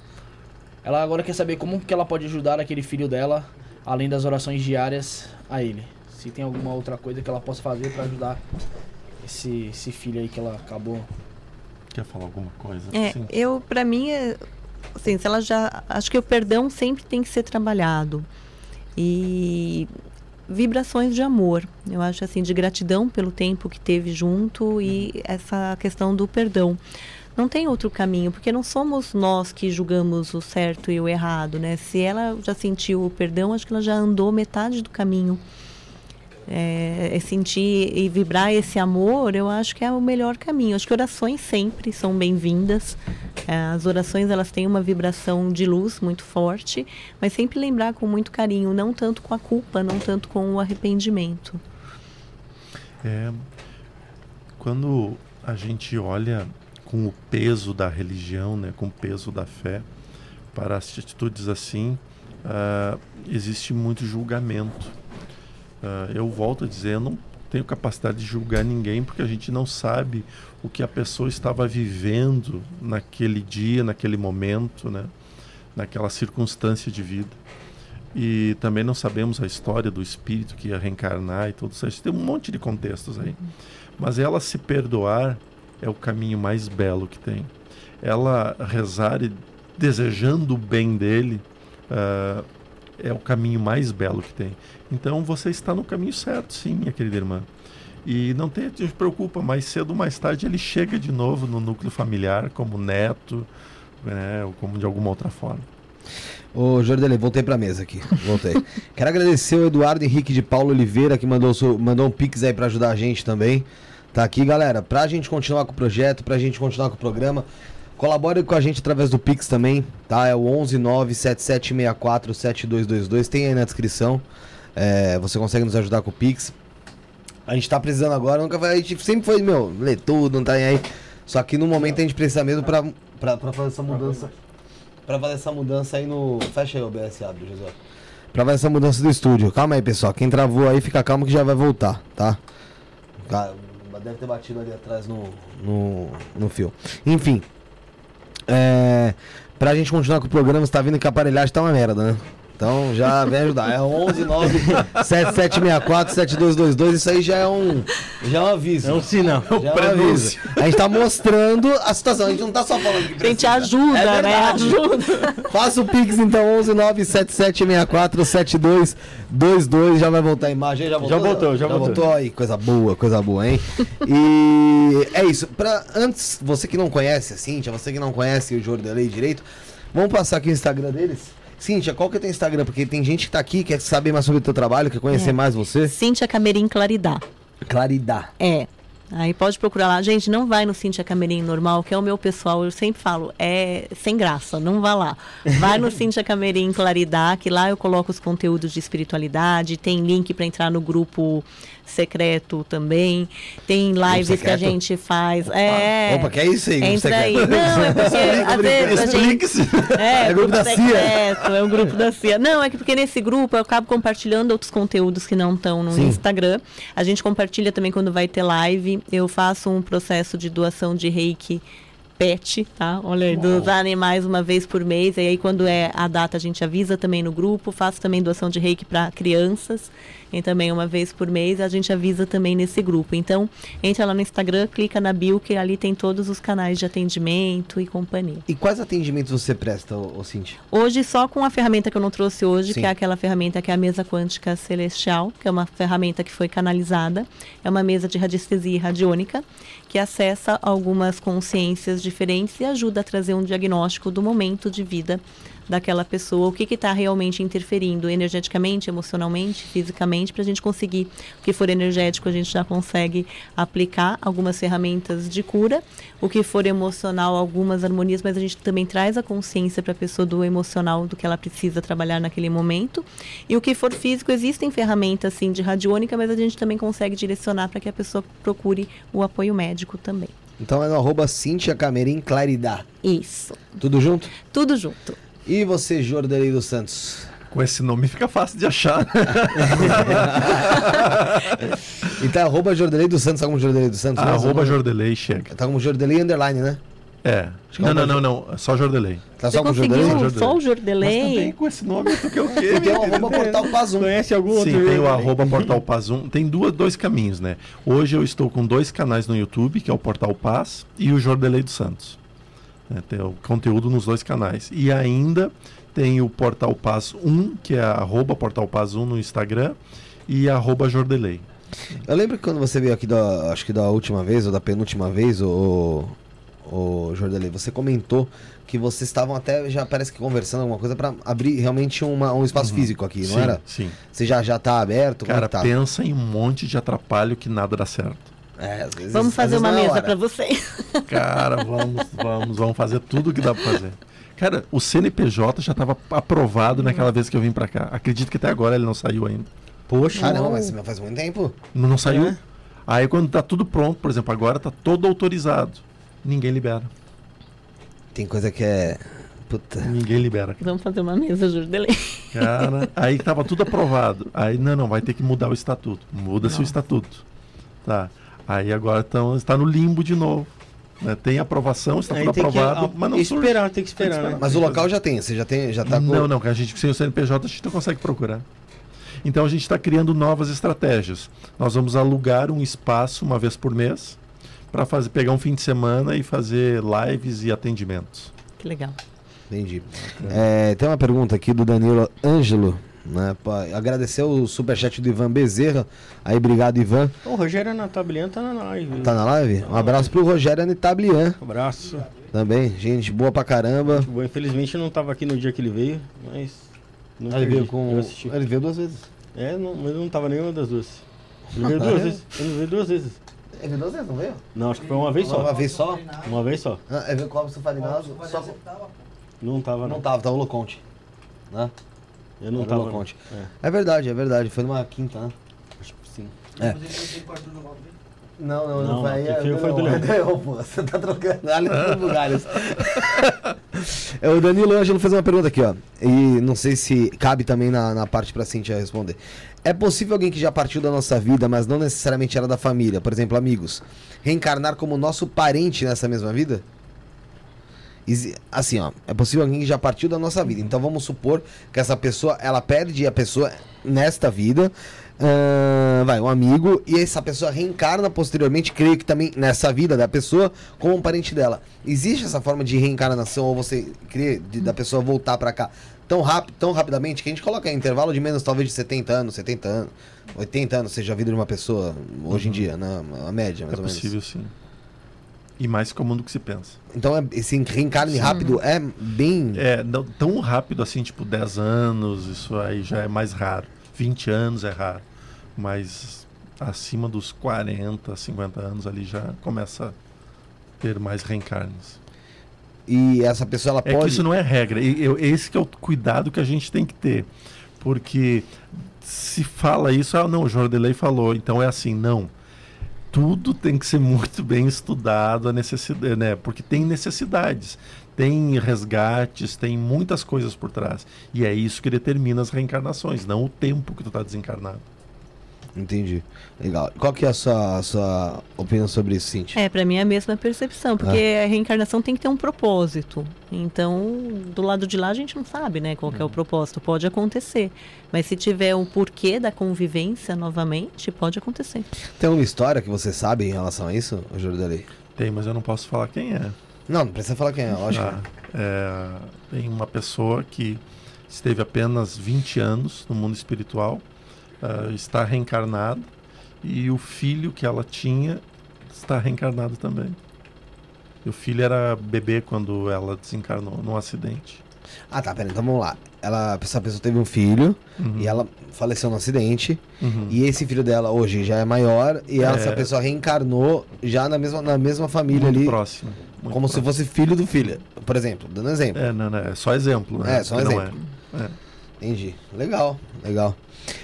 Ela agora quer saber como que ela pode ajudar aquele filho dela, além das orações diárias a ele. Se tem alguma outra coisa que ela possa fazer pra ajudar esse, esse filho aí que ela acabou. Quer falar alguma coisa? É, Sim. eu, para mim, é- assim, se ela já. Acho que o perdão sempre tem que ser trabalhado. E vibrações de amor. Eu acho assim, de gratidão pelo tempo que teve junto e essa questão do perdão. Não tem outro caminho, porque não somos nós que julgamos o certo e o errado, né? Se ela já sentiu o perdão, acho que ela já andou metade do caminho. É, é sentir e vibrar esse amor, eu acho que é o melhor caminho. Acho que orações sempre são bem-vindas. É, as orações elas têm uma vibração de luz muito forte, mas sempre lembrar com muito carinho, não tanto com a culpa, não tanto com o arrependimento. É, quando a gente olha com o peso da religião, né, com o peso da fé, para as atitudes assim, uh, existe muito julgamento. Uh, eu volto a dizer, eu não tenho capacidade de julgar ninguém porque a gente não sabe o que a pessoa estava vivendo naquele dia, naquele momento, né, naquela circunstância de vida. E também não sabemos a história do espírito que ia reencarnar e tudo isso. Tem um monte de contextos aí. Mas ela se perdoar é o caminho mais belo que tem. Ela rezar e desejando o bem dele uh, é o caminho mais belo que tem. Então você está no caminho certo, sim, minha querida irmã. E não te, te preocupa, mais cedo ou mais tarde ele chega de novo no núcleo familiar como neto, né, ou como de alguma outra forma. Ô, Jordele, voltei pra mesa aqui. Voltei. *laughs* Quero agradecer o Eduardo Henrique de Paulo Oliveira, que mandou, mandou um pix aí pra ajudar a gente também. Tá aqui, galera. Pra gente continuar com o projeto, pra gente continuar com o programa, colabore com a gente através do Pix também, tá? É o 11977647222. Tem aí na descrição. É, você consegue nos ajudar com o Pix. A gente tá precisando agora, nunca foi, a gente sempre foi, meu, ler tudo, não tá aí. Só que no momento a gente precisa mesmo pra, pra, pra fazer essa mudança. Pra fazer essa mudança aí no. Fecha aí o OBS, abre. Pra fazer essa mudança do estúdio. Calma aí, pessoal. Quem travou aí, fica calmo que já vai voltar, tá? Deve ter batido ali atrás no, no, no fio. Enfim. É, pra gente continuar com o programa, você tá vendo que a aparelhagem tá uma merda, né? Então já vem ajudar. É 11 9 7764 7222. Isso aí já é um já é um aviso. É um sinal. Já é um aviso. A gente tá mostrando a situação. A gente não tá só falando que A gente ajuda, É né? Ajuda. Faça o Pix então 11 9 7764 7222. Já vai voltar a imagem. Já voltou? Já voltou, já voltou. voltou aí. Coisa boa, coisa boa, hein? e é isso. Pra, antes, você que não conhece a Cintia, você que não conhece o Jordelei direito, vamos passar aqui o Instagram deles? Cíntia, qual que é o teu Instagram? Porque tem gente que tá aqui, quer saber mais sobre o teu trabalho, quer conhecer É. mais você. Cíntia Camerim Claridá. Claridá. É. Aí pode procurar lá. Gente, não vai no Cintia Camerim normal, que é o meu pessoal. Eu sempre falo, é sem graça, não vá lá. Vai no *laughs* Cintia Camerim Claridá, que lá eu coloco os conteúdos de espiritualidade. Tem link para entrar no grupo secreto também. Tem lives que a gente faz. É. Opa, que é isso aí? Entra aí. Não, é porque *laughs* às vezes a gente. Explique-se. É, É grupo da CIA. secreto, é um grupo da CIA. Não, é que porque nesse grupo eu acabo compartilhando outros conteúdos que não estão no Sim. Instagram. A gente compartilha também quando vai ter live. Eu faço um processo de doação de reiki pet, tá? Olha aí, dos animais uma vez por mês. E aí, quando é a data, a gente avisa também no grupo. Faço também doação de reiki para crianças. E também uma vez por mês a gente avisa também nesse grupo. Então, entra lá no Instagram, clica na bio, que ali tem todos os canais de atendimento e companhia. E quais atendimentos você presta, ô, Cintia? Hoje, só com a ferramenta que eu não trouxe hoje, Sim. que é aquela ferramenta que é a mesa quântica celestial, que é uma ferramenta que foi canalizada. É uma mesa de radiestesia radiônica, que acessa algumas consciências diferentes e ajuda a trazer um diagnóstico do momento de vida daquela pessoa, o que está realmente interferindo energeticamente, emocionalmente, fisicamente, para a gente conseguir. O que for energético, a gente já consegue aplicar algumas ferramentas de cura. O que for emocional, algumas harmonias, mas a gente também traz a consciência para a pessoa do emocional, do que ela precisa trabalhar naquele momento. E o que for físico, existem ferramentas assim de radiônica, mas a gente também consegue direcionar para que a pessoa procure o apoio médico também. Então é no arroba Cintia Camerim Claridá. Isso. Tudo junto? Tudo junto. E você, Jordelei dos Santos? Com esse nome fica fácil de achar. *laughs* Então, arroba Jordelei dos Santos, tá como Jordelei dos Santos? mesmo? Arroba Jordelei chega. Tá como Jordelei Underline, né? É. Não, é não, uma- não, não. Só Jordelei. Tá só com conseguiu Jordelei? Só o Mas Jordelei? também com esse nome, tu quer o quê? E tem o arroba Portal Pazum. Conhece algum outro? Sim, tem o arroba Portal Paz 1. Tem duas, dois caminhos, né? Hoje eu estou com dois canais no YouTube, que é o Portal Paz e o Jordelei dos Santos. Né? Tem o conteúdo nos dois canais. E ainda tem o Portal Paz 1, que é arroba Portal Paz 1 no Instagram, e arroba Jordelei. Eu lembro que quando você veio aqui, da, acho que da última vez, ou da penúltima vez, o, o Jordelei, você comentou que vocês estavam até, já parece que conversando alguma coisa para abrir realmente uma, um espaço físico aqui, não sim, era? Sim. Você já, já tá aberto? Cara, tá? pensa em um monte de atrapalho que nada dá certo. É, às vezes- Vamos às fazer vezes uma não mesa para vocês. Cara, vamos, vamos, vamos fazer tudo que dá pra fazer. Cara, o CNPJ já estava aprovado naquela vez que eu vim pra cá. Acredito que até agora ele não saiu ainda. Poxa, Caramba, mas faz muito tempo. Não, não saiu? É. Aí quando tá tudo pronto, por exemplo, agora tá todo autorizado. Ninguém libera. Tem coisa que é. Puta. Ninguém libera. Vamos fazer uma mesa, Jordelei. Cara, aí tava tudo aprovado. Aí, não, não, vai ter que mudar o estatuto. Muda-se o estatuto. Tá. Aí agora tão, está no limbo de novo. né? Tem aprovação, está Aí tudo que aprovado, a- mas não surge. esperar, tem que esperar, Tem que né? Mas o local já tem, você já tem, já tá com. Não, não, que a gente sem o CNPJ a gente não consegue procurar. Então a gente está criando novas estratégias. Nós vamos alugar um espaço uma vez por mês para fazer pegar um fim de semana e fazer lives e atendimentos. Que legal. Entendi. É, tem uma pergunta aqui do Danilo Ângelo. Né, pá, agradecer o superchat do Ivan Bezerra. Aí, obrigado, Ivan. O Rogério Anatablian tá na live. Tá na live? Um abraço pro Rogério Anitablian Abraço. também. Gente boa pra caramba. Bom, infelizmente eu não tava aqui no dia que ele veio, mas. Não Ele veio com. Ele veio duas vezes. É, não, mas eu não tava nenhuma das duas. Ele *laughs* veio duas vezes. Ele veio duas vezes. Ele veio duas vezes, não veio? Não, acho que foi uma vez só. Uma vez só? Uma vez só. Ah, ele veio com o Robson Farinazzo. Só... Não tava, Não não. tava, tava o Loconte. Né? Eu não tava. não. Loconte. É, É verdade, é verdade. Foi numa quinta, né? acho que sim. É. Não, não, não, Não, foi aí. quem *laughs* é- foi não, do Leão. é. Você tá trocando ali nos lugares. *laughs* é, o Danilo Ângelo fez uma pergunta aqui, ó. E não sei se cabe também na, na parte pra Cintia responder. É possível alguém que já partiu da nossa vida, mas não necessariamente era da família, por exemplo, amigos, reencarnar como nosso parente nessa mesma vida? Assim, ó, é possível alguém que já partiu da nossa vida. Então vamos supor que essa pessoa, ela perde a pessoa nesta vida, ahn, vai, um amigo, e essa pessoa reencarna posteriormente, creio que também nessa vida da pessoa, como um parente dela. Existe essa forma de reencarnação, ou você crê de- da pessoa voltar pra cá tão rápido, tão rapidamente, que a gente coloca em intervalo de menos talvez de 70 anos, 70 anos, 80 anos, seja a vida de uma pessoa hoje em dia, né? A média, mais é ou menos. possível sim. E mais comum do que se pensa. Então, é- esse reencarne rápido é bem. É, não tão rápido assim, tipo 10 anos, isso aí já é mais raro. 20 anos é raro. Mas acima dos 40, 50 anos ali já começa a ter mais reencarnes. E essa pessoa ela É pode. que isso não é regra. E eu- esse que é o cuidado que a gente tem que ter. Porque se fala isso, ah, não, o Jordelei falou, então é assim, não. Tudo tem que ser muito bem estudado, a necessidade, né? Porque tem necessidades, tem resgates, tem muitas coisas por trás. E é isso que determina as reencarnações, não o tempo que tu está desencarnado. Entendi. Legal. Qual que é a sua, a sua opinião sobre isso, Cintia? É, pra mim é a mesma percepção, porque a reencarnação tem que ter um propósito. Então, do lado de lá a gente não sabe, né, qual que é o propósito. Pode acontecer. Mas se tiver um porquê da convivência novamente, pode acontecer. Tem uma história que você sabe em relação a isso, Jordelei? Tem, mas eu não posso falar quem é. Não, não precisa falar quem é, lógico. Ah, é, tem uma pessoa que esteve apenas 20 anos no mundo espiritual, ah, está reencarnada, e o filho que ela tinha está reencarnado também. E o filho era bebê quando ela desencarnou num acidente. Ah, tá, pera, então vamos lá. Ela, essa pessoa teve um filho Uhum. e ela faleceu no acidente. Uhum. E esse filho dela hoje já é maior e ela- É. essa pessoa reencarnou já na mesma, na mesma família muito ali. próximo. como se próximo. fosse filho do filho. Por exemplo, dando exemplo. É, não, não, é só exemplo, né? É, só um exemplo. é. É. Entendi. Legal, legal.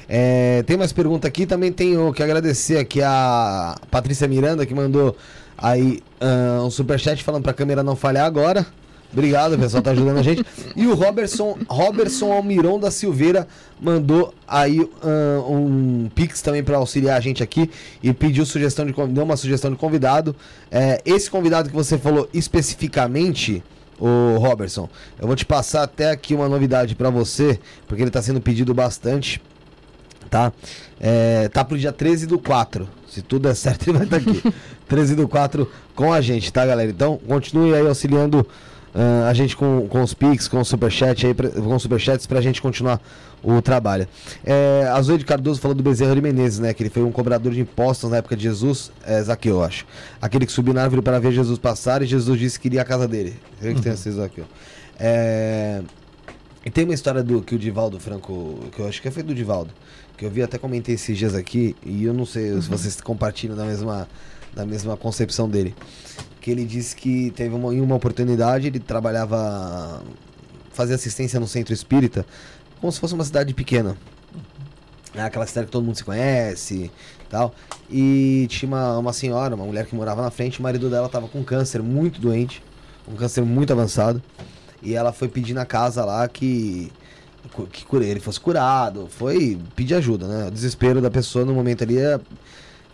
É, tem mais pergunta aqui, também tenho que agradecer aqui a Patrícia Miranda que mandou aí ah, um superchat falando pra câmera não falhar agora. Obrigado, o pessoal tá ajudando a gente. E o Robertson, Robertson Almiron da Silveira mandou aí ah, um pix também pra auxiliar a gente aqui e pediu sugestão de deu uma sugestão de convidado. É, esse convidado que você falou especificamente, o Robertson, eu vou te passar até aqui uma novidade pra você, porque ele tá sendo pedido bastante, tá? É, tá pro dia 13 do 4. Se tudo der certo, ele vai estar aqui. *laughs* 13 do 4 com a gente, tá, galera? Então, continue aí auxiliando ah, a gente com, com os Pix, com o Superchat aí, pra, com os Superchats pra gente continuar o trabalho. É, a Zoe de Cardoso falou do Bezerra de Menezes, né? Que ele foi um cobrador de impostos na época de Jesus, é, Zaqueu, eu acho. Aquele que subiu na árvore para ver Jesus passar e Jesus disse que iria à casa dele. Eu que tem esse Zaqueu. É, e tem uma história do que o Divaldo Franco, que eu acho que foi do Divaldo, que eu vi até comentei esses dias aqui, e eu não sei se vocês compartilham da mesma, da mesma concepção dele. Que ele disse que teve uma, em uma oportunidade, ele trabalhava, fazia assistência no centro espírita, como se fosse uma cidade pequena. É aquela cidade que todo mundo se conhece tal. E tinha uma, uma senhora, uma mulher que morava na frente, o marido dela tava com câncer muito doente, um câncer muito avançado. E ela foi pedir na casa lá que, que ele fosse curado. Foi pedir ajuda, né? O desespero da pessoa no momento ali era,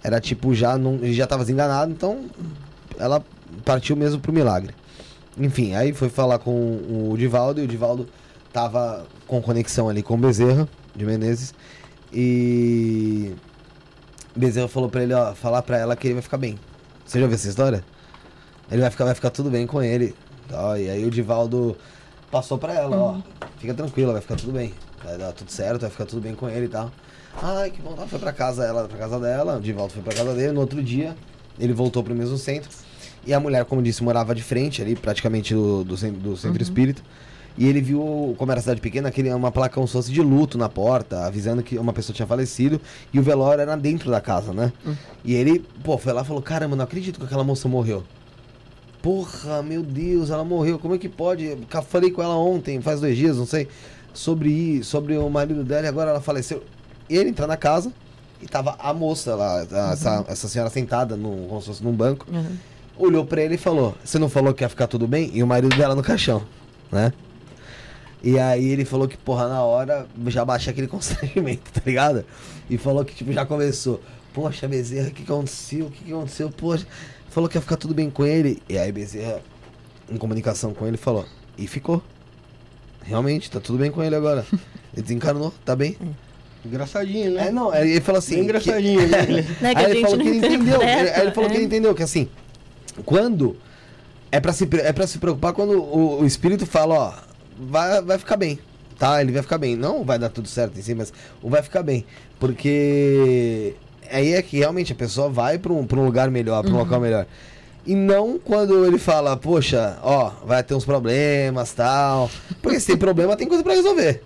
era tipo, já não, já tava desenganado, então ela partiu mesmo pro milagre. Enfim, aí foi falar com o Divaldo e o Divaldo tava com conexão ali com o Bezerra de Menezes. E Bezerra falou pra ele, ó, falar pra ela que ele vai ficar bem. Você já viu essa história? Ele vai ficar, vai ficar tudo bem com ele. Ó, e aí o Divaldo passou pra ela, ó. Fica tranquila, vai ficar tudo bem. Vai dar tudo certo, vai ficar tudo bem com ele e tal. Ai, que bom. Ela foi pra casa, ela pra casa dela, o Divaldo foi pra casa dele. No outro dia, ele voltou pro mesmo centro. E a mulher, como disse, morava de frente ali, praticamente do, do, cen- do centro espírita. E ele viu, como era cidade pequena, aquele, uma placa como se fosse de luto na porta, avisando que uma pessoa tinha falecido. E o velório era dentro da casa, né? E ele, pô, foi lá e falou: Caramba, não acredito que aquela moça morreu. Porra, meu Deus, ela morreu. Como é que pode? Ca- Falei com ela ontem, faz dois dias, não sei, sobre sobre o marido dela e agora ela faleceu. Ele entra na casa e tava a moça lá, a- essa, essa senhora sentada no, como se fosse num banco, Uhum. olhou pra ele e falou: Você não falou que ia ficar tudo bem? E o marido dela no caixão, né? E aí ele falou que, porra, na hora já baixou aquele *laughs* constrangimento, tá ligado? E falou que, tipo, já começou. Poxa, Bezerra, o que, aconteceu? O que, que aconteceu? Poxa, falou que ia ficar tudo bem com ele. E aí Bezerra, em comunicação com ele, falou. E ficou. Realmente, tá tudo bem com ele agora. *laughs* Ele desencarnou, tá bem. Engraçadinho, né? É, não, aí ele falou assim. Bem engraçadinho, né? *laughs* Né, que aí a ele falou que ele entendeu. Ele, interpreta, aí ele falou que é. ele entendeu que assim, quando é pra se, é pra se preocupar quando o, o espírito fala, ó, vai, vai ficar bem. Tá, ele vai ficar bem. Não vai dar tudo certo em si, mas o vai ficar bem. Porque aí é que realmente a pessoa vai pra um, pra um lugar melhor, pra um local melhor. E não quando ele fala, poxa, ó, vai ter uns problemas tal. Porque se tem problema, tem coisa pra resolver.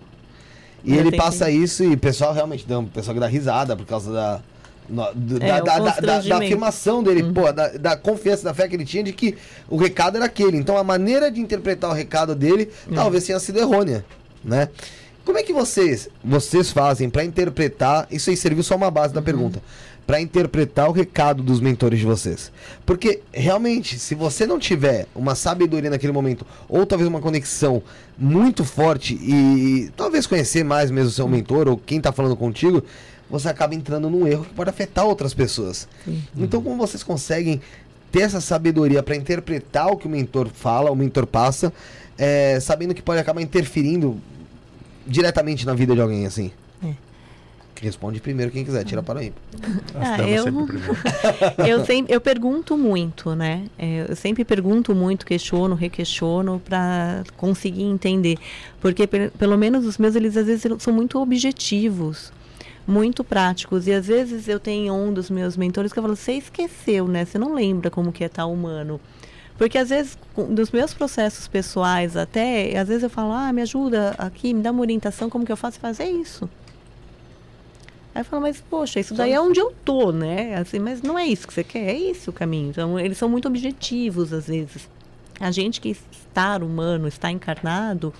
E É, ele passa isso e o pessoal realmente dá um pessoal que dá risada por causa da. no- do- É, da, da, da- da- afirmação dele, pô, da, da confiança, da fé que ele tinha de que o recado era aquele. Então a maneira de interpretar o recado dele talvez tenha sido errônea, né? Como é que vocês, vocês fazem pra interpretar? Isso aí serviu só uma base da pergunta. Pra interpretar o recado dos mentores de vocês. Porque realmente, se você não tiver uma sabedoria naquele momento, ou talvez uma conexão muito forte e talvez conhecer mais mesmo o seu mentor ou quem tá falando contigo, você acaba entrando num erro que pode afetar outras pessoas. Então, como vocês conseguem ter essa sabedoria para interpretar o que o mentor fala, o mentor passa, é, sabendo que pode acabar interferindo diretamente na vida de alguém assim? É. Responde primeiro quem quiser, tira para. As Ah, eu- sempre *laughs* eu sempre eu pergunto muito, né? É, Eu sempre pergunto muito, questiono, requestiono para conseguir entender, porque pe- pelo menos os meus eles às vezes são muito objetivos, muito práticos e às vezes eu tenho um dos meus mentores que eu falo, você esqueceu, né? Você não lembra como que é tal humano. Porque às vezes, dos meus processos pessoais até, às vezes eu falo, ah, me ajuda aqui, me dá uma orientação, como que eu faço? Fazer isso. Aí eu falo, mas poxa, isso daí é onde eu tô, né? Assim, mas não é isso que você quer, é esse o caminho. Então, eles são muito objetivos, às vezes. A gente que está humano, está encarnado,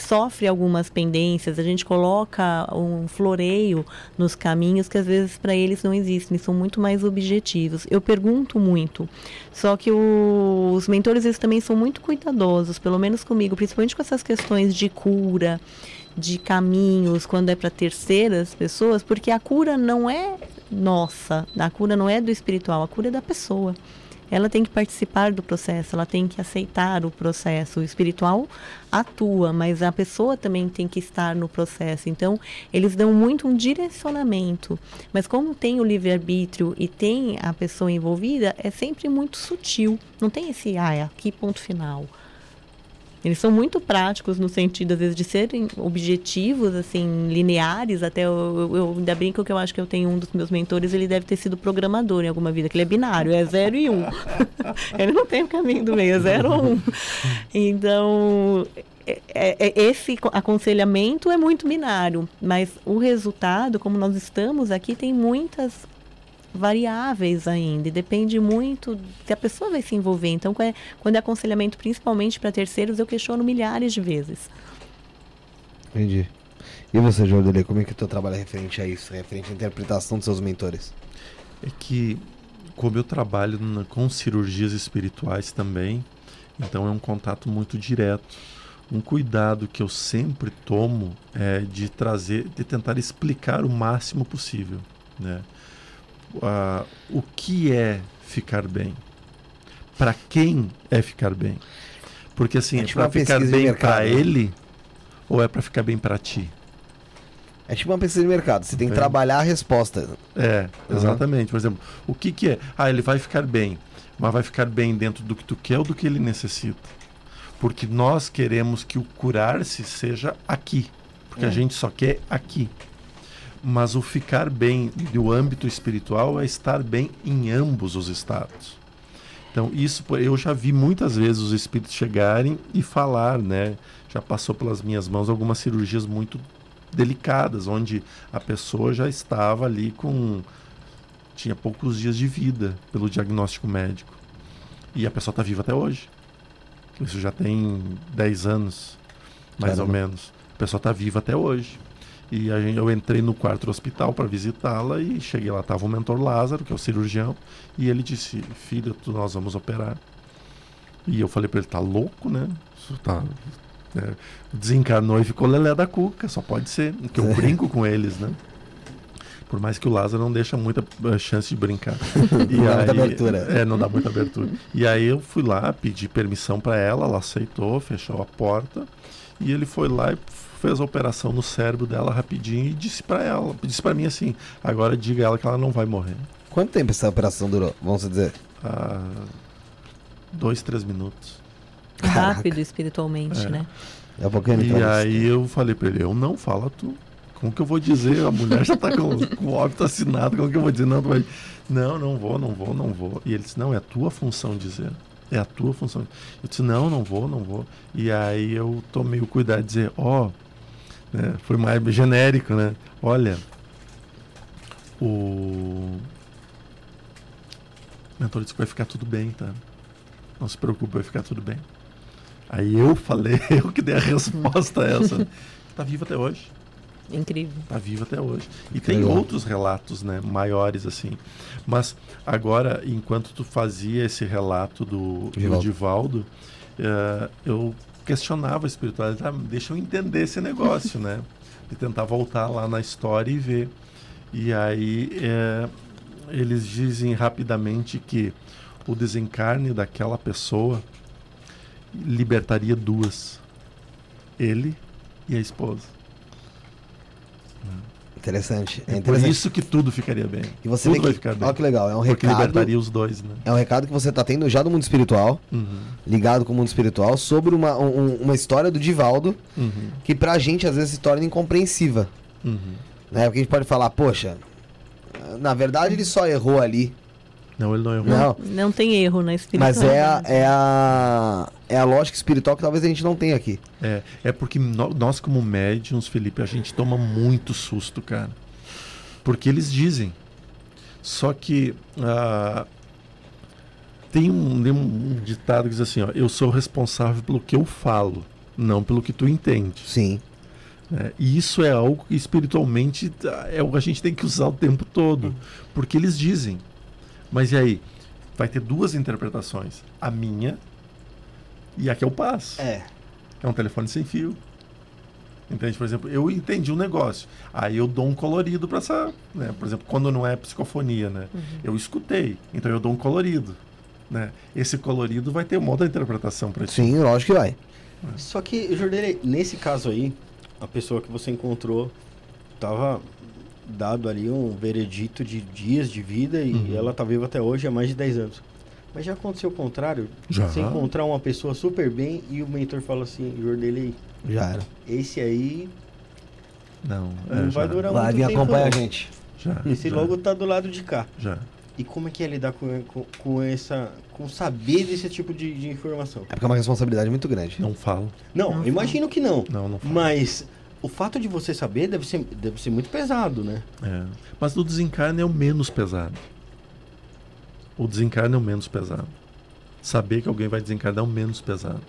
sofre algumas pendências, a gente coloca um floreio nos caminhos que às vezes para eles não existem, são muito mais objetivos. Eu pergunto muito, só que o- os mentores eles também são muito cuidadosos, pelo menos comigo, principalmente com essas questões de cura, de caminhos, quando é para terceiras pessoas, porque a cura não é nossa, a cura não é do espiritual, a cura é da pessoa. Ela tem que participar do processo, ela tem que aceitar o processo. O espiritual atua, mas a pessoa também tem que estar no processo. Então, eles dão muito um direcionamento. Mas como tem o livre-arbítrio e tem a pessoa envolvida, é sempre muito sutil. Não tem esse, ah, é aqui ponto final. Eles são muito práticos no sentido, às vezes, de serem objetivos, assim, lineares. Até eu, eu ainda brinco que eu acho que eu tenho um dos meus mentores, ele deve ter sido programador em alguma vida, que ele é binário, é zero e um. *laughs* ele não tem o caminho do meio, é zero ou um. Então, é, é, esse aconselhamento é muito binário, mas o resultado, como nós estamos aqui, tem muitas variáveis ainda e depende muito se a pessoa vai se envolver. Então, quando é aconselhamento principalmente para terceiros, eu questiono milhares de vezes. Entendi. E você, Jordele, como é que o teu trabalho é referente a isso, referente à interpretação dos seus mentores? É que, como eu trabalho na, com cirurgias espirituais também, então é um contato muito direto. Um cuidado que eu sempre tomo é de trazer, de tentar explicar o máximo possível, né? Uh, o que é ficar bem? Para quem é ficar bem? Porque assim, é, tipo para ficar bem para né? ele ou é para ficar bem para ti? É tipo uma pesquisa de mercado, você tem que é. trabalhar a resposta. É, exatamente. Uhum. Por exemplo, o que, que é? Ah, ele vai ficar bem, mas vai ficar bem dentro do que tu quer ou do que ele necessita? Porque nós queremos que o curar-se seja aqui. Porque é. a gente só quer aqui. Mas o ficar bem do âmbito espiritual é estar bem em ambos os estados. Então, isso eu já vi muitas vezes os espíritos chegarem e falar, né? Já passou pelas minhas mãos algumas cirurgias muito delicadas, onde a pessoa já estava ali com. tinha poucos dias de vida pelo diagnóstico médico. E a pessoa está viva até hoje. Isso já tem 10 anos, mais Caramba. ou menos. A pessoa está viva até hoje. E a gente, eu entrei no quarto do hospital para visitá-la e cheguei lá, estava o mentor Lázaro, que é o cirurgião, e ele disse: Filho, nós vamos operar. E eu falei para ele: Tá louco, né? Tá, é, desencarnou e ficou lelé da cuca, só pode ser. Porque eu *laughs* brinco com eles, né? Por mais que o Lázaro não deixa muita eh, chance de brincar. *laughs* e não aí, dá muita abertura. É, não dá muita abertura. E aí eu fui lá, pedi permissão para ela, ela aceitou, fechou a porta. E ele foi lá e fez a operação no cérebro dela rapidinho e disse para ela, disse para mim assim, agora diga ela que ela não vai morrer. Quanto tempo essa operação durou, vamos dizer? Ah, dois, três minutos. Rápido espiritualmente, é. né? É um pouquinho e aí eu falei para ele, eu não fala tu. Como que eu vou dizer? A mulher já tá com, *laughs* com o óbito assinado, como que eu vou dizer? Não, vai... não, não vou, não vou, não vou. E ele disse, não, é a tua função dizer. É a tua função. Eu disse, não, não vou, não vou. E aí eu tomei o cuidado de dizer, ó, oh, né? Foi mais genérico, né? Olha, o mentor disse que vai ficar tudo bem, tá? Não se preocupe, vai ficar tudo bem. Aí eu falei, *laughs* eu que dei a resposta a essa. *laughs* Tá vivo até hoje. Incrível. Tá vivo até hoje. E tem outros relatos, né, maiores assim. Mas agora, enquanto tu fazia esse relato do Divaldo, do Divaldo uh, eu questionava a espiritualidade, ah, deixa eu entender esse negócio, né? De tentar voltar lá na história e ver. E aí é, eles dizem rapidamente que o desencarne daquela pessoa libertaria duas, ele e a esposa. Interessante. É, é interessante. por isso que tudo ficaria bem. E você tudo vai ficar bem. Olha que legal. É um Porque recado. libertaria os dois, né? É um recado que você está tendo já do mundo espiritual, uhum. ligado com o mundo espiritual, sobre uma, um, uma história do Divaldo, uhum. que pra gente às vezes se torna incompreensiva. Uhum. Né? Porque a gente pode falar, poxa, na verdade ele só errou ali não, ele não errou. Não, não tem erro na espiritualidade. Mas é a, é, a, é a lógica espiritual que talvez a gente não tenha aqui. É, é porque no, nós, como médiums, Felipe, a gente toma muito susto, cara. Porque eles dizem. Só que uh, tem, um, tem um ditado que diz assim: ó, eu sou responsável pelo que eu falo, não pelo que tu entende. Sim. É, e isso é algo que espiritualmente é o que a gente tem que usar o tempo todo. Porque eles dizem. Mas e aí? Vai ter duas interpretações. A minha e a que eu passo. É. É um telefone sem fio. Entende? Por exemplo, eu entendi um negócio. Aí eu dou um colorido para essa. Né? Por exemplo, quando não é psicofonia, né? Uhum. Eu escutei. Então eu dou um colorido. Né? Esse colorido vai ter uma outra interpretação para isso. Sim, lógico que vai. Só que, Jordele, nesse caso aí, a pessoa que você encontrou estava dado ali um veredito de dias de vida e uhum. ela está viva até hoje há mais de 10 anos. Mas já aconteceu o contrário? Já. Você encontrar uma pessoa super bem e o mentor fala assim, Jordelei, Já era. esse aí Não, é, não já, vai durar Vai muito vir tempo. acompanha a gente. Já, Esse já, logo tá do lado de cá. Já. E como é que é lidar com, com, com essa. com saber desse tipo de, de informação? É porque é uma responsabilidade muito grande. Não falo. Não, Não eu imagino que não. Não, não falo. Mas o fato de você saber deve ser, deve ser muito pesado, né? É. Mas o desencarne é o menos pesado. O desencarne é o menos pesado. Saber que alguém vai desencarnar é o menos pesado.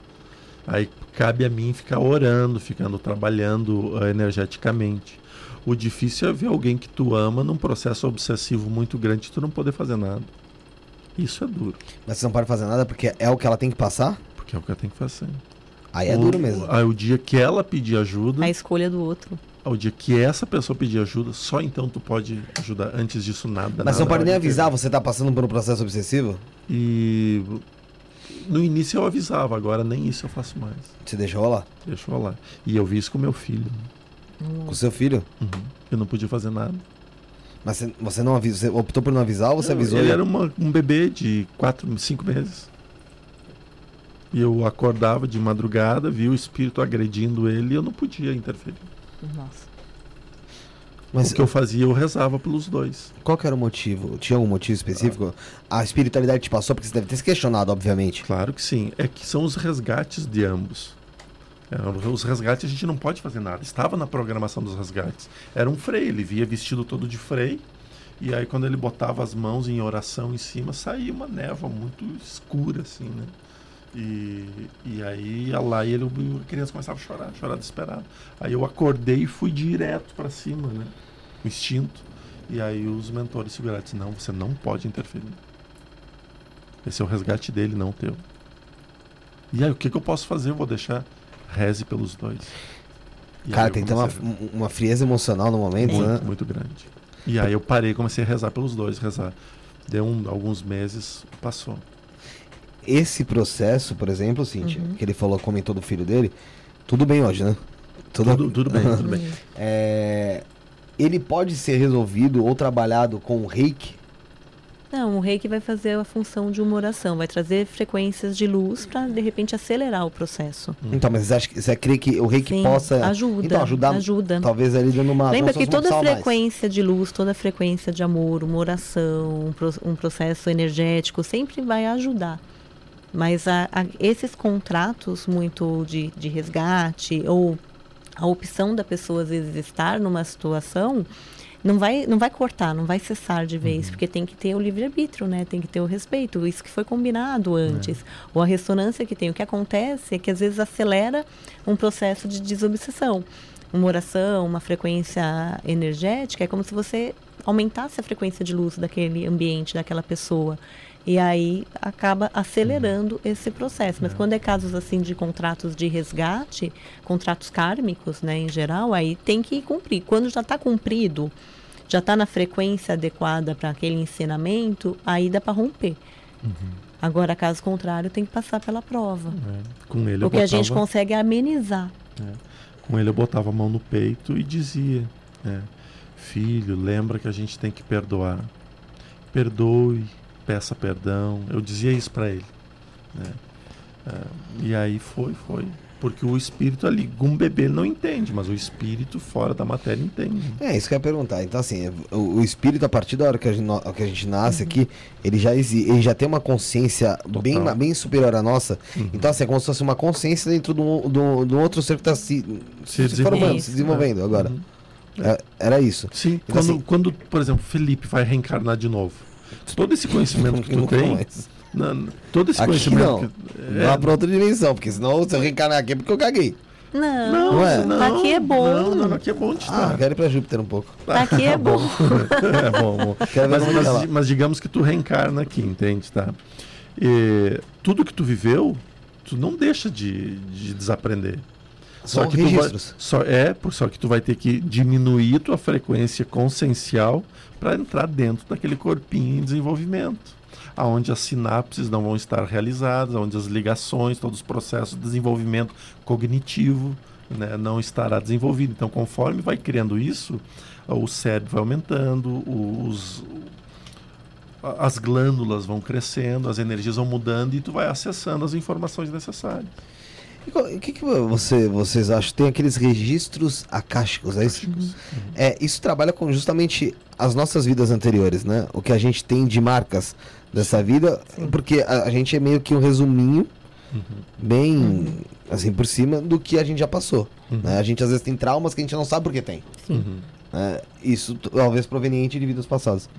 Aí cabe a mim ficar orando, ficando trabalhando eh, energeticamente. O difícil é ver alguém que tu ama num processo obsessivo muito grande e tu não poder fazer nada. Isso é duro, Mas você não pode fazer nada porque é o que ela tem que passar? porque é o que eu tenho que fazer. Aí é O- duro mesmo. Aí o dia que ela pedir ajuda, A escolha do outro. Ao dia que essa pessoa pedir ajuda, só então tu pode ajudar. Antes disso, nada. Mas não pode nem avisar, você tá passando por um processo obsessivo? E no início eu avisava, agora nem isso eu faço mais. Você deixou? Deixa eu lá. E eu vi isso com meu filho. Com seu filho? Uhum. Eu não podia fazer nada. Mas você, não avisou, você optou por não avisar ou você Não, avisou? Ele era uma- um bebê de 4, 5 meses. E eu acordava de madrugada, via o espírito agredindo ele e eu não podia interferir. Nossa. Mas o que eu fazia, eu rezava pelos dois. qual que era o motivo? Tinha algum motivo específico? A espiritualidade te passou porque você deve ter se questionado, obviamente. Claro que sim. É que são os resgates de ambos. É, os resgates a gente não pode fazer nada. Estava na programação dos resgates. Era um frei, ele via vestido todo de frei. E aí quando ele botava as mãos em oração em cima, saía uma névoa muito escura, assim, né? E, e aí lá ele, a criança começava a chorar, chorar desesperado. Aí eu acordei e fui direto para cima, né? O instinto. E aí os mentores seguraram e disseram, não, você não pode interferir. Esse é o resgate dele, não o teu. E aí, o que, que eu posso fazer? Eu vou deixar. Reze pelos dois. E Cara, tem que ter uma, a uma frieza emocional no momento, muito, né? muito grande. E aí eu parei, comecei a rezar pelos dois, rezar. Deu um- alguns meses, passou. Esse processo, por exemplo, Cintia, Uhum. que ele falou, comentou do filho dele, tudo bem hoje, né? Tudo, tudo bem, tudo bem. *laughs* É, ele pode ser resolvido ou trabalhado com o reiki? Não, o reiki vai fazer a função de uma oração, vai trazer frequências de luz para de repente acelerar o processo. Então, mas você, acha, que- você crê que o reiki Sim, possa ajuda, então, ajudar, ajuda. talvez ali dando uma... Lembra que toda opção a mais. frequência de luz, toda frequência de amor, uma oração, um, pro- um processo energético sempre vai ajudar. Mas a- a- esses contratos muito de, de resgate ou a opção da pessoa às vezes estar numa situação não vai, não vai cortar, não vai cessar de vez, porque tem que ter o livre-arbítrio, né? Tem que ter o respeito, isso que foi combinado antes. Ou a ressonância que tem. O que acontece é que às vezes acelera um processo de desobsessão. Uma oração, uma frequência energética, é como se você aumentasse a frequência de luz daquele ambiente, daquela pessoa. E aí acaba acelerando esse processo. Mas quando é casos assim de contratos de resgate, contratos kármicos, né, em geral, aí tem que cumprir. Quando já está cumprido, já está na frequência adequada para aquele ensinamento, aí dá para romper. Agora, caso contrário, tem que passar pela prova. É. Com ele Porque a gente botava- consegue amenizar. Com ele eu botava a mão no peito e dizia, né, filho, lembra que a gente tem que perdoar. Perdoe, peça perdão. Eu dizia isso para ele. né. Ah, e aí foi, foi. Porque o espírito ali, um bebê não entende, mas o espírito fora da matéria entende. É, isso que eu ia perguntar. Então, assim, o, o espírito, a partir da hora que a gente, que a gente nasce aqui, ele já, exi- ele já tem uma consciência bem, Total. bem superior à nossa. Uhum. Então, assim, é como se fosse uma consciência dentro do, do, do outro ser que está se, se, Se formando, se desenvolvendo agora. Uhum. É, era isso. Sim, Então, quando, assim- quando, por exemplo, Felipe vai reencarnar de novo. Todo esse conhecimento que tu tem, não, todo esse Aqui conhecimento não. que, Lá pra outra dimensão, porque senão se eu reencarnar aqui é porque eu caguei. Não, Não, é? não, Aqui é bom. Não, não, aqui é bom de Ah, estar. quero ir pra Júpiter um pouco. aqui é bom. *laughs* é bom, bom. Mas, tá mas, mas digamos que tu reencarna aqui, entende, tá? E tudo que tu viveu, tu não deixa de, de desaprender. São que tu vai, só é, só que tu vai ter que diminuir tua frequência consciencial para entrar dentro daquele corpinho em desenvolvimento, aonde as sinapses não vão estar realizadas, onde as ligações, todos os processos de desenvolvimento cognitivo, né, não estará desenvolvido. Então, conforme vai criando isso, o cérebro vai aumentando, os as glândulas vão crescendo, as energias vão mudando e tu vai acessando as informações necessárias. O que, que você, vocês acham? Tem aqueles registros acásticos, é isso? É, isso trabalha com justamente as nossas vidas anteriores, né? O que a gente tem de marcas dessa vida, porque a, a gente é meio que um resuminho, bem assim por cima, do que a gente já passou. né? A gente às vezes tem traumas que a gente não sabe por que tem. Uhum. né? Isso talvez proveniente de vidas passadas.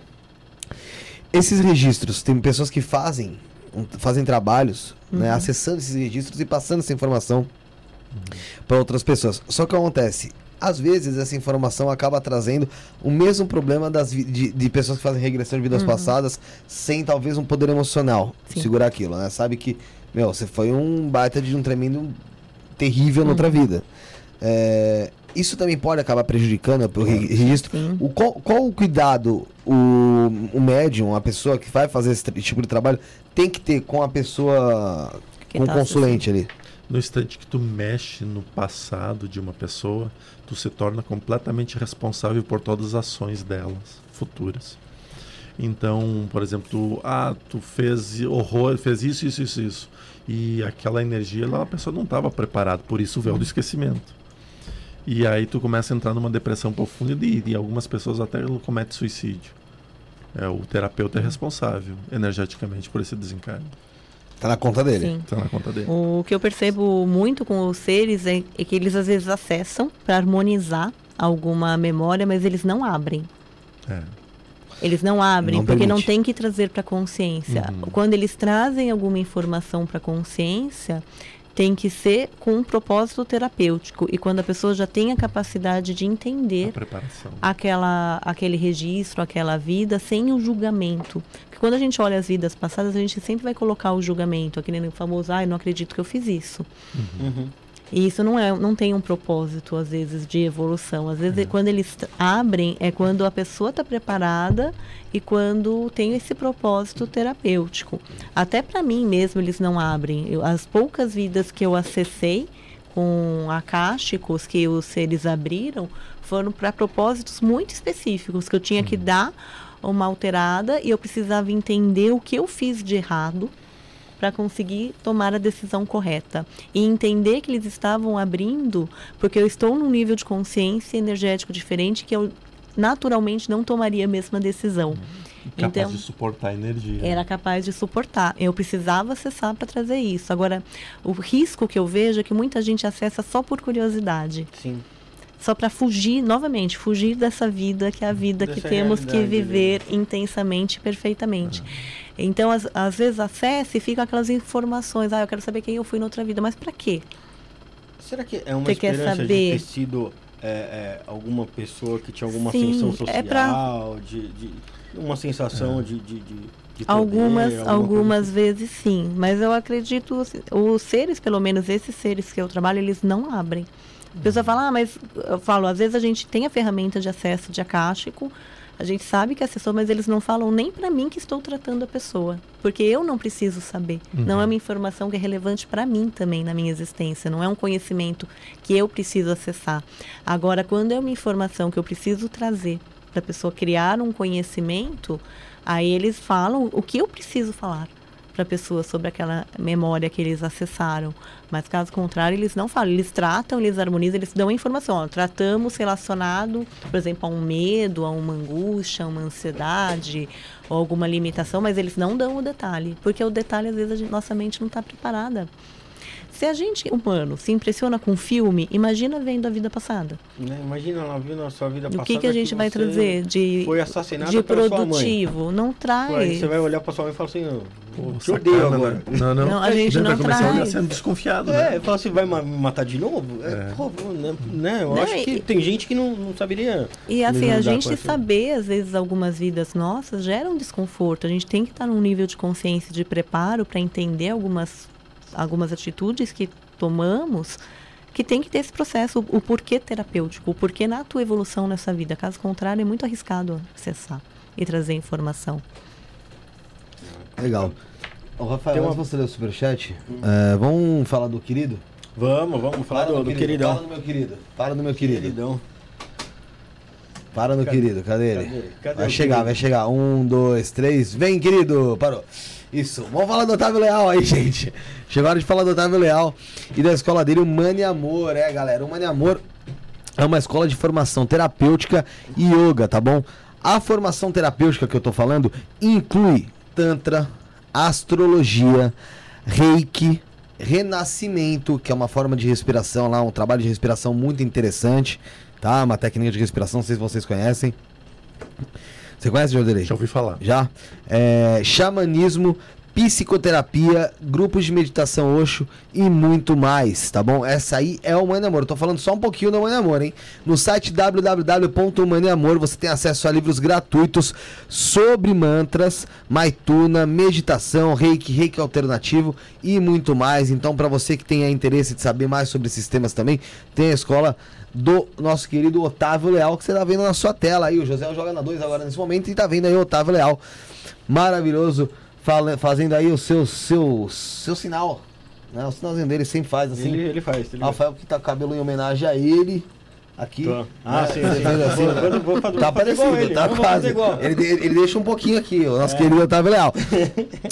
Esses registros, tem pessoas que fazem, fazem trabalhos, né, acessando esses registros e passando essa informação para outras pessoas. Só que acontece, às vezes essa informação acaba trazendo o mesmo problema das de, de pessoas que fazem regressão de vidas passadas sem talvez um poder emocional Sim. segurar aquilo, né? Sabe que, meu, você foi um baita de um tremendo terrível na outra vida. É, isso também pode acabar prejudicando o re- registro. Sim. O, qual, qual o cuidado o, o médium, a pessoa que vai fazer esse tipo de trabalho, tem que ter com a pessoa, Que com o tá consulente ali? No instante que tu mexe no passado de uma pessoa, tu se torna completamente responsável por todas as ações delas futuras. Então, por exemplo, tu, ah, tu fez horror, fez isso, isso, isso, isso. E aquela energia, lá, a pessoa não estava preparada, por isso o véu do esquecimento. E aí tu começa a entrar numa depressão profunda e, e algumas pessoas até cometem suicídio. É, o terapeuta é responsável energeticamente por esse desencarne. Tá na conta dele. Sim. Tá na conta dele. O que eu percebo muito com os seres é, é que eles às vezes acessam para harmonizar alguma memória, mas eles não abrem. É. Eles não abrem Não porque não permite. tem que trazer para consciência. Uhum. Quando eles trazem alguma informação para consciência, tem que ser com um propósito terapêutico e quando a pessoa já tem a capacidade de entender aquela, aquele registro, aquela vida, sem o julgamento. Porque quando a gente olha as vidas passadas, a gente sempre vai colocar o julgamento, aquele famoso, ai, não acredito que eu fiz isso. Uhum. E isso não, é, não tem um propósito, às vezes, de evolução. Às vezes, quando eles abrem, é quando a pessoa está preparada e quando tem esse propósito terapêutico. Até para mim mesmo, eles não abrem. Eu- as poucas vidas que eu acessei com acásticos que os seres abriram foram para propósitos muito específicos, que eu tinha que dar uma alterada e eu precisava entender o que eu fiz de errado para conseguir tomar a decisão correta e entender que eles estavam abrindo porque eu estou num nível de consciência energético diferente que eu naturalmente não tomaria a mesma decisão. Capaz Então, de suportar a energia. era capaz de suportar. Eu precisava acessar para trazer isso. Agora, o risco que eu vejo é que muita gente acessa só por curiosidade, Sim. só para fugir, novamente, fugir dessa vida que é a vida que Dessa temos que né? viver intensamente, perfeitamente. Então, às, às vezes acessa e fica aquelas informações. Ah, eu quero saber quem eu fui na outra vida. Mas para quê? Será que é uma Você esperança saber? de ter sido é, é, alguma pessoa que tinha alguma Sim, ascensão é social, pra- de, de- uma sensação de, de, de, de poder, Algumas, alguma algumas coisa vezes sim, mas eu acredito, assim, os seres, pelo menos esses seres que eu trabalho, eles não abrem. A pessoa fala, ah, mas eu falo, às vezes a gente tem a ferramenta de acesso de acástico, a gente sabe que acessou, mas eles não falam nem para mim que estou tratando a pessoa, porque eu não preciso saber. Não é uma informação que é relevante para mim também na minha existência, não é um conhecimento que eu preciso acessar. Agora, quando é uma informação que eu preciso trazer para a pessoa criar um conhecimento, aí eles falam o que eu preciso falar para a pessoa sobre aquela memória que eles acessaram. Mas caso contrário, eles não falam, eles tratam, eles harmonizam, eles dão a informação. Ó, tratamos relacionado, por exemplo, a um medo, a uma angústia, a uma ansiedade ou alguma limitação, mas eles não dão o detalhe, porque o detalhe às vezes gente- nossa mente não está preparada. Se a gente humano se impressiona com um filme, imagina vendo a vida passada. Né? Imagina ela vindo a sua vida O passada. que, que a gente vai você trazer de, Foi assassinada de pela sua mãe. produtivo? Não Pô, Aí traz. você vai olhar pra sua mãe e falar assim, "Eu te odeio agora. Não, não. Não, a gente Daí não vai começar traz. sendo desconfiado, É, né? fala assim, vai me matar de novo? É, pô, né, né? Eu Não, acho que e- tem gente que não, não saberia. E assim, a gente saber, às vezes, algumas vidas nossas gera um desconforto. A gente tem que estar num nível de consciência, de preparo para entender algumas, algumas atitudes que tomamos, que tem que ter esse processo, o, o porquê terapêutico, o porquê na tua evolução nessa vida. Caso contrário, é muito arriscado acessar e trazer informação. Legal. Ô, Rafael, Tem uma- você ler o superchat, é, vamos falar do querido? Vamos, vamos falar do, do queridão. Fala do meu querido. Fala do meu querido. Queridão. Para no querido, cadê ele? Cadê? Cadê vai chegar, querido? vai chegar. Um, dois, três. Vem, querido! Parou. Isso. Vamos falar do Otávio Leal aí, *laughs* gente. Hora de falar do Otávio Leal e da escola dele, o Mani Amor, é, galera. O Mani Amor é uma escola de formação terapêutica e yoga, tá bom? A formação terapêutica que eu tô falando inclui Tantra, astrologia, reiki, renascimento, que é uma forma de respiração lá, um trabalho de respiração muito interessante, tá? Uma técnica de respiração, não sei se vocês conhecem. Você conhece, Jordelei? Já ouvi falar. Já? É, xamanismo, psicoterapia, grupos de meditação Osho e muito mais, tá bom? Essa aí é o Mãe Amor. Eu tô falando só um pouquinho do Mãe Amor, hein? No site www.maneamor você tem acesso a livros gratuitos sobre mantras, maituna, meditação, reiki, reiki alternativo e muito mais. Então, para você que tenha interesse de saber mais sobre esses temas também, tem a escola do nosso querido Otávio Leal, que você tá vendo na sua tela aí. O José joga na 2 agora nesse momento e tá vendo aí o Otávio Leal. Maravilhoso, fala- fazendo aí o seu, seu, seu sinal. Né? O sinalzinho dele sempre faz assim. Ele, ele faz. Ele Rafael que tá cabelo em homenagem a ele. Aqui. Tô. Ah, né? sim, assim, Vou- né? vou- Tá parecido, ele, tá quase. É. Ele, ele, ele deixa um pouquinho aqui, o nosso querido Otávio Leal.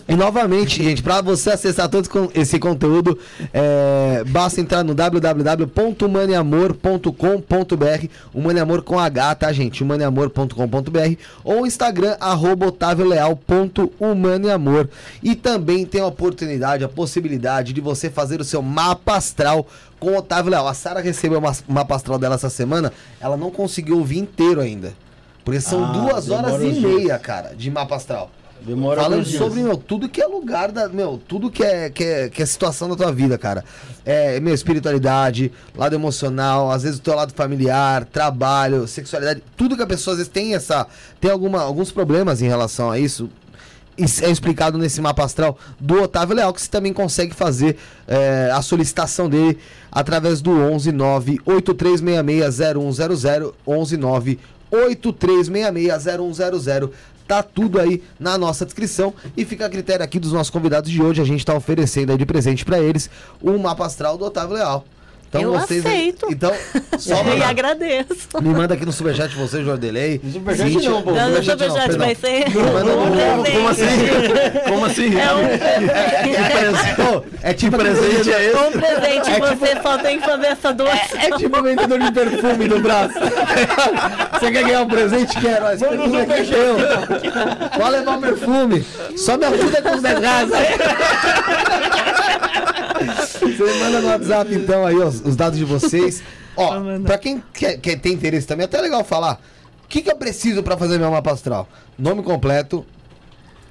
e novamente, gente, pra você acessar todo esse con- esse conteúdo, é, basta entrar no www.humaneamor.com.br Humaneamor com H, tá, gente? humaneamor.com.br ou Instagram, arroba otavioleal.humaneamor. E também tem a oportunidade, a possibilidade de você fazer o seu mapa astral com o Otávio Leal. A Sara recebeu o ma- mapa astral dela essa semana, ela não conseguiu ouvir inteiro ainda. Porque são Ah, duas horas e uns dias. meia, cara, de mapa astral. Demora Falando sobre, meu, tudo que é lugar da. Meu, tudo que é, que é, que é situação da tua vida, cara. É, meu, espiritualidade, lado emocional, às vezes o teu lado familiar, trabalho, sexualidade. Tudo que a pessoa às vezes tem essa. Tem alguma, alguns problemas em relação a isso. É explicado nesse mapa astral do Otávio Leal, que você também consegue fazer é, a solicitação dele através do 11 9 8366 0100 11 9 8366 0100 Tá tudo aí na nossa descrição e fica a critério aqui dos nossos convidados de hoje. A gente tá oferecendo aí de presente pra eles o mapa astral do Otávio Leal. Então Eu vocês aceito. Então, *laughs* só e mandar- agradeço. me manda aqui no superchat você, Jordelei. No superchat Cíntia- não, pô. Não, no superchat vai ser Manda um no- presente. Como assim? Como assim? É um, *laughs* Pô, é tipo presente é esse? um presente, você só tem que fazer essa doação. É tipo vendedor de perfume do braço. *laughs* Você quer ganhar um presente? Quero. Esse perfume é teu. Pode levar um perfume. Só me ajuda com os 10 reais aí. Você manda no WhatsApp, então, aí, ó, os dados de vocês. *laughs* Ó, pra quem quer, quer ter interesse também, é até legal falar. O que, que eu preciso pra fazer meu mapa astral? Nome completo,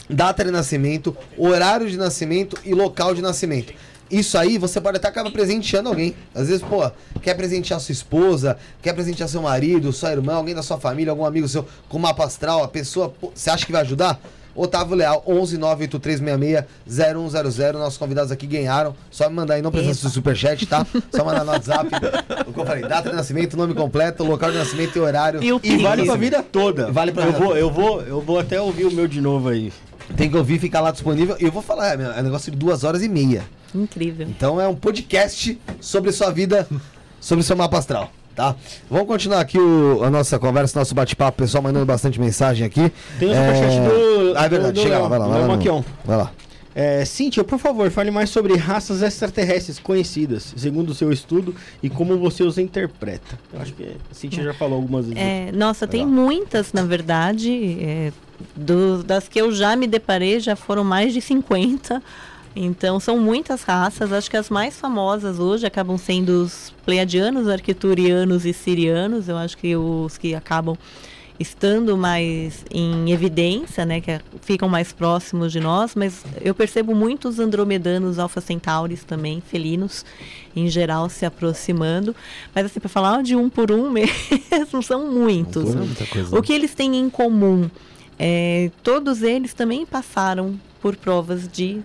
data de nascimento, horário de nascimento e local de nascimento. Isso aí você pode até acabar presenteando alguém. Às vezes, pô, quer presentear sua esposa, quer presentear seu marido, sua irmã, alguém da sua família, algum amigo seu com mapa astral, a pessoa, pô, você acha que vai ajudar? Otávio Leal, 11 98366 0100. Nossos convidados aqui ganharam. Só me mandar aí, não precisa do superchat, tá? Só mandar no WhatsApp. *laughs* o que eu falei, data de nascimento, nome completo, local de nascimento e horário. E o E vale pra vida toda. Vale pra eu vida vou, toda. eu vou, eu vou até ouvir o meu de novo aí. Tem que ouvir, ficar lá disponível. E eu vou falar, é, meu, é um negócio de duas horas e meia. Incrível. Então é um podcast sobre sua vida, *laughs* sobre seu mapa astral, tá? Vamos continuar aqui o- a nossa conversa, nosso bate-papo, pessoal mandando bastante mensagem aqui. Tem o superchat do- Ah, é verdade, do- do chega lá, vai lá, vai lá. No-. Vai lá. É, Cíntia, por favor, fale mais sobre raças extraterrestres conhecidas, segundo o seu estudo, e como você os interpreta. Eu acho que a Cíntia já falou algumas vezes. É, nossa, tem Legal. muitas, na verdade. é, do- das que eu já me deparei, já foram mais de 50. Então, são muitas raças. Acho que as mais famosas hoje acabam sendo os pleiadianos, arquiturianos e sirianos. Eu acho que os que acabam estando mais em evidência, né, que é- ficam mais próximos de nós, mas eu percebo muitos andromedanos, alfa centauris também, felinos, em geral se aproximando. Mas assim, para falar de um por um *laughs* mesmo, são muitos. coisa. O que eles têm em comum? É, todos eles também passaram por provas de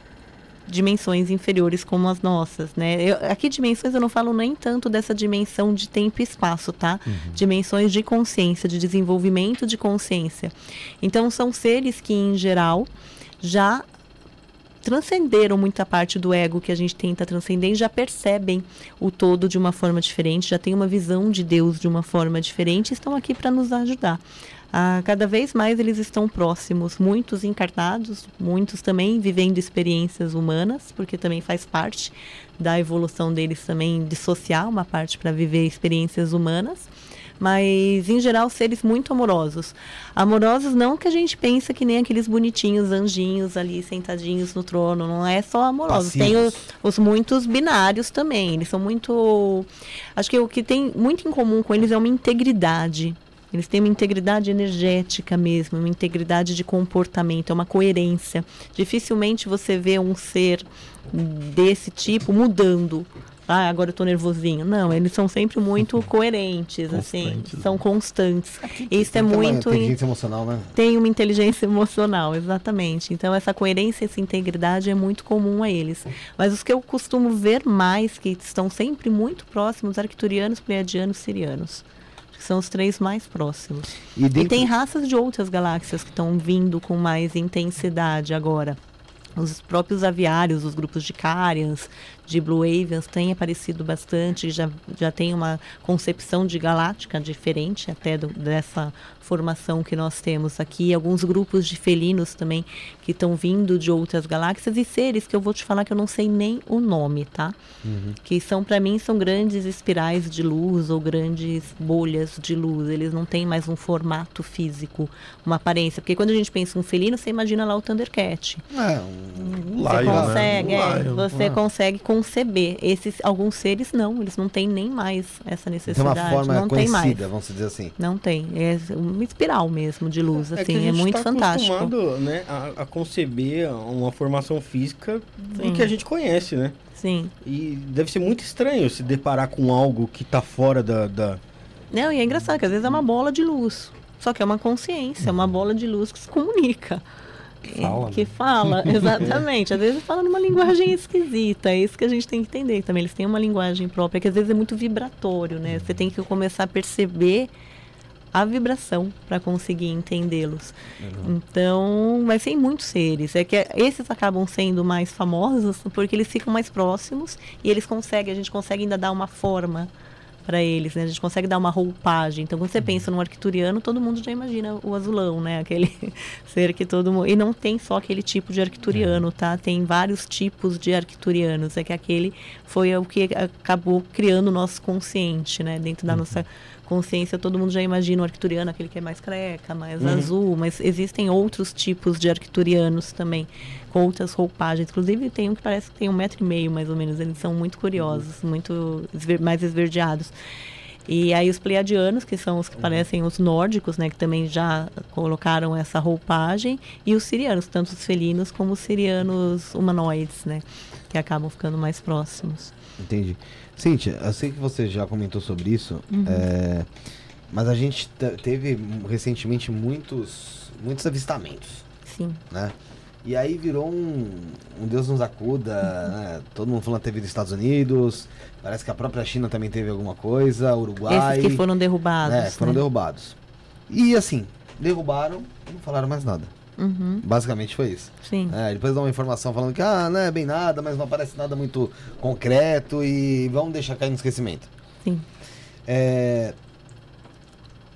dimensões inferiores como as nossas, né? Eu- aqui dimensões eu não falo nem tanto dessa dimensão de tempo e espaço, tá? Dimensões de consciência, de desenvolvimento de consciência. Então são seres que em geral já transcenderam muita parte do ego que a gente tenta transcender e já percebem o todo de uma forma diferente, já têm uma visão de Deus de uma forma diferente e estão aqui para nos ajudar. Ah, cada vez mais eles estão próximos, muitos encarnados, muitos também vivendo experiências humanas, porque também faz parte da evolução deles também dissociar uma parte para viver experiências humanas mas em geral seres muito amorosos. Amorosos não que a gente pensa que nem aqueles bonitinhos anjinhos ali sentadinhos no trono, não é só amorosos. Tem os, os, muitos binários também, eles são muito acho que o que tem muito em comum com eles é uma integridade. Eles têm uma integridade energética mesmo, uma integridade de comportamento, é uma coerência. Dificilmente você vê um ser desse tipo mudando ah, agora eu tô nervosinho. Não, eles são sempre muito *laughs* coerentes, assim, são constantes. Isso é muito. Uma inteligência emocional, né? Tem uma inteligência emocional, exatamente. Então, essa coerência, essa integridade é muito comum a eles. Mas os que eu costumo ver mais, que estão sempre muito próximos, arcturianos, pleiadianos, sirianos são os três mais próximos. E, dentro... e, tem raças de outras galáxias que estão vindo com mais intensidade agora. Os próprios aviários, os grupos de Carians, de Blue Avians têm aparecido bastante, já, já tem uma concepção de galáctica diferente até do, dessa formação que nós temos aqui. Alguns grupos de felinos também que estão vindo de outras galáxias e seres que eu vou te falar que eu não sei nem o nome, tá? Uhum. Que são, para mim, são grandes espirais de luz ou grandes bolhas de luz. Eles não têm mais um formato físico, uma aparência. Porque quando a gente pensa em um felino, você imagina lá o Thundercat. É, um você lion, consegue, né? um é, você consegue conceber. Esses, alguns seres não, eles não têm nem mais essa necessidade. Tem uma forma não tem mais. vamos dizer assim. Não tem. É uma espiral mesmo de luz, é assim, é muito tá fantástico. acostumado né, a, a, conceber uma formação física Sim. que a gente conhece, né? Sim. E deve ser muito estranho se deparar com algo que está fora da, da... Não, e é engraçado que às vezes é uma bola de luz. Só que é uma consciência, é uma bola de luz que se comunica. Fala, que né? fala, *laughs* exatamente. Às vezes fala numa linguagem esquisita. É isso que a gente tem que entender também. Eles têm uma linguagem própria que às vezes é muito vibratório, né? Você tem que começar a perceber a vibração para conseguir entendê-los. Então, vai ser muitos seres. É que esses acabam sendo mais famosos porque eles ficam mais próximos e eles conseguem, a gente consegue ainda dar uma forma para eles, né? A gente consegue dar uma roupagem. Então, quando você uhum. pensa no arcturiano, todo mundo já imagina o azulão, né? Aquele *laughs* ser que todo mundo... E não tem só aquele tipo de arcturiano, uhum. tá? Tem vários tipos de arcturianos. É que aquele foi o que acabou criando o nosso consciente, né? Dentro da uhum. nossa consciência, todo mundo já imagina o arcturiano, aquele que é mais careca, mais uhum. azul. Mas existem outros tipos de arcturianos também com outras roupagens. Inclusive tem um que parece que tem um metro e meio, mais ou menos. Eles são muito curiosos, muito esver mais esverdeados. E aí os pleiadianos, que são os que parecem os nórdicos, né, que também já colocaram essa roupagem, e os sirianos, tanto os felinos como os sirianos humanoides, né, que acabam ficando mais próximos. Entendi. Cíntia, eu sei que você já comentou sobre isso, uhum. é, mas a gente teve recentemente muitos, muitos avistamentos. Sim. Né? E aí virou um, um Deus nos acuda, né? Todo mundo falando que teve nos Estados Unidos, parece que a própria China também teve alguma coisa, Uruguai. Esses que foram derrubados. É, foram né? derrubados. E assim, derrubaram e não falaram mais nada. Uhum. Basicamente foi isso. Sim. É, depois dá uma informação falando que ah, não é bem nada, mas não aparece nada muito concreto e vamos deixar cair no esquecimento. Sim. É,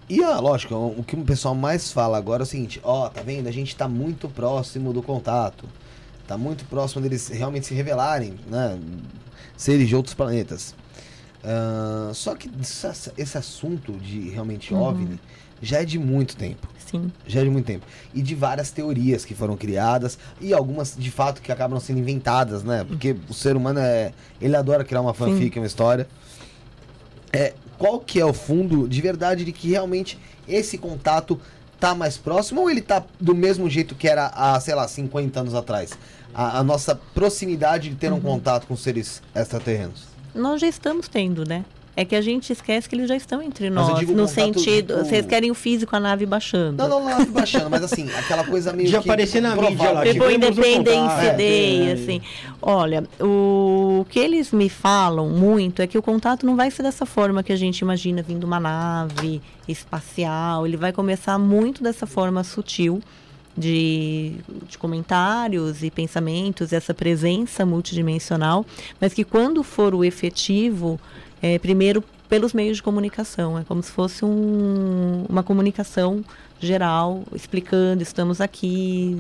e, ah, lógico, o que o pessoal mais fala agora é o seguinte, ó, tá vendo? A gente tá muito próximo do contato. Tá muito próximo deles realmente se revelarem, né? Seres de outros planetas. Uh, só que esse assunto de realmente uhum. OVNI já é de muito tempo. Sim. Já é de muito tempo. E de várias teorias que foram criadas e algumas de fato que acabam sendo inventadas, né? Porque o ser humano é. Ele adora criar uma fanfic, Sim. uma história. É, qual que é o fundo de verdade de que realmente esse contato tá mais próximo ou ele tá do mesmo jeito que era há, sei lá, 50 anos atrás? A, a nossa proximidade de ter um uhum. contato com seres extraterrenos. Nós já estamos tendo, né? É que a gente esquece que eles já estão entre nós. No sentido. Vocês querem o físico, a nave baixando. Não, não, a nave baixando, mas assim, aquela coisa meio. Já aparecer na mídia lá. Tipo Independência Day, é, assim. Olha, o que eles me falam muito é que o contato não vai ser dessa forma que a gente imagina, vindo uma nave espacial. Ele vai começar muito dessa forma sutil de, de comentários e pensamentos, essa presença multidimensional, mas que quando for o efetivo, é, primeiro pelos meios de comunicação, é como se fosse um, uma comunicação geral, explicando, estamos aqui,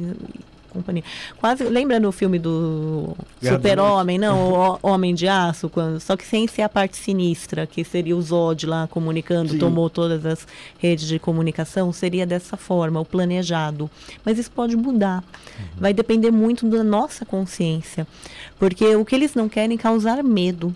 companhia. Quase, lembra no filme do Super-Homem, não, *laughs* o Homem de Aço, quando, só que sem ser a parte sinistra, que seria o Zod lá comunicando, Sim. tomou todas as redes de comunicação, seria dessa forma, o planejado. Mas isso pode mudar. Vai depender muito da nossa consciência. Porque o que eles não querem é causar medo.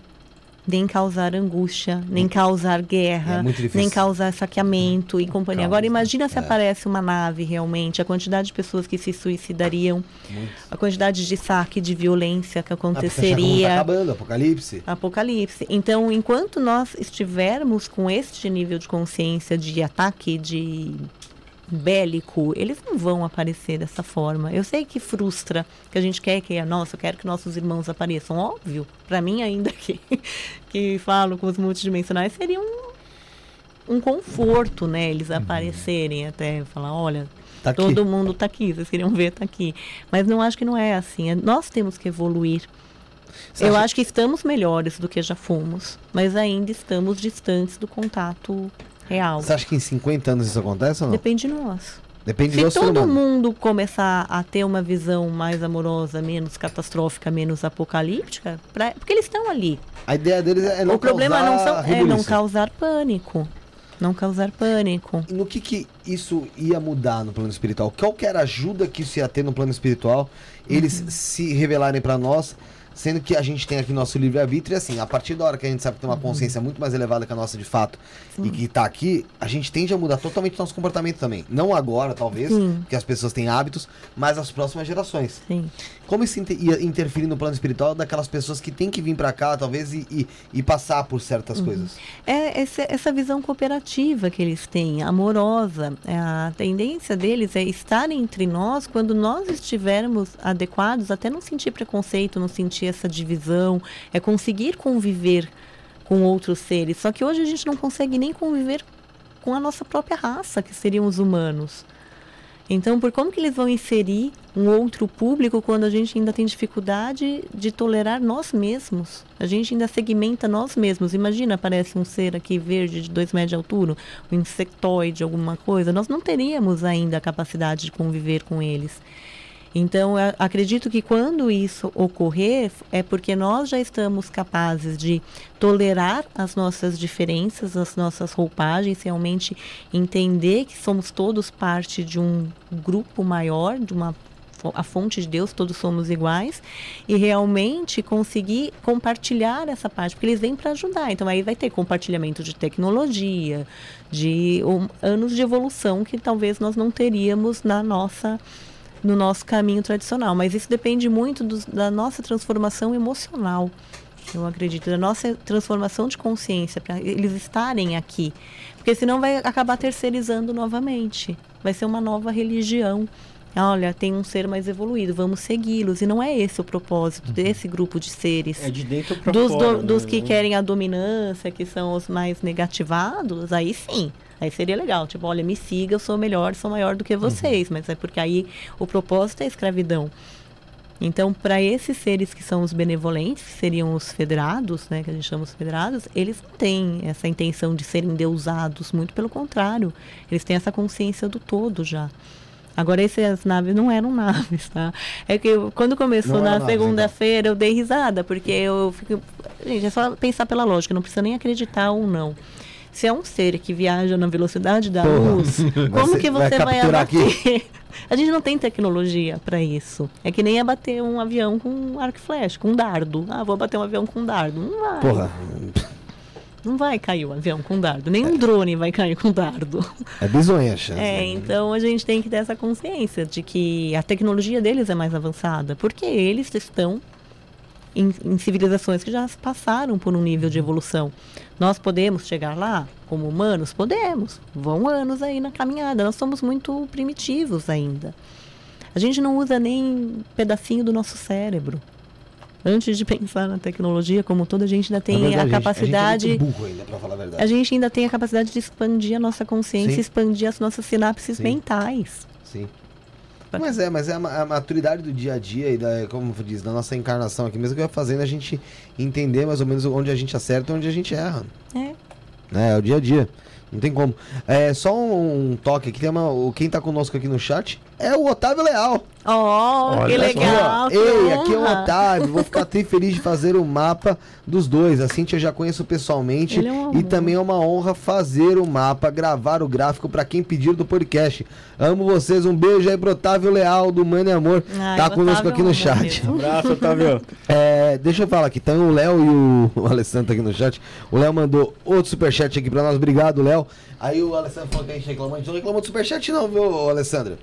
Nem causar angústia, nem causar guerra, É nem causar saqueamento e companhia. Agora imagina se é. aparece uma nave realmente, a quantidade de pessoas que se suicidariam, Muito. a quantidade de saque, de violência que Ah, aconteceria. Tá acabando, apocalipse. Apocalipse. Então, enquanto nós estivermos com este nível de consciência de ataque, de bélico, eles não vão aparecer dessa forma. Eu sei que frustra, que a gente quer que, nossa, eu quero que nossos irmãos apareçam. Óbvio, para mim ainda que, *laughs* que falo com os multidimensionais, seria um, um conforto, né? Eles aparecerem até, falar, olha, Tá todo mundo tá aqui, vocês queriam ver, tá aqui. Mas não acho que não é assim. É- Nós temos que evoluir. Você Eu acha- acho que estamos melhores do que já fomos, mas ainda estamos distantes do contato real. Você acha que em 50 anos isso acontece ou não? Depende de nós. Depende Se do todo humano. mundo começar a ter uma visão mais amorosa, menos catastrófica, menos apocalíptica, pra- porque eles estão ali. A ideia deles é não o problema não, causar são, é não causar pânico. Não causar pânico. No que que isso ia mudar no plano espiritual? Qual que era a ajuda que isso ia ter no plano espiritual? Eles Uhum. se revelarem pra nós, sendo que a gente tem aqui nosso livre-arbítrio e assim, a partir da hora que a gente sabe que tem uma Uhum. consciência muito mais elevada que a nossa de fato e que tá aqui, a gente tende a mudar totalmente o nosso comportamento também. Não agora, talvez, Sim. porque as pessoas têm hábitos, mas as próximas gerações. Sim. Como isso inter- ia interferir no plano espiritual daquelas pessoas que têm que vir pra cá, talvez, e, e, e passar por certas Uhum. coisas? É essa, essa visão cooperativa que eles têm, amorosa. É, A tendência deles é estar entre nós quando nós estivermos adequados, até não sentir preconceito, não sentir essa divisão, é conseguir conviver com outros seres. Só que hoje a gente não consegue nem conviver com a nossa própria raça, que seriam os humanos. Então, por como que eles vão inserir um outro público quando a gente ainda tem dificuldade de tolerar nós mesmos? A gente ainda segmenta nós mesmos. Imagina, aparece um ser aqui verde de dois metros de altura, um insectoide, alguma coisa. Nós não teríamos ainda a capacidade de conviver com eles. Então, acredito que quando isso ocorrer, é porque nós já estamos capazes de tolerar as nossas diferenças, as nossas roupagens, realmente entender que somos todos parte de um grupo maior, de uma a fonte de Deus, todos somos iguais, e realmente conseguir compartilhar essa parte, porque eles vêm para ajudar. Então aí vai ter compartilhamento de tecnologia, de um, anos de evolução que talvez nós não teríamos na nossa no nosso caminho tradicional. Mas isso depende muito dos- da nossa transformação emocional. Eu acredito, da nossa transformação de consciência, para eles estarem aqui. Porque senão vai acabar terceirizando novamente. Vai ser uma nova religião. Olha, tem um ser mais evoluído, vamos segui-los. E não é esse o propósito desse grupo de seres. É de dentro Dos, fora. do- dos né? que querem a dominância, que são os mais negativados, aí sim. Aí seria legal. Tipo, olha, me siga, eu sou melhor, sou maior do que vocês. Mas é porque aí o propósito é a escravidão. Então, para esses seres que são os benevolentes, que seriam os federados, né, que a gente chama os federados, eles não têm essa intenção de serem deusados, muito pelo contrário. Eles têm essa consciência do todo já. Agora, essas naves não eram naves, tá? É que eu- quando começou Não na então. segunda-feira, eu dei risada, porque eu fico. Gente, é só pensar pela lógica, não precisa nem acreditar ou não. Se é um ser que viaja na velocidade da Porra. luz, *laughs* como ser- que vai você vai, capturar abater? *laughs* A gente não tem tecnologia para isso. É que nem abater um avião com um arco e flecha, com um dardo. Ah, vou abater um avião com um dardo. Não vai. Porra, Não vai cair o avião com dardo. Nem um drone vai cair com dardo. é bizonha a chance. É, né? então a gente tem que ter essa consciência de que a tecnologia deles é mais avançada, porque eles estão em, em civilizações que já passaram por um nível de evolução. Nós podemos chegar lá como humanos? Podemos. Vão anos aí na caminhada. Nós somos muito primitivos ainda. A gente não usa nem pedacinho do nosso cérebro. Antes de pensar na tecnologia como toda, a gente ainda tem verdade, a capacidade. A gente é burro ainda, pra falar a verdade. A gente ainda tem a capacidade de expandir a nossa consciência, Sim. expandir as nossas sinapses Sim. mentais. Sim. Mas é, mas é a, ma- a maturidade do dia a dia e da, como diz, da nossa encarnação aqui mesmo que vai fazendo a gente entender mais ou menos onde a gente acerta e onde a gente erra. É. né? É o dia a dia. Não tem como. É só um, um toque aqui, tem uma, quem tá conosco aqui no chat é o Otávio Leal. Oh, que Olha só. legal. que Ei, aqui é o honra. Otávio. Vou ficar tri feliz de fazer o mapa dos dois. A Cintia eu já conheço pessoalmente. É um e também é uma honra fazer o mapa, gravar o gráfico pra quem pedir do podcast. Amo vocês. Um beijo aí pro Otávio Leal do Mano e Amor. Ai, tá conosco Otávio aqui é um no amor chat. mesmo. Abraço, Otávio. *laughs* É, deixa eu falar aqui, tem o Léo e o, *laughs* o Alessandro tá aqui no chat. O Léo mandou outro superchat aqui pra nós. Obrigado, Léo. Aí o Alessandro falou que a gente reclamou. A gente não reclamou do superchat, não, viu, Alessandro?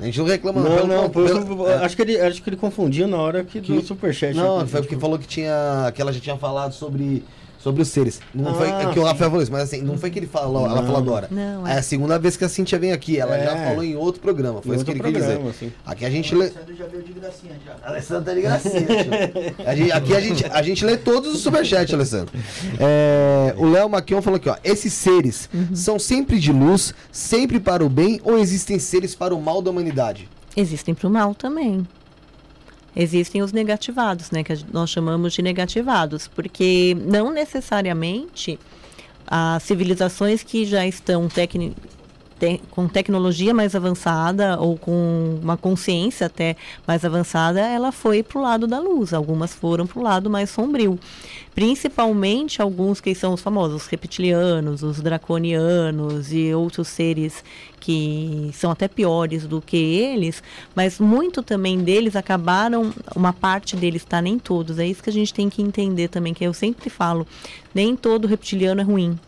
A gente não reclama, Não, não, foi- pelo- é. acho, que ele, acho que ele confundiu na hora que, do Que- superchat. Não, foi porque falou que tinha. que ela já tinha falado sobre. Sobre os seres. Não Ah, foi é que o. Rafael falou isso, mas assim, não foi que ele falou, ela Não. falou agora. Não, É é. a segunda vez que a Cintia vem aqui. Ela já É. falou em outro programa. Foi Em isso que ele quis dizer. assim. Aqui a gente lê. Alessandro já veio de gracinha já. Alessandro tá de gracinha, tio. A gente- Aqui a gente, a gente lê todos os superchats, Alessandro. É, o Léo Maquion falou aqui, ó. Esses seres são sempre de luz, sempre para o bem, ou existem seres para o mal da humanidade? Existem para o mal também. Existem os negativados, né? Que nós chamamos de negativados, porque não necessariamente as civilizações que já estão te- com tecnologia mais avançada ou com uma consciência até mais avançada, ela foi para o lado da luz. Algumas foram para o lado mais sombrio. Principalmente alguns que são os famosos, os reptilianos, os draconianos e outros seres que são até piores do que eles, mas muito também deles acabaram, uma parte deles, tá? Nem todos. É isso que a gente tem que entender também, que eu sempre falo, nem todo reptiliano é ruim.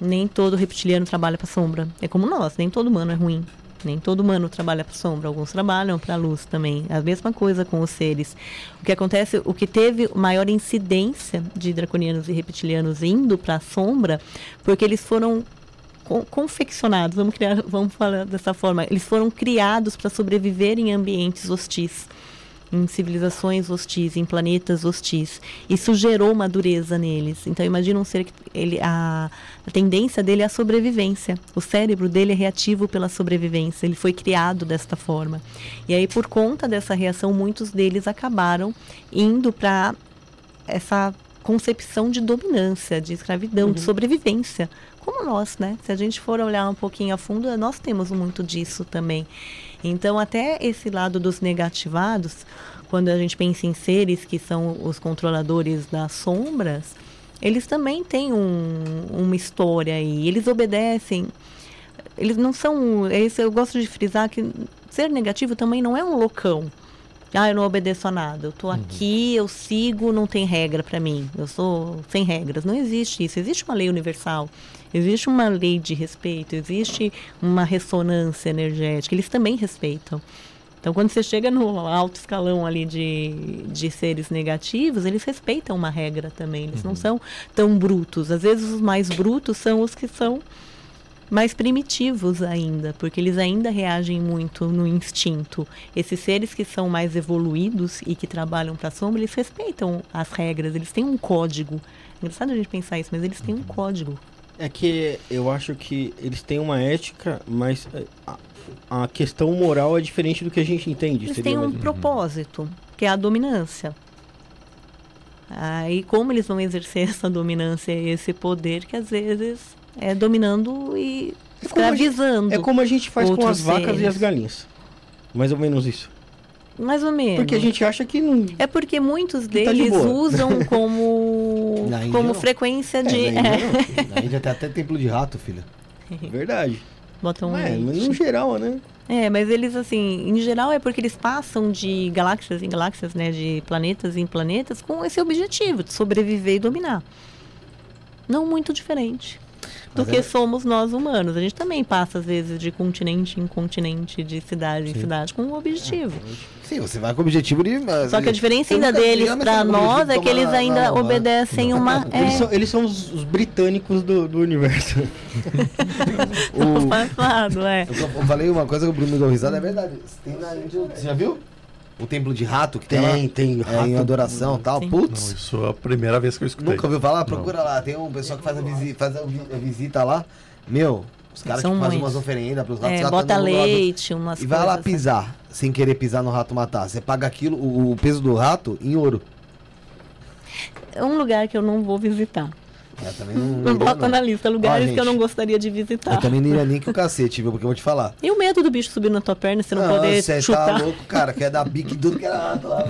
Nem todo reptiliano trabalha para sombra. É como nós, nem todo humano é ruim. Nem todo humano trabalha para sombra, alguns trabalham para luz também. A mesma coisa com os seres. O que acontece, o que teve maior incidência de draconianos e reptilianos indo para a sombra, porque eles foram con- confeccionados, vamos criar, vamos falar dessa forma, eles foram criados para sobreviver em ambientes hostis, em civilizações hostis, em planetas hostis. Isso gerou uma dureza neles. Então imagina um ser que ele a, a tendência dele é a sobrevivência. O cérebro dele é reativo pela sobrevivência. Ele foi criado desta forma. E aí por conta dessa reação, muitos deles acabaram indo para essa concepção de dominância, de escravidão, de sobrevivência. Como nós, né? Se a gente for olhar um pouquinho a fundo, nós temos muito disso também. Então, até esse lado dos negativados, quando a gente pensa em seres que são os controladores das sombras, eles também têm um- uma história aí. Eles obedecem. Eles não são. Eu gosto de frisar que ser negativo também não é um loucão. Ah, eu não obedeço a nada. Eu tô aqui, eu sigo, não tem regra para mim. Eu sou sem regras. Não existe isso. Existe uma lei universal. Existe uma lei de respeito. Existe uma ressonância energética. Eles também respeitam. Então, quando você chega no alto escalão ali de, de seres negativos, eles respeitam uma regra também. Eles não são tão brutos. Às vezes, os mais brutos são os que são mais primitivos ainda, porque eles ainda reagem muito no instinto. Esses seres que são mais evoluídos e que trabalham para a sombra, eles respeitam as regras, eles têm um código. É engraçado a gente pensar isso, mas eles têm um código. É que eu acho que eles têm uma ética, mas é, a, questão moral é diferente do que a gente entende. Eles têm um mais- propósito, que é a dominância. Aí como eles vão exercer *laughs* essa dominância e esse poder que às vezes é dominando e É como a gente- escravizando. É como a gente faz com as vacas e seres. as galinhas. Mais ou menos isso. Mais ou menos. Porque a gente acha que não. É porque muitos Que tá de deles usam *laughs* como, como não. frequência de. É, é, na Índia não. Na Índia tem até templo de rato, filha. Verdade. Botam um É, mas leite. no geral, né? É, mas eles, assim, em geral é porque eles passam de galáxias em galáxias, né? De planetas em planetas com esse objetivo de sobreviver e dominar. Não muito diferente do Mas que é- somos nós humanos. A gente também passa, às vezes, de continente em continente, de cidade em cidade, com um objetivo. Sim, você vai com o objetivo de. Só que a diferença ainda deles para nós é que eles ainda não, não, obedecem uma. é, Eles, são, eles são os, os britânicos do, do universo. *laughs* O- passado, é. Eu, eu falei uma coisa que o Bruno deu risada, é verdade. Tem na Índia, você já viu? O templo de rato que tem, lá? Tem, tem. É, em rato. adoração e tal. Sim. Não, Putz, isso é a primeira vez que eu escutei. nunca ouviu falar? Procura lá. Tem um pessoal que faz a, visi- faz a vi- a visita lá. Meu, Os caras que fazem umas oferendas pros ratos. É, tá bota leite, umas E vai lá assim. pisar, sem querer pisar no rato matar. Você paga aquilo, o, peso do rato, em ouro. É um lugar que eu não vou visitar. É, também não, Não bota não. na lista lugares Ó, que eu não gente, gostaria de visitar. Eu também não iria nem que o cacete, viu? Porque eu vou te falar. E o medo do bicho subir na tua perna e você não, poder cê chutar. tá louco, cara. Quer dar bique em tudo que era rato lá.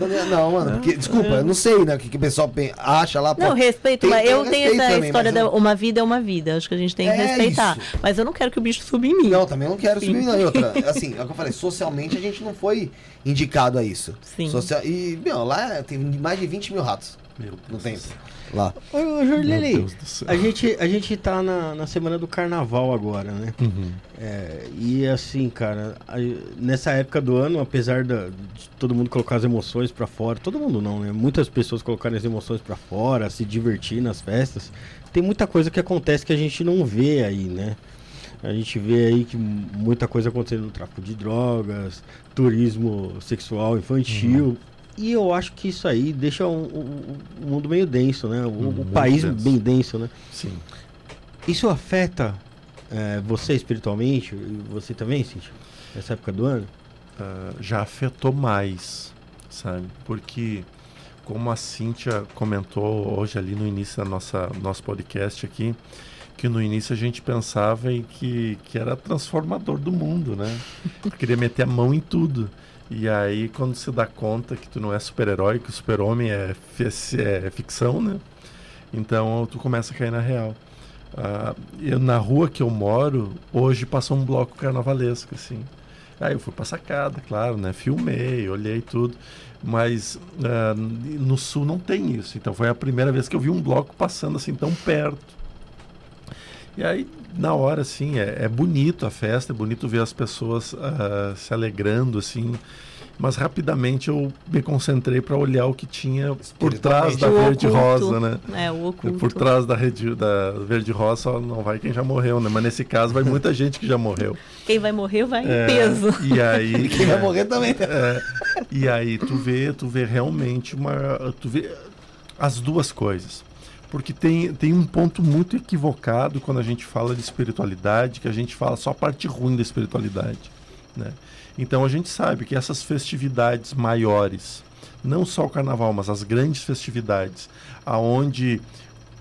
Não, não, mano. Porque, desculpa, eu não sei, né? O que, que o pessoal acha lá. pô. Não, respeito, Tem- mas eu tenho essa também, história da eu- uma vida é uma vida. Acho que a gente tem que É respeitar. isso. Mas eu não quero que o bicho suba em mim. Não, também não quero Sim. subir, não. E outra, *laughs* assim, é o que eu falei, socialmente a gente não foi indicado a isso. Sim. Social... E, meu, lá tem mais de 20 mil ratos. Meu Deus Lá. Ô, ô Meu Jorleli, Deus do céu. a gente, a gente tá na, na semana do carnaval agora, né? Uhum. É, e assim, cara, a- nessa época do ano, apesar da- de todo mundo colocar as emoções pra fora, todo mundo não, né? Muitas pessoas colocarem as emoções pra fora, se divertir nas festas, tem muita coisa que acontece que a gente não vê aí, né? A gente vê aí que muita coisa acontecendo no tráfico de drogas, turismo sexual infantil. E eu acho que isso aí deixa um, um- um mundo meio denso, né? O, o Muito país denso. bem denso, né? Sim. Isso afeta é, você espiritualmente? Você também, Cintia? Nessa época do ano? ah, já afetou mais, sabe? Porque, como a Cíntia comentou hoje ali no início da nossa nosso podcast aqui, que no início a gente pensava em que, que era transformador do mundo, né? *laughs* Queria meter a mão em tudo. E aí, quando se dá conta que tu não é super-herói, que o super-homem é, é ficção, né? Então, tu começa a cair na real. Ah, eu, na rua que eu moro, hoje passou um bloco carnavalesco, assim. Aí eu fui pra sacada, claro, né? Filmei, olhei tudo. Mas ah, no sul não tem isso. Então foi a primeira vez que eu vi um bloco passando assim tão perto. E aí, na hora, assim, é, é bonito a festa, é bonito ver as pessoas ah, se alegrando, assim. Mas rapidamente eu me concentrei para olhar o que tinha por trás da O verde oculto. rosa, né? É, o oculto. Por trás da, rede, da verde rosa só não vai quem já morreu, né? Mas nesse caso vai muita gente que já morreu. *laughs* Quem vai morrer vai É, em peso. E aí. *laughs* Quem vai morrer também. É, e aí tu vê, tu vê realmente uma. Tu vê as duas coisas. Porque tem, tem um ponto muito equivocado quando a gente fala de espiritualidade, que a gente fala só a parte ruim da espiritualidade. Né? Então a gente sabe que essas festividades maiores, não só o carnaval, mas as grandes festividades, aonde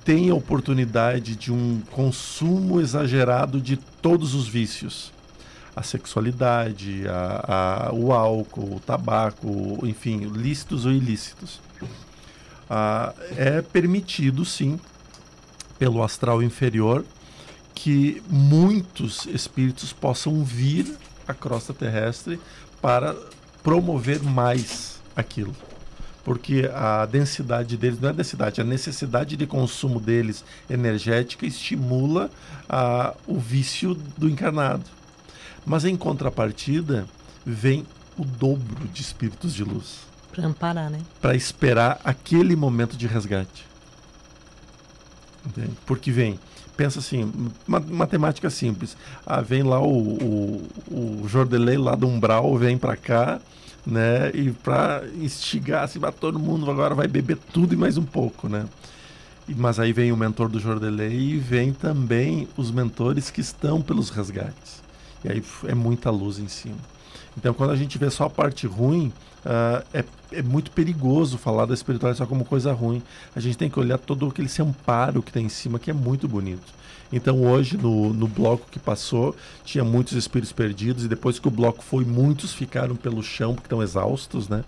tem a oportunidade de um consumo exagerado de todos os vícios, a sexualidade, a, a- o álcool, o tabaco, enfim, lícitos ou ilícitos. Ah, é permitido, sim, pelo astral inferior, que muitos espíritos possam vir à crosta terrestre para promover mais aquilo. Porque a densidade deles, não é a densidade, a necessidade de consumo deles energética estimula ah, o vício do encarnado. Mas em contrapartida, vem o dobro de espíritos de luz Pra amparar, né? para esperar aquele momento de resgate. Entende? Porque vem, pensa assim, matemática simples. Ah, vem lá o, o, o Jordelei lá do Umbral, vem para cá, né? E para instigar, assim, "Ah, todo mundo agora vai beber tudo e mais um pouco, né? Mas aí vem o mentor do Jordelei e vem também os mentores que estão pelos resgates. E aí é muita luz em cima. Então, quando a gente vê só a parte ruim, ah, é, é muito perigoso falar da espiritualidade só como coisa ruim. A gente tem que olhar todo aquele amparo que tem em cima, que é muito bonito. Então, hoje, no, no bloco que passou, tinha muitos espíritos perdidos, e depois que o bloco foi, muitos ficaram pelo chão, porque estão exaustos, né?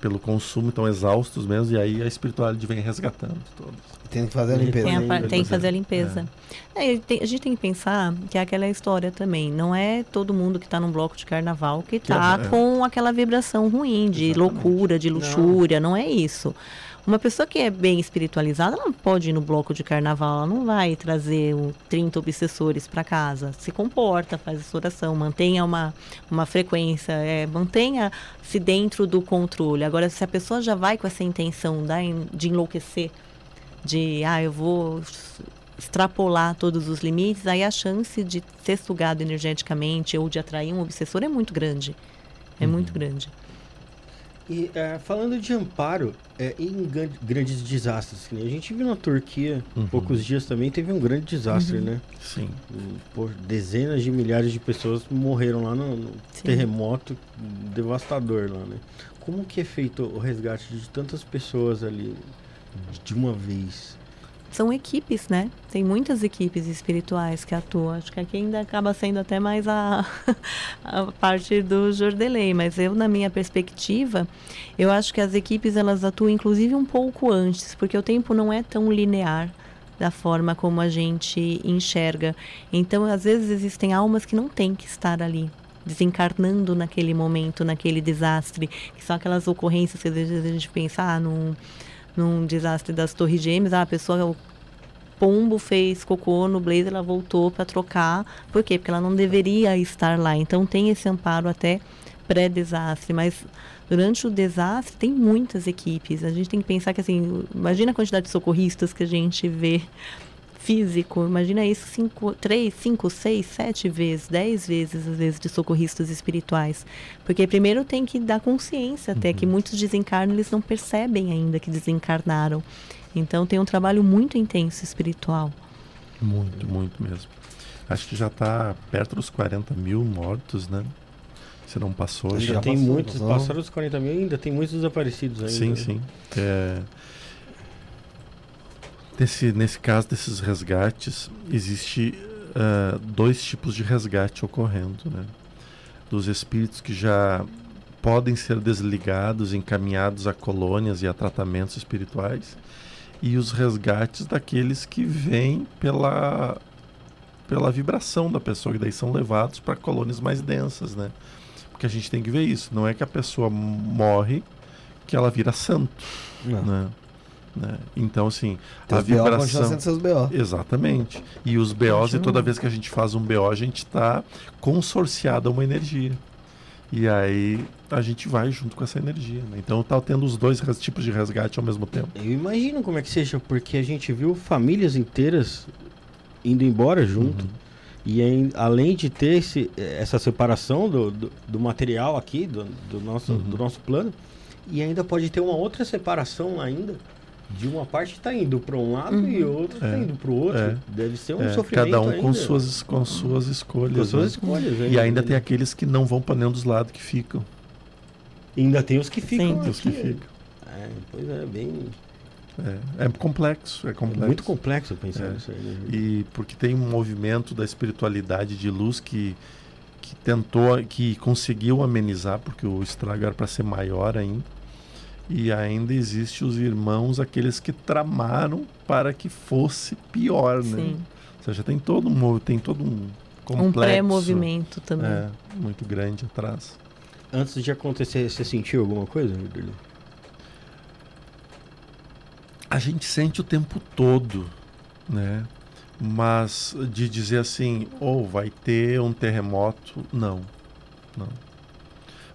Pelo consumo, estão exaustos mesmo, e aí a espiritualidade vem resgatando todos. Tem que fazer a limpeza. Tem, a Tem que fazer. a limpeza. É, e tem- a gente tem que pensar que é aquela história também. Não é todo mundo que está num bloco de carnaval que está é- com aquela vibração ruim de Exatamente. loucura, de luxúria. Não. é isso. Uma pessoa que é bem espiritualizada ela não pode ir no bloco de carnaval. Ela não vai trazer um 30 obsessores para casa. Se comporta, faz a sua oração, mantenha uma, uma frequência, é, mantenha-se dentro do controle. Agora, se a pessoa já vai com essa intenção da, de enlouquecer, de ah, eu vou extrapolar todos os limites, aí a chance de ser sugado energeticamente ou de atrair um obsessor é muito grande. É muito grande. E é, falando de amparo, é, em gran- grandes desastres, que nem a gente viu na Turquia, Uhum. poucos dias também teve um grande desastre, né? Sim. Pô, dezenas de milhares de pessoas morreram lá no, no terremoto devastador lá, né? Como que é feito o resgate de tantas pessoas ali de uma vez? São equipes, né? Tem muitas equipes espirituais que atuam. Acho que aqui ainda acaba sendo até mais a, *laughs* a parte do Jordelei. Mas eu, na minha perspectiva, eu acho que as equipes elas atuam inclusive um pouco antes, porque o tempo não é tão linear da forma como a gente enxerga. Então, às vezes existem almas que não têm que estar ali desencarnando naquele momento, naquele desastre, que são aquelas ocorrências que às vezes a gente pensa, ah, num, num desastre das Torres Gêmeas, ah, a pessoa o pombo fez cocô no blazer, ela voltou para trocar. Por quê? Porque ela não deveria estar lá. Então tem esse amparo até pré-desastre, mas durante o desastre tem muitas equipes. A gente tem que pensar que assim, imagina a quantidade de socorristas que a gente vê físico, imagina isso cinco, três, cinco, seis, sete vezes, dez vezes às vezes de socorristas espirituais, porque primeiro tem que dar consciência até que muitos desencarnam eles não percebem ainda que desencarnaram, então tem um trabalho muito intenso espiritual. Muito, muito mesmo. Acho que já está perto dos 40 mil mortos, né? Se não passou. Ainda já tem passou, muitos, passaram os 40 mil ainda tem muitos desaparecidos ainda. Sim, sim. É, nesse, nesse caso desses resgates, existe ah, dois tipos de resgate ocorrendo, né? Dos espíritos que já podem ser desligados, encaminhados a colônias e a tratamentos espirituais, e os resgates daqueles que vêm pela pela vibração da pessoa, que daí são levados para colônias mais densas, né? Porque a gente tem que ver isso, não é que a pessoa morre que ela vira santo, Não. né? Né? Então, assim, Teus a BO vibração... sendo seus BO. Exatamente. E os BOs, e toda vez que a gente faz um BO, a gente está consorciado a uma energia. E aí a gente vai junto com essa energia. Né? Então tá tendo os dois tipos de resgate ao mesmo tempo. Eu imagino como é que seja, porque a gente viu famílias inteiras indo embora junto. Uhum. E aí, além de ter esse, essa separação do, do, do material aqui, do, do nosso, Uhum. do nosso plano, e ainda pode ter uma outra separação ainda. De uma parte está indo para um lado Uhum. e outra está É. indo para o outro. É. Deve ser um É, sofrimento. cada um com ainda. suas, com suas escolhas. Com suas né? escolhas. E ainda tem aqueles que não vão para nenhum dos lados que ficam. Ainda tem os que ficam. Sim. Os que ficam. É, pois é, bem. É, é complexo, é complexo. Muito complexo pensar É. nisso aí. né? E porque tem um movimento da espiritualidade de luz que, que tentou, que conseguiu amenizar, porque o estrago era para ser maior ainda. E ainda existe os irmãos, aqueles que tramaram para que fosse pior, né? Sim. Ou seja, tem todo um, tem todo um complexo. Um pré-movimento também. É, muito grande atrás. Antes de acontecer, você sentiu alguma coisa, Rodrigo? A gente sente o tempo todo, né? Mas de dizer assim, ou vai ter um terremoto, não, não.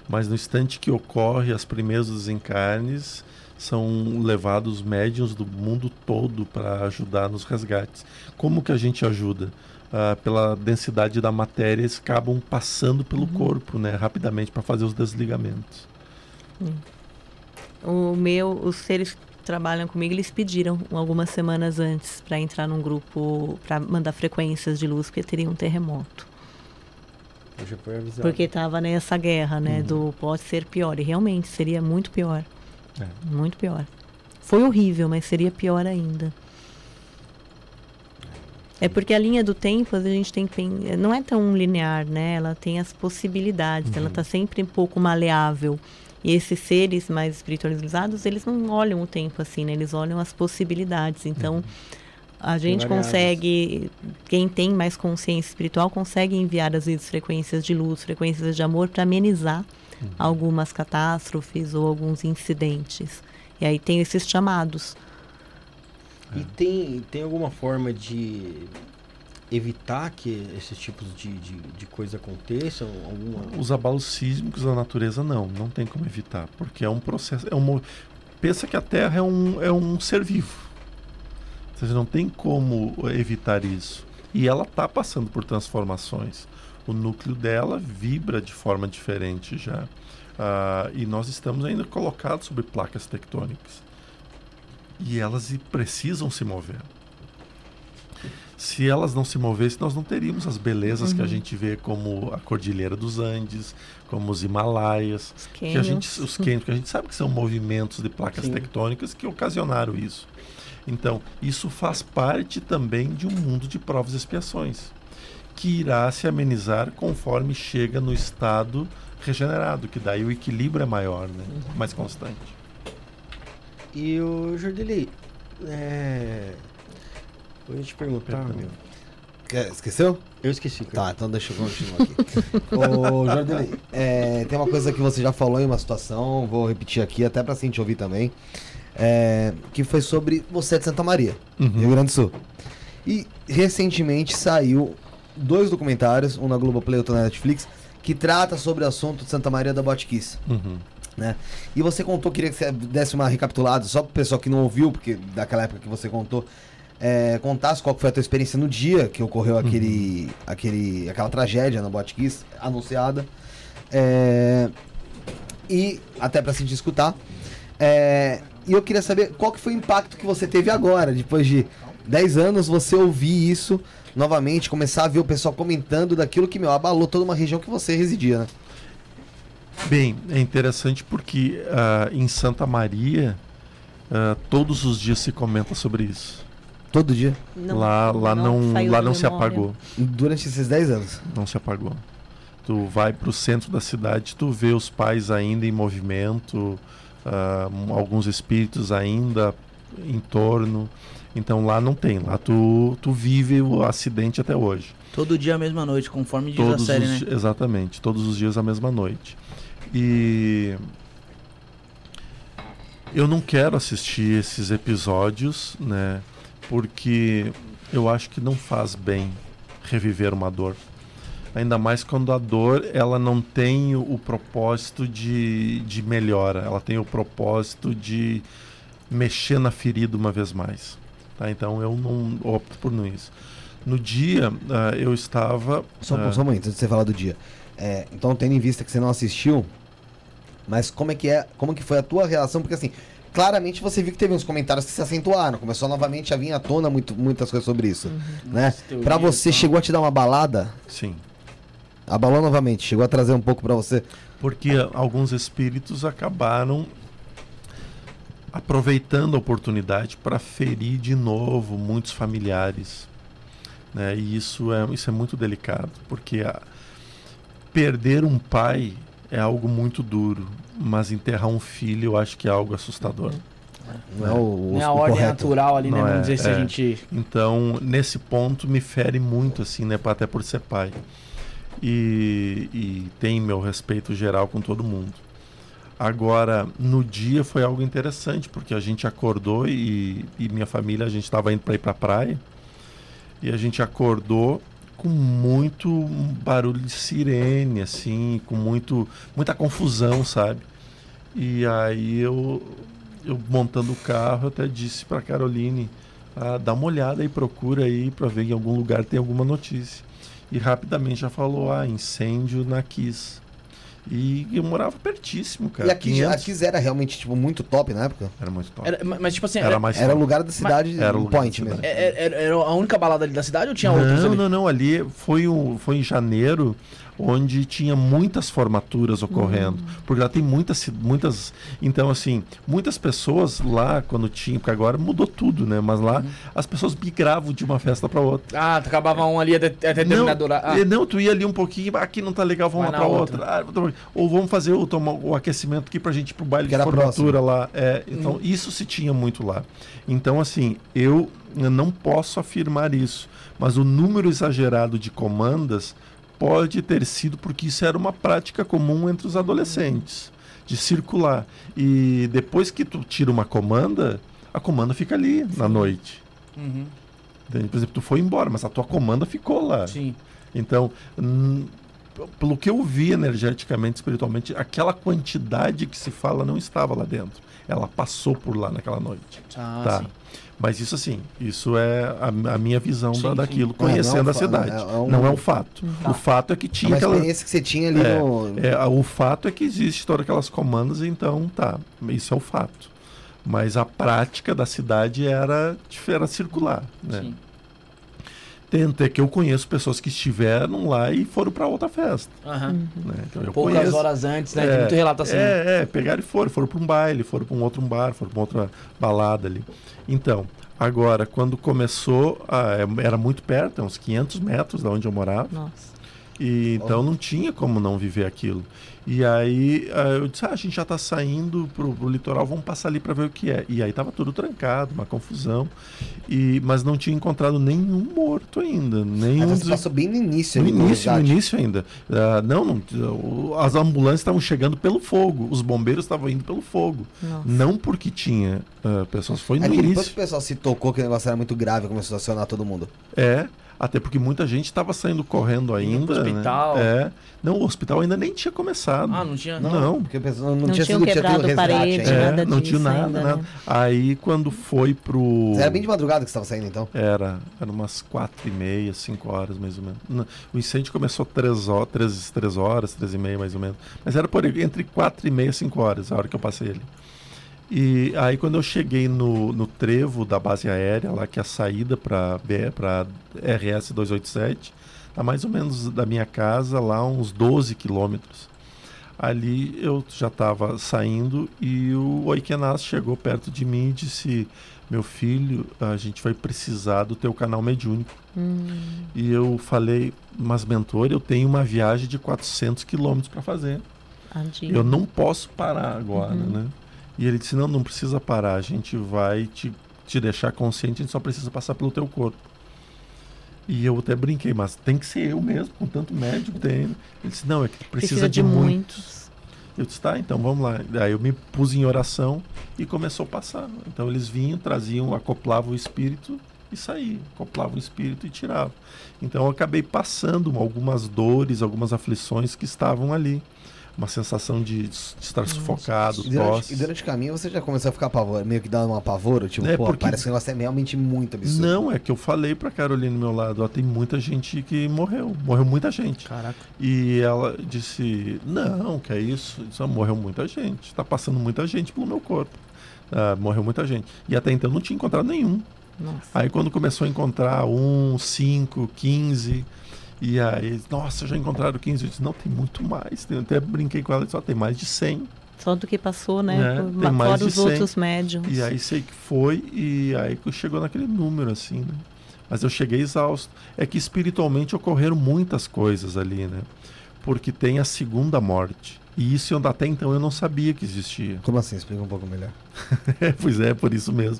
Mas no instante que ocorre as primeiras desencarnes, são levados médiuns do mundo todo para ajudar nos resgates. Como que a gente ajuda? Ah, pela densidade da matéria, eles acabam passando pelo corpo, né? Rapidamente para fazer os desligamentos. O meu, os seres que trabalham comigo, eles pediram algumas semanas antes para entrar num grupo para mandar frequências de luz porque teria um terremoto. Avisado. Porque estava nessa guerra, né, do pode ser pior e realmente seria muito pior. É. Muito pior. Foi horrível, mas seria pior ainda. É porque a linha do tempo a gente tem não é tão linear, né? Ela tem as possibilidades, ela está sempre um pouco maleável. E esses seres mais espiritualizados, eles não olham o tempo assim, né? Eles olham as possibilidades. Então, a gente consegue, quem tem mais consciência espiritual, consegue enviar às vezes frequências de luz, frequências de amor para amenizar algumas catástrofes ou alguns incidentes. E aí tem esses chamados. E tem, tem alguma forma de evitar que esses tipos de, de, de coisa aconteçam? Alguma... Os abalos sísmicos da natureza não, não tem como evitar, porque é um processo, é um, pensa que a Terra é um, é um ser vivo. Seja, não tem como evitar isso. E ela está passando por transformações. O núcleo dela vibra de forma diferente já. Ah, e nós estamos ainda colocados sobre placas tectônicas. E elas precisam se mover. Se elas não se movessem, nós não teríamos as belezas que a gente vê como a Cordilheira dos Andes, como os Himalaias, Os que a gente, os canyons, que a gente sabe que são movimentos de placas Sim. tectônicas que ocasionaram isso. Então, isso faz parte também de um mundo de provas e expiações, que irá se amenizar conforme chega no estado regenerado, que daí o equilíbrio é maior, né? mais constante. E o Jordeli, é... Eu ia te perguntar, Perdão. meu. Quer- Esqueceu? Eu esqueci, cara. Tá, então deixa eu continuar aqui. *laughs* Ô, Jordan, é, tem uma coisa que você já falou em uma situação, vou repetir aqui, até pra gente ouvir também, é, que foi sobre você de Santa Maria, Uhum. Rio Grande do Sul. E recentemente saiu dois documentários, um na Globoplay e outro na Netflix, que trata sobre o assunto de Santa Maria da Botkiss. Uhum. né? E você contou, queria que você desse uma recapitulada, só pro pessoal que não ouviu, porque daquela época que você contou, é, contasse qual foi a tua experiência no dia que ocorreu aquele, aquele, aquela tragédia na Botkiss anunciada. É, e até pra gente escutar. É, e eu queria saber qual que foi o impacto que você teve agora, depois de 10 anos, você ouvir isso novamente, começar a ver o pessoal comentando daquilo que, meu, abalou toda uma região que você residia, né? Bem, é interessante porque ah, em Santa Maria ah, todos os dias se comenta sobre isso. Todo dia. lá lá não, saiu lá não se apagou. Durante esses 10 anos. Não se apagou. Tu vai para o centro da cidade, tu vê os pais ainda em movimento, m- alguns espíritos ainda em torno. Então lá não tem. Lá tu, tu vive o acidente até hoje. Todo dia a mesma noite, conforme diz Todos a série, os, né? Exatamente, todos os dias à mesma noite. E eu não quero assistir esses episódios, né? Porque eu acho que não faz bem reviver uma dor. Ainda mais quando a dor ela não tem o, o propósito de, de melhora, ela tem o propósito de mexer na ferida uma vez mais. Tá? Então eu não opto por não isso. No dia ah, eu estava. Só, um- ah, só um momento, antes de você falar do dia. É, então, tendo em vista que você não assistiu, mas como é que é, como que foi a tua relação? Porque assim, claramente você viu que teve uns comentários que se acentuaram, começou novamente a vir à tona muito, muitas coisas sobre isso, né? Nossa, teoria, Pra você, então. chegou a te dar uma balada? Sim. Abalou novamente, chegou a trazer um pouco pra você. Porque alguns espíritos acabaram aproveitando a oportunidade para ferir de novo muitos familiares. Né? E isso é, isso é muito delicado, porque a- perder um pai é algo muito duro, mas enterrar um filho eu acho que é algo assustador. Não é o, Não é o a ordem correto. natural ali, né? Não Vamos é, dizer se é. a gente. Então, nesse ponto, me fere muito, assim, né? Até por ser pai. E, e tem meu respeito geral com todo mundo. Agora, no dia foi algo interessante, porque a gente acordou e, e minha família, a gente estava indo para ir para a praia. E a gente acordou com muito barulho de sirene, assim, com muito, muita confusão, sabe? E aí eu, eu montando o carro, até disse para Caroline, ah, dá uma olhada aí, procura aí para ver em algum lugar tem alguma notícia. E rapidamente já falou, ah, incêndio na Kiss. E eu morava pertíssimo, cara. E aqui, 500 aqui era realmente tipo, muito top na época? Era muito top. Era- mas, tipo assim, Era, era, mais Era o lugar da cidade, Era o um point cidade. mesmo. era, era- era a única balada ali da cidade ou tinha outras Não, ali? não, não. Ali foi, o, foi em janeiro, onde tinha muitas formaturas ocorrendo. Porque lá tem muitas, muitas. Então, assim, muitas pessoas lá, quando tinha, porque agora mudou tudo, né? Mas lá as pessoas migravam de uma festa para outra. Ah, tu acabava um ali até, até determinado horário. Ah, e não, tu ia ali um pouquinho, "Ah, aqui não tá legal, vamos Vai lá na pra outra." outra. Ah, vou- ou vamos fazer o, tomar o aquecimento aqui pra gente ir pro baile Que de formatura lá. É, Uhum. então, isso se tinha muito lá. Então, assim, eu não posso afirmar isso, mas o número exagerado de comandas pode ter sido porque isso era uma prática comum entre os adolescentes, de circular. E depois que tu tira uma comanda, a comanda fica ali na noite. uhum, Entende? Por exemplo, tu foi embora, mas a tua comanda ficou lá. sim. Então, pelo que eu vi energeticamente, espiritualmente, aquela quantidade que se fala não estava lá dentro. Ela passou por lá naquela noite. Ah, tá. sim. Mas isso assim, isso é a, a minha visão Sim, da- sim. daquilo, É, não é conhecendo um a cidade. é- é um- Não é um fato. Tá. O fato é que É tinha uma aquela. experiência que você tinha ali É, no. É, o fato é que existe todas aquelas comandas, então tá, isso é o fato. Mas a prática da cidade era, era circular. Né? Sim. Tenta que eu conheço pessoas que estiveram lá e foram para outra festa. Aham. Né? Então, eu Poucas conheço. horas antes, né? Tem muito relato assim. É, é, pegaram e foram, foram para um baile, foram para um outro bar, foram para outra balada ali. Então, agora, quando começou, ah, é- era muito perto, uns 500 metros da onde eu morava. Nossa. E então não tinha como não viver aquilo. E aí ah, eu disse, ah, a gente já está saindo pro, pro litoral, vamos passar ali para ver o que é. E aí tava tudo trancado, uma confusão. E mas não tinha encontrado nenhum morto ainda, Aí nenhum você des- passou bem no início no início, no início ainda. Ah, não, não, as ambulâncias estavam chegando pelo fogo, os bombeiros estavam indo pelo fogo. Nossa. Não porque tinha ah, pessoas, foi no É que depois que início. o pessoal se tocou que o negócio era muito grave, começou a acionar todo mundo. É, até porque muita gente estava saindo correndo ainda. pro hospital. Né? É. Não, o hospital ainda nem tinha começado. Ah, não tinha. Não. Porque o pessoal não, Não tinha sido tinha quebrado resgate parede, ainda. É, nada não tinha nada, ainda, nada. né? Aí quando foi pro. Era bem de madrugada que você estava saindo, então. Era, era umas quatro e meia, cinco horas mais ou menos. Não, O incêndio começou três horas, três, três horas, três e meia mais ou menos. Mas era por entre quatro e meia, cinco horas, a hora que eu passei ali. E aí quando eu cheguei no, no trevo da base aérea, lá que é a saída para RS 287, tá mais ou menos da minha casa lá uns 12 quilômetros. Ali eu já estava saindo e o Oikenas chegou perto de mim e disse: Meu filho, a gente vai precisar do teu canal mediúnico. Hum, E eu falei: Mas, mentor, eu tenho uma viagem de 400 quilômetros para fazer. tadinho. Eu não posso parar agora, Uhum. né? E ele disse: Não, não precisa parar. A gente vai te, te deixar consciente, a gente só precisa passar pelo teu corpo. E eu até brinquei, mas tem que ser eu mesmo, com tanto médico tem. Ele disse: Não, é que precisa, de, muitos. Eu disse, tá, então vamos lá. Daí eu me pus em oração e começou a passar. Então eles vinham, traziam, acoplavam o espírito e saíam. Acoplavam o espírito e tiravam. Então eu acabei passando algumas dores, algumas aflições que estavam ali. Uma sensação de, de estar sufocado, E durante, tosse. e durante o caminho você já começou a ficar pavor, meio que dando uma pavoro, tipo, É, pô, porque- parece que o negócio é realmente muito absurdo. Não, é que eu falei pra Carolina do meu lado, ó, tem muita gente que morreu. Morreu muita gente. Caraca. E ela disse: Não, que é isso? Só morreu muita gente. Está passando muita gente pelo meu corpo. Ah, morreu muita gente. E até então não tinha encontrado nenhum. Nossa. Aí quando começou a encontrar um, cinco, quinze. E aí, nossa, já encontraram 15. Eu disse: Não, tem muito mais. Tem- até brinquei com ela e disse: ó, Tem mais de 100. Só do que passou, né? É, por- tem mais fora de os 100. outros médiums. E aí sei que foi. E aí que chegou naquele número, assim, né? Mas eu cheguei exausto. É que espiritualmente ocorreram muitas coisas ali, né? Porque tem a segunda morte. E isso eu, até então eu não sabia que existia. Como assim? Explica um pouco melhor. *laughs* pois é, por isso mesmo.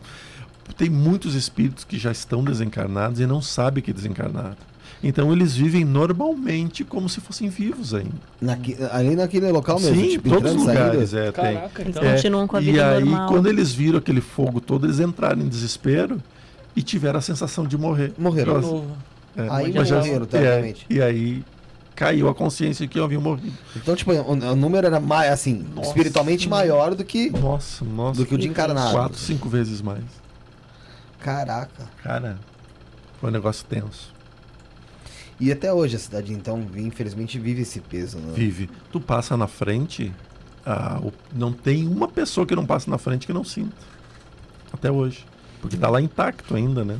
Tem muitos espíritos que já estão desencarnados e não sabem que é desencarnado. Então eles vivem normalmente como se fossem vivos ainda. Naque- ali naquele local mesmo, Sim, tipo, em todos os e lugares. É, tem. Caraca, Eles então. É, continuam com a e vida aí, normal. quando eles viram aquele fogo todo, eles entraram em desespero e tiveram a sensação de morrer. Morreram. Novo. é, Aí mas já- morreram, é, teoricamente. E aí caiu a consciência que haviam morrido. Então, tipo, o, o número era mais, assim, Nossa. espiritualmente maior do que, Nossa, nossa. do que o de encarnado. Quatro, cinco vezes mais. Caraca. Cara, foi um negócio tenso. E até hoje a cidade, então, infelizmente, vive esse peso, né? Vive. Tu passa na frente, ah, não tem uma pessoa que não passa na frente que não sinta. Até hoje. Porque tá lá intacto ainda, né?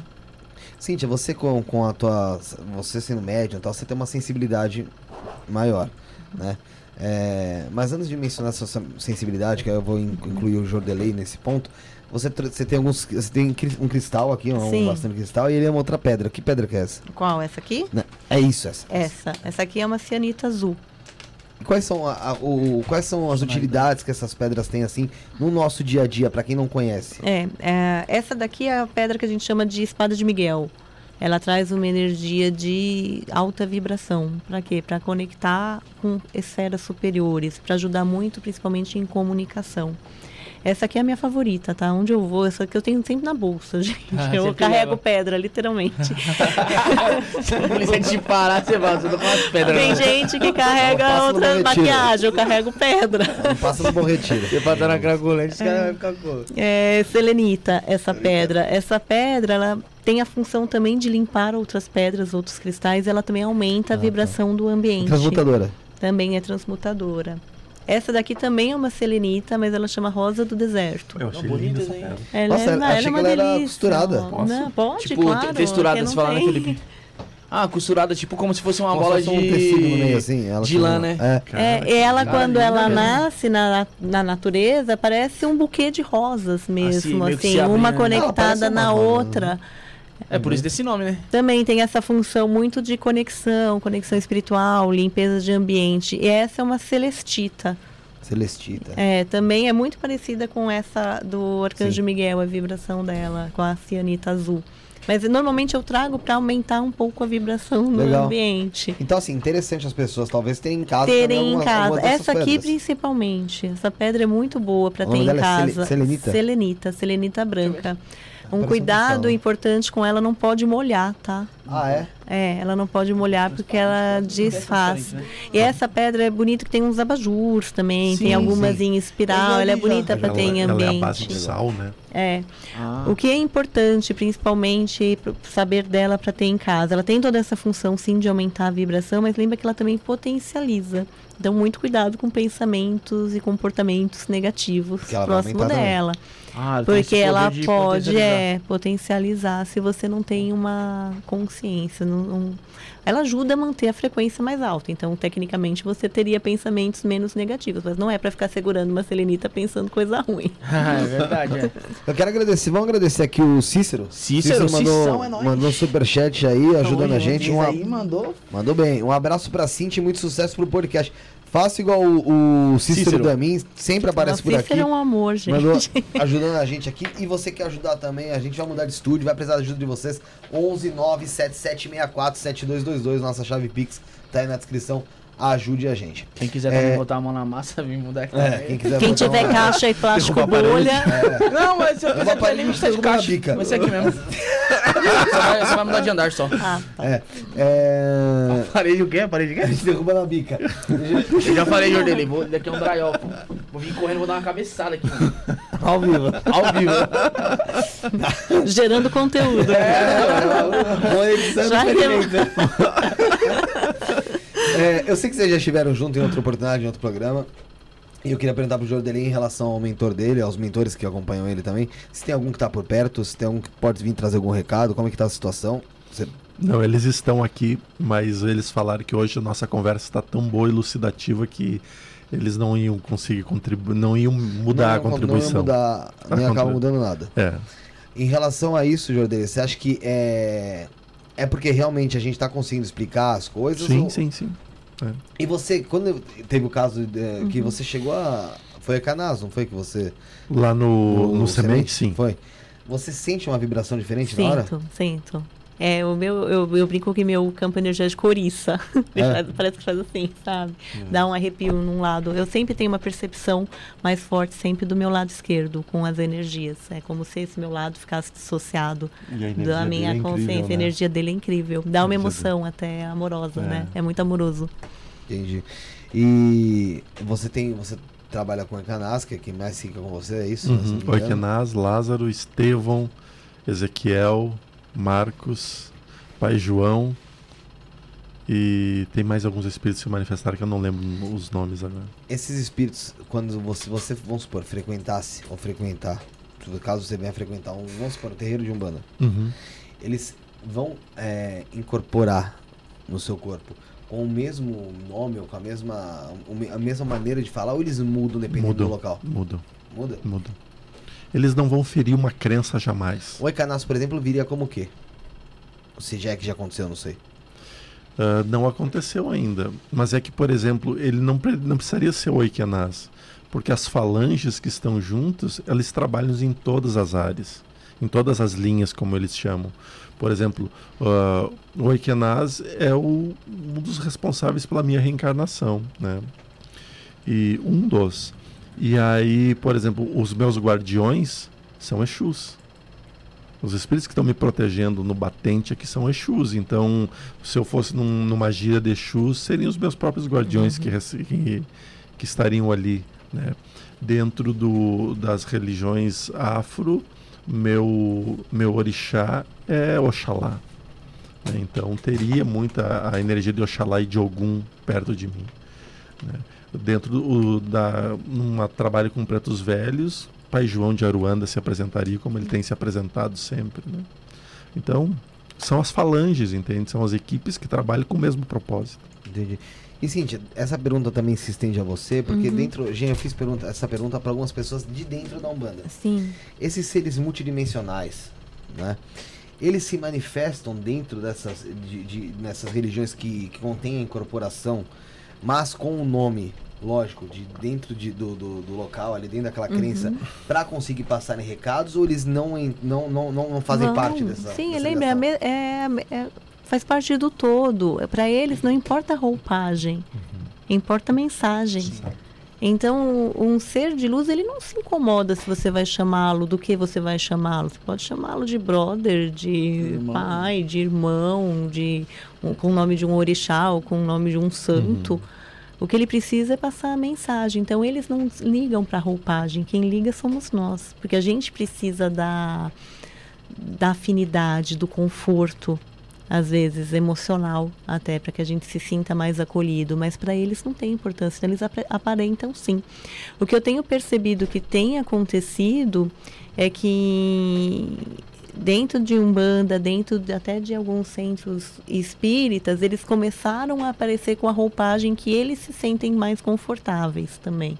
Cíntia, você com, com a tua. Você sendo médium e tal, você tem uma sensibilidade maior, né? É, mas antes de mencionar essa sensibilidade, que eu vou in- incluir o Jordelei nesse ponto, você, você tem alguns. Você tem um cristal aqui, um Sim. bastante cristal, e ele é uma outra pedra. Que pedra que é essa? Qual? Essa aqui? Né? É isso, essa. Essa. Essa aqui é uma cianita azul. E Quais são, a- a- o, quais são as utilidades que essas pedras têm, assim, no nosso dia a dia, pra quem não conhece? É, é, essa daqui é a pedra que a gente chama de espada de Miguel. Ela traz uma energia de alta vibração. Para quê? Para conectar com esferas superiores, para ajudar muito, principalmente em comunicação. Essa aqui é a minha favorita, tá? Onde eu vou, essa aqui eu tenho sempre na bolsa, *laughs* gente. Ah, eu carrego leva. pedra, literalmente. *laughs* Se te parar, você vai, você tá com as pedras. Tem na- gente que Passa carrega outra maquiagem, eu carrego pedra. Não passa no bom retiro. Você passar na cracolante, os caras vão ficar com. É selenita, essa pedra. Essa pedra, ela tem a função também de limpar outras pedras, outros cristais. Ela também aumenta a vibração do ambiente. Transmutadora. Também é transmutadora. Essa daqui também é uma selenita, mas ela chama rosa do deserto. Eu achei bonita, linda essa pedra. Ela Nossa, é, achei ela é que uma ela era costurada. Não, pode, Tipo, claro. texturada, quem você não fala, né. Felipe? Ah, costurada, tipo como se fosse uma Como bola se de. um tecido no meio, assim, ela de lã, né? É. É, Cara, e ela, cara, quando ela mesmo. nasce na, na natureza, parece um buquê de rosas mesmo, meio que assim, se abre, uma né? Ela parece conectada uma na rosa, né? outra. É por isso desse nome, né? Também tem essa função muito de conexão, conexão espiritual, limpeza de ambiente. E essa é uma celestita. Celestita. É, também é muito parecida com essa do Arcanjo Sim. Miguel, a vibração dela, com a cianita azul. Mas normalmente eu trago para aumentar um pouco a vibração no Legal. ambiente. Então, assim, interessante as pessoas talvez terem em casa Terem em casa. Essa aqui pedras. principalmente. Essa pedra é muito boa para ter em é casa. selenita? Selenita, selenita branca. Um cuidado cristal. importante com ela, não pode molhar, tá? Ah, é? É, ela não pode molhar porque ela desfaz. né? E essa pedra é bonita que tem uns abajures também, Sim, tem algumas sim. em espiral, ela é já. bonita para ter em ela, ela é a ambiente. base de sal, né? É. Ah. O que é importante, principalmente, saber dela para ter em casa? Ela tem toda essa função, sim, de aumentar a vibração, mas lembra que ela também potencializa. Então, muito cuidado com pensamentos e comportamentos negativos próximo aumentar também. Ah, esse Porque ela de pode potencializar. é, potencializar se você não tem uma consciência. não- não- Ela ajuda a manter a frequência mais alta. Então, tecnicamente, você teria pensamentos menos negativos. Mas não é para ficar segurando uma selenita pensando coisa ruim. *laughs* Ah, é verdade, é. Eu quero agradecer, vamos agradecer aqui o Cícero. Cícero, mandou, Cícero é nóis. mandou um superchat aí, ajudando a gente. um aí mandou. Mandou bem. Um abraço pra Cintia e muito sucesso pro podcast. Faça igual o, o Cícero, Cícero. Damin, sempre aparece por aqui. Cícero é um amor, gente. Mandou *laughs* ajudando a gente aqui. E você quer ajudar também, a gente vai mudar de estúdio, vai precisar da ajuda de vocês. 11 97764 7222, nossa chave Pix, tá aí na descrição. Ajude a gente. Quem quiser É. também botar a mão na massa, vir mudar aqui. É, também. quem quiser Quem tiver uma- caixa e plástico a bolha, Não, mas se eu Eu quiser vou parar não de a caixa. bica. Vai ser aqui mesmo. você, vai, você vai mudar de andar só. ah, tá. É, é... Parede o quê? Parede o quê? Derruba na bica. Eu já falei, Jordeli, vou, daqui é um drywall, pô. Vou vir correndo, vou dar uma cabeçada aqui, mano. Ao vivo. Ao vivo. gerando conteúdo. Monetizando Já experimento. É, eu sei que vocês já estiveram juntos em outra oportunidade, em outro programa. E eu queria perguntar pro Jordelin em relação ao mentor dele, aos mentores que acompanham ele também. Se tem algum que tá por perto, se tem algum que pode vir trazer algum recado, como é que tá a situação. Você- Não, eles estão aqui, mas eles falaram que hoje a nossa conversa está tão boa e elucidativa que eles não iam conseguir contribuir, não iam mudar a não, contribuição. Não ia mudar, nem A acaba contribu- mudando nada. É. Em relação a isso, Jordelin, você acha que é... É porque realmente a gente tá conseguindo explicar as coisas? Sim, ou- sim, sim. E você, quando teve o caso de- Uhum. que você chegou a... Foi a Canas, não foi que você... Lá no, no, semente, sim. Foi. Você sente uma vibração diferente na hora? Sinto, sinto. É, o meu, eu, eu brinco que meu campo energético *laughs* É. faz- parece que faz assim, sabe? Dá um arrepio num lado. Eu sempre tenho uma percepção mais forte sempre do meu lado esquerdo, com as energias. É como se esse meu lado ficasse dissociado da minha consciência. A energia dele é incrível. Dá uma emoção até amorosa, É. né? É muito amoroso. Entendi. E você tem. Você trabalha com a Canas, que é quem mais fica com você, é isso? Uhum. Oikenaz, Lázaro, Estevão, Ezequiel, Marcos, Pai João. E tem mais alguns espíritos que se manifestaram que eu não lembro os nomes agora. Esses espíritos, quando você, você, vamos supor, frequentasse, ou frequentar, caso você venha frequentar um, vamos supor, um terreiro de Umbanda, Uhum. eles vão é, incorporar no seu corpo com o mesmo nome ou com a mesma, a mesma maneira de falar, ou eles mudam dependendo Mudam. do local? Mudam, Muda? mudam. Eles não vão ferir uma crença jamais. O Ecanas, por exemplo, viria como o quê? Se já é que já aconteceu, não sei. Ah, não aconteceu ainda. Mas é que, por exemplo, ele não, não precisaria ser o Oikenaz. Porque as falanges que estão juntos, eles trabalham em todas as áreas. Em todas as linhas, como eles chamam. Por exemplo, ah, o Oikenaz é o, um dos responsáveis pela minha reencarnação. Né? E um dos. E aí, por exemplo, os meus guardiões são Exus. Os espíritos que estão me protegendo no batente aqui são Exus. Então, se eu fosse num, numa gira de Exus, seriam os meus próprios guardiões que, rece- que, que estariam ali. Né? Dentro do, das religiões afro, meu, meu orixá é Oxalá. né? Então, teria muita a energia de Oxalá e de Ogum perto de mim. né? Dentro do da num trabalho com pretos velhos, Pai João de Aruanda se apresentaria como ele tem se apresentado sempre, né? Então, são as falanges, entende? São as equipes que trabalham com o mesmo propósito. Entendi. E Cíntia, essa pergunta também se estende a você, porque Uhum. dentro. Gente, eu fiz pergunta, essa pergunta para algumas pessoas de dentro da Umbanda. Sim. Esses seres multidimensionais, né? Eles se manifestam dentro dessas, de, de- nessas religiões que, que contêm a incorporação, mas com o nome, lógico, de dentro de, do, do, do local, ali dentro daquela crença, para conseguir passarem recados, ou eles não, não, não, não, não fazem Vão. parte dessa Sim, dessa lembra, é, é- é- faz parte do todo. Para eles não importa a roupagem, importa a mensagem. Então, um ser de luz, ele não se incomoda se você vai chamá-lo, do que você vai chamá-lo. Você pode chamá-lo de brother, de Irmão. pai, de irmão, de um- com o nome de um orixá ou com o nome de um santo. O que ele precisa é passar a mensagem. Então, eles não ligam para a roupagem. Quem liga somos nós. Porque a gente precisa da, da afinidade, do conforto, às vezes emocional, até para que a gente se sinta mais acolhido. Mas para eles não tem importância. Então, eles apre- aparentam sim. O que eu tenho percebido que tem acontecido é que dentro de Umbanda, dentro de- até de alguns centros espíritas, eles começaram a aparecer com a roupagem que eles se sentem mais confortáveis também.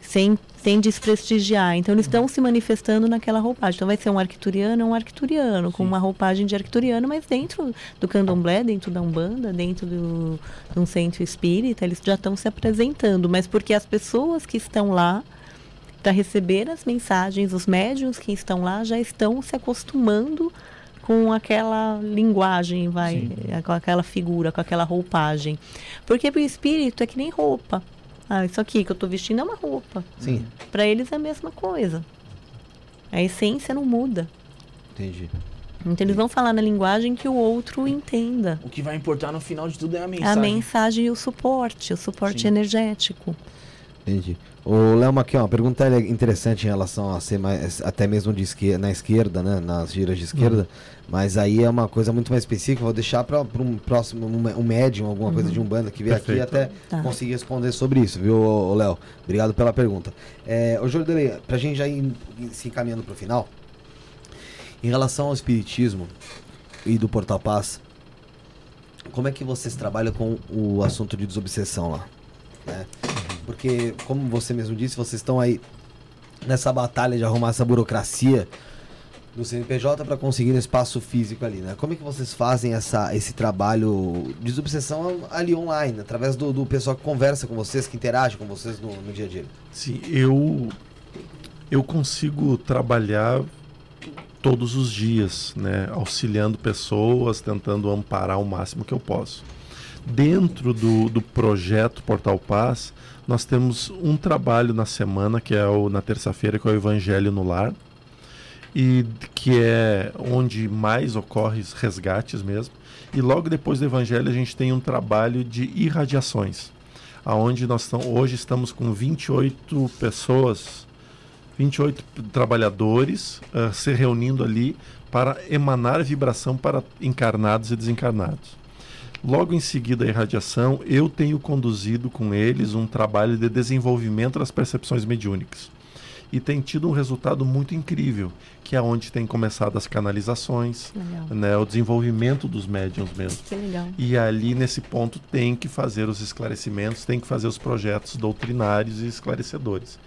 Sem, sem desprestigiar. Então, eles estão se manifestando naquela roupagem. Então, vai ser um arcturiano, é um arcturiano, com uma roupagem de arcturiano, mas dentro do candomblé, dentro da Umbanda, dentro do, de um centro espírita, eles já estão se apresentando. Mas porque as pessoas que estão lá para receber as mensagens, os médiums que estão lá já estão se acostumando com aquela linguagem, vai, eh, com aquela figura, com aquela roupagem. Porque o espírito é que nem roupa. Ah, isso aqui que eu estou vestindo é uma roupa. Sim, Para eles é a mesma coisa. A essência não muda. entendi. Então eles vão falar na linguagem que o outro entenda. O que vai importar no final de tudo é a A mensagem. mensagem e o suporte, o suporte Sim. energético. Entendi. O Léo, aqui, uma pergunta interessante em relação a ser mais, até mesmo de esquerda, na esquerda, né? Nas giras de esquerda. Mas aí é uma coisa muito mais específica. Vou deixar para um próximo, um, um médium, alguma coisa de Umbanda que vier aqui Perfeito. até Tá. conseguir responder sobre isso, viu, Léo? Obrigado pela pergunta. É, ô Jordanei, pra gente já ir se encaminhando pro final, em relação ao espiritismo e do Portal Paz, como é que vocês trabalham com o assunto de desobsessão lá? né? Porque, como você mesmo disse, vocês estão aí nessa batalha de arrumar essa burocracia do CNPJ para conseguir um espaço físico ali, né? Como é que vocês fazem essa, esse trabalho de desobsessão ali online, através do, do pessoal que conversa com vocês, que interage com vocês no, no dia a dia? Sim, eu eu consigo trabalhar todos os dias, né, auxiliando pessoas, tentando amparar o máximo que eu posso. Dentro do, do projeto Portal Paz, nós temos um trabalho na semana, que é o, na terça-feira, que é o Evangelho no Lar, e que é onde mais ocorre resgates mesmo. E logo depois do Evangelho a gente tem um trabalho de irradiações, aonde nós tam, hoje estamos com 28 pessoas, 28 trabalhadores uh, se reunindo ali para emanar vibração para encarnados e desencarnados. Logo em seguida a irradiação, eu tenho conduzido com eles um trabalho de desenvolvimento das percepções mediúnicas. E tem tido um resultado muito incrível, que é onde tem começado as canalizações, né, o desenvolvimento dos médiums mesmo. E ali nesse ponto tem que fazer os esclarecimentos, tem que fazer os projetos doutrinários e esclarecedores.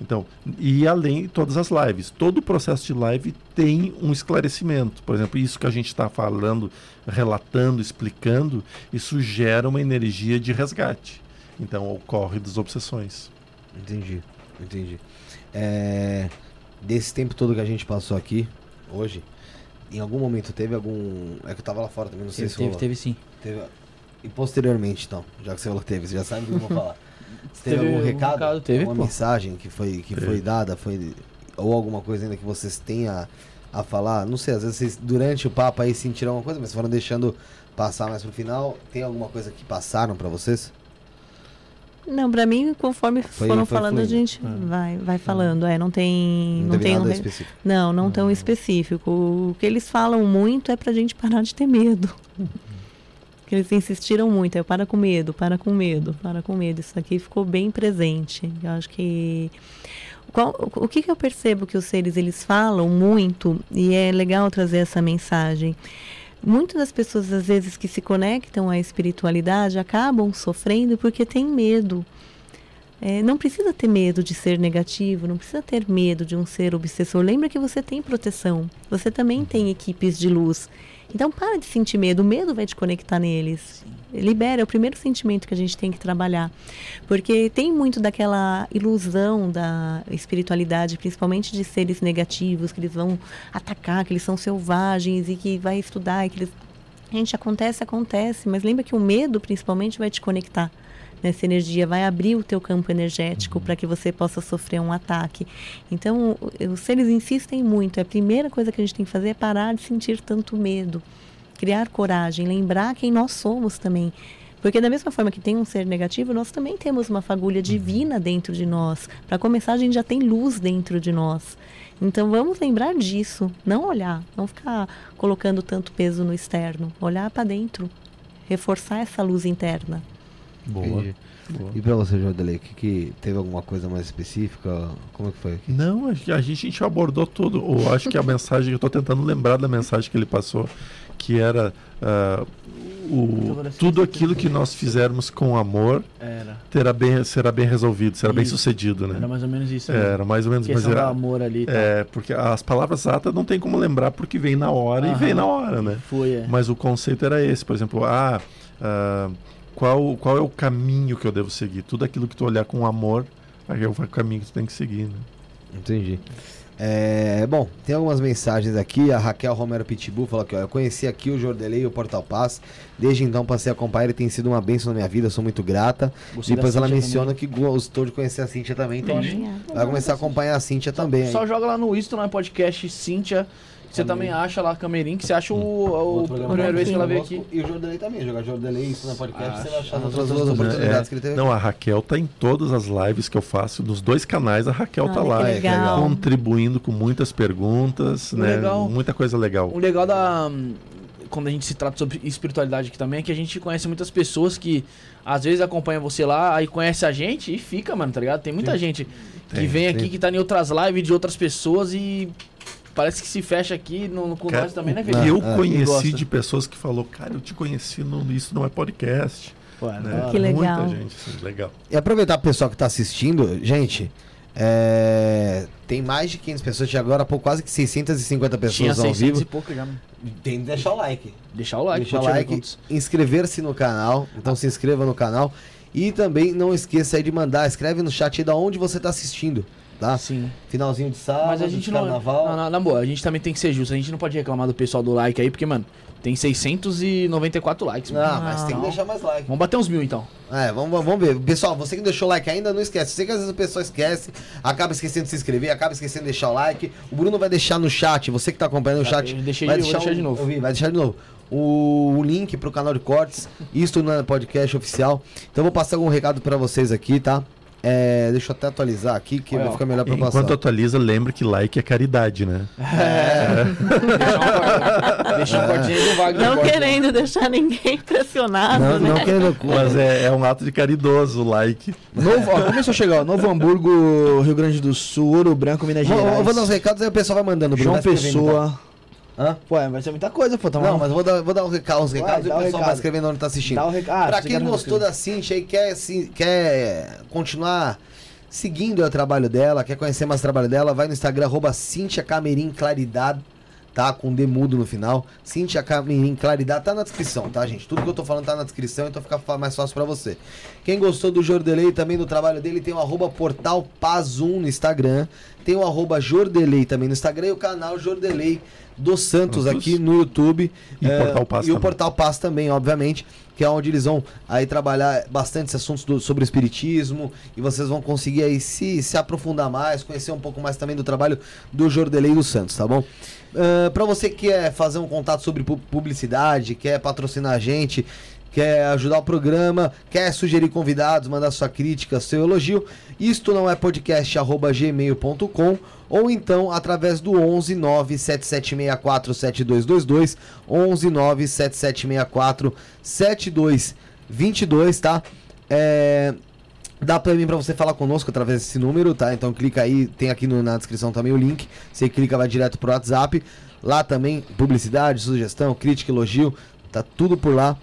Então, e além de todas as lives, todo o processo de live tem um esclarecimento. Por exemplo, isso que a gente está falando, relatando, explicando, isso gera uma energia de resgate. Então, ocorre das obsessões. Entendi, entendi. É, desse tempo todo que a gente passou aqui, hoje, em algum momento teve algum. É que eu tava lá fora também, não sei Teve, se teve, rolou. teve sim. Teve- E posteriormente, então, já que você falou que teve, você já sabe o que eu vou falar. *laughs* Teve, Teve algum um recado? recado, teve, Uma pô. mensagem que foi, que foi dada, foi, ou alguma coisa ainda que vocês tenham a, a falar? Não sei, às vezes vocês, durante o papo aí sentiram alguma coisa, mas foram deixando passar mais pro final. Tem alguma coisa que passaram pra vocês? Não, pra mim, conforme Foi- foram foi falando, a fluindo. gente vai, vai falando. É, não tem. Não, teve tem um específico. Não, não tão específico. O que eles falam muito é pra gente parar de ter medo. *laughs* Que eles insistiram muito, para com medo, para com medo, para com medo. Isso aqui ficou bem presente. Eu acho que qual- o que, que eu percebo que os seres eles falam muito e é legal trazer essa mensagem. Muitas das pessoas às vezes que se conectam à espiritualidade acabam sofrendo porque têm medo. É, não precisa ter medo de ser negativo, não precisa ter medo de um ser obsessor. Lembra que você tem proteção, você também tem equipes de luz. Então para de sentir medo, o medo vai te conectar neles. Libera, é o primeiro sentimento que a gente tem que trabalhar. Porque tem muito daquela ilusão da espiritualidade, principalmente de seres negativos, que eles vão atacar, que eles são selvagens e que vai estudar, e que eles Gente, acontece, acontece, mas lembra que o medo principalmente vai te conectar nessa energia, vai abrir o teu campo energético para que você possa sofrer um ataque. Então, os seres insistem muito. A primeira coisa que a gente tem que fazer é parar de sentir tanto medo, criar coragem, lembrar quem nós somos também. Porque da mesma forma que tem um ser negativo, nós também temos uma fagulha divina dentro de nós. Para começar, a gente já tem luz dentro de nós. Então vamos lembrar disso, não olhar, não ficar colocando tanto peso no externo, olhar para dentro, reforçar essa luz interna. Boa. Entendi. boa. E pra você, Jordelei, que, que teve alguma coisa mais específica? Como é que foi? Não, a gente, a gente abordou tudo. Eu acho que a mensagem, eu estou tentando lembrar da mensagem que ele passou, que era ah, o, tudo aquilo que nós fizermos com amor Era. terá bem, será bem resolvido, será bem Isso. sucedido, Era né? mais ou menos isso. É, era mais ou menos, mas era, amor ali. e tal. é, porque as palavras exatas não tem como lembrar porque vem na hora e Aham. vem na hora, né? Foi, é. Mas o conceito era esse, por exemplo, ah, ah, qual, qual é o caminho que eu devo seguir? Tudo aquilo que tu olhar com amor, aí é o caminho que tu tem que seguir, né? Entendi. É, bom, tem algumas mensagens aqui. A Raquel Romero Pitbull falou aqui: ó, Eu conheci aqui o Jordelei e o Portal Paz. Desde então passei a acompanhar. Ele tem sido uma bênção na minha vida. Sou muito grata. Gostei Depois ela Cíntia menciona que gostou de conhecer a Cíntia também. Então Entendi. vai começar a acompanhar a Cíntia também. aí. Só joga lá no Isto, no podcast Cíntia. Você também acha lá, Camerim, que você acha o, o, o primeira vez que ela veio aqui. E o Jordelei também. Jogar Jordelei isso na podcast. Ah, você vai achar as as outras duas oportunidades É, que ele teve. Não, a Raquel tá em todas as lives que eu faço, nos dois canais a Raquel tá Olha lá, que é, legal. contribuindo com muitas perguntas, O né? legal- Muita coisa legal. O legal da. hum, Quando a gente se trata sobre espiritualidade aqui também, é que a gente conhece muitas pessoas que às vezes acompanham você lá, aí conhece a gente e fica, mano, tá ligado? Tem muita gente que Tem, vem aqui, tem. que tá em outras lives de outras pessoas e parece que se fecha aqui no, com Cara, nós também, né, Felipe? que eu Ah, conheci gosta. de pessoas que falou, cara, eu te conheci no Isso Não É Podcast. Ué, Né? Que legal. Muita gente, assim, legal. E aproveitar o pessoal que tá assistindo, gente. é, Tem mais de 500 pessoas, tinha agora pô, quase que 650 Tinha pessoas ao 600 vivo. e pouco já. mano. Tem que deixar o like. Deixar o like, Deixar o like, inscrever-se no canal. Então se inscreva no canal. E também não esqueça aí de mandar, escreve no chat aí da onde você tá assistindo, tá? Sim. Finalzinho de sábado, Mas a gente de não. carnaval. Não, não, na boa, a gente também tem que ser justo. A gente não pode reclamar do pessoal do like aí, porque, mano, tem 694 likes. mano. Não, mas tem que Não. deixar mais like. Vamos bater uns mil então. É, vamos, vamos ver. Pessoal, você que deixou o like ainda, não esquece. Sei que às vezes a pessoa esquece, acaba esquecendo de se inscrever, acaba esquecendo de deixar o like. O Bruno vai deixar no chat, você que tá acompanhando o Tá, chat. eu deixei- vai vou deixar o- de novo. vi, vai deixar de novo. O, o link pro canal de cortes, isto no podcast oficial. Então eu vou passar algum recado pra vocês aqui, tá? É, deixa eu até atualizar aqui, que Olha, vai ficar melhor pra Enquanto passar. atualiza, lembre que like é caridade, né? *laughs* Deixa um cortinho aí do Wagner. Não querendo deixar ninguém impressionado, Não, né? não querendo. Mas é, é um ato de caridoso o like. Novo, ó, começou a chegar, ó. Novo Hamburgo, Rio Grande do Sul, Ouro Branco, Minas Vou, Gerais. eu vou dar uns recados aí o pessoal vai mandando. João escrevendo, Pessoa. Hã? Pô, vai ser muita coisa, pô. Tá Não, mas vou dar, vou dar uns recados, uns recados e dá o pessoal vai recado. escrevendo onde tá assistindo. Dá o recado. pra quem gostou da Cintia e quer, se- quer continuar seguindo o trabalho dela, quer conhecer mais o trabalho dela, vai no Instagram, arroba Cintia Camerim Claridade, tá? Com D mudo no final. Cintia Camerim Claridade, tá na descrição, tá, gente? Tudo que eu tô falando tá na descrição, então fica mais fácil pra você. Quem gostou do Jordelei também do trabalho dele, tem o arroba Portal Paz 1 no Instagram, tem o arroba Jordelei também no Instagram e o canal Jordelei dos Santos Santos. aqui no YouTube. E É, Portal Paz E o. Portal Paz também, obviamente, que é onde eles vão aí trabalhar bastante assuntos do- sobre espiritismo e vocês vão conseguir aí se, se aprofundar mais, conhecer um pouco mais também do trabalho do Jordelei dos Santos, tá bom? Ah, Pra você que quer fazer um contato sobre pu- publicidade, quer patrocinar a gente, quer ajudar o programa, quer sugerir convidados, mandar sua crítica, seu elogio, isto não é podcast arroba gmail.com ou então através do 11 97764 7222 11 97764 7222, tá? É, Dá pra mim pra você falar conosco através desse número, tá? Então clica aí, tem aqui no- na descrição também o link. Você clica, vai direto pro WhatsApp. Lá também, publicidade, sugestão, crítica, elogio, tá tudo por lá.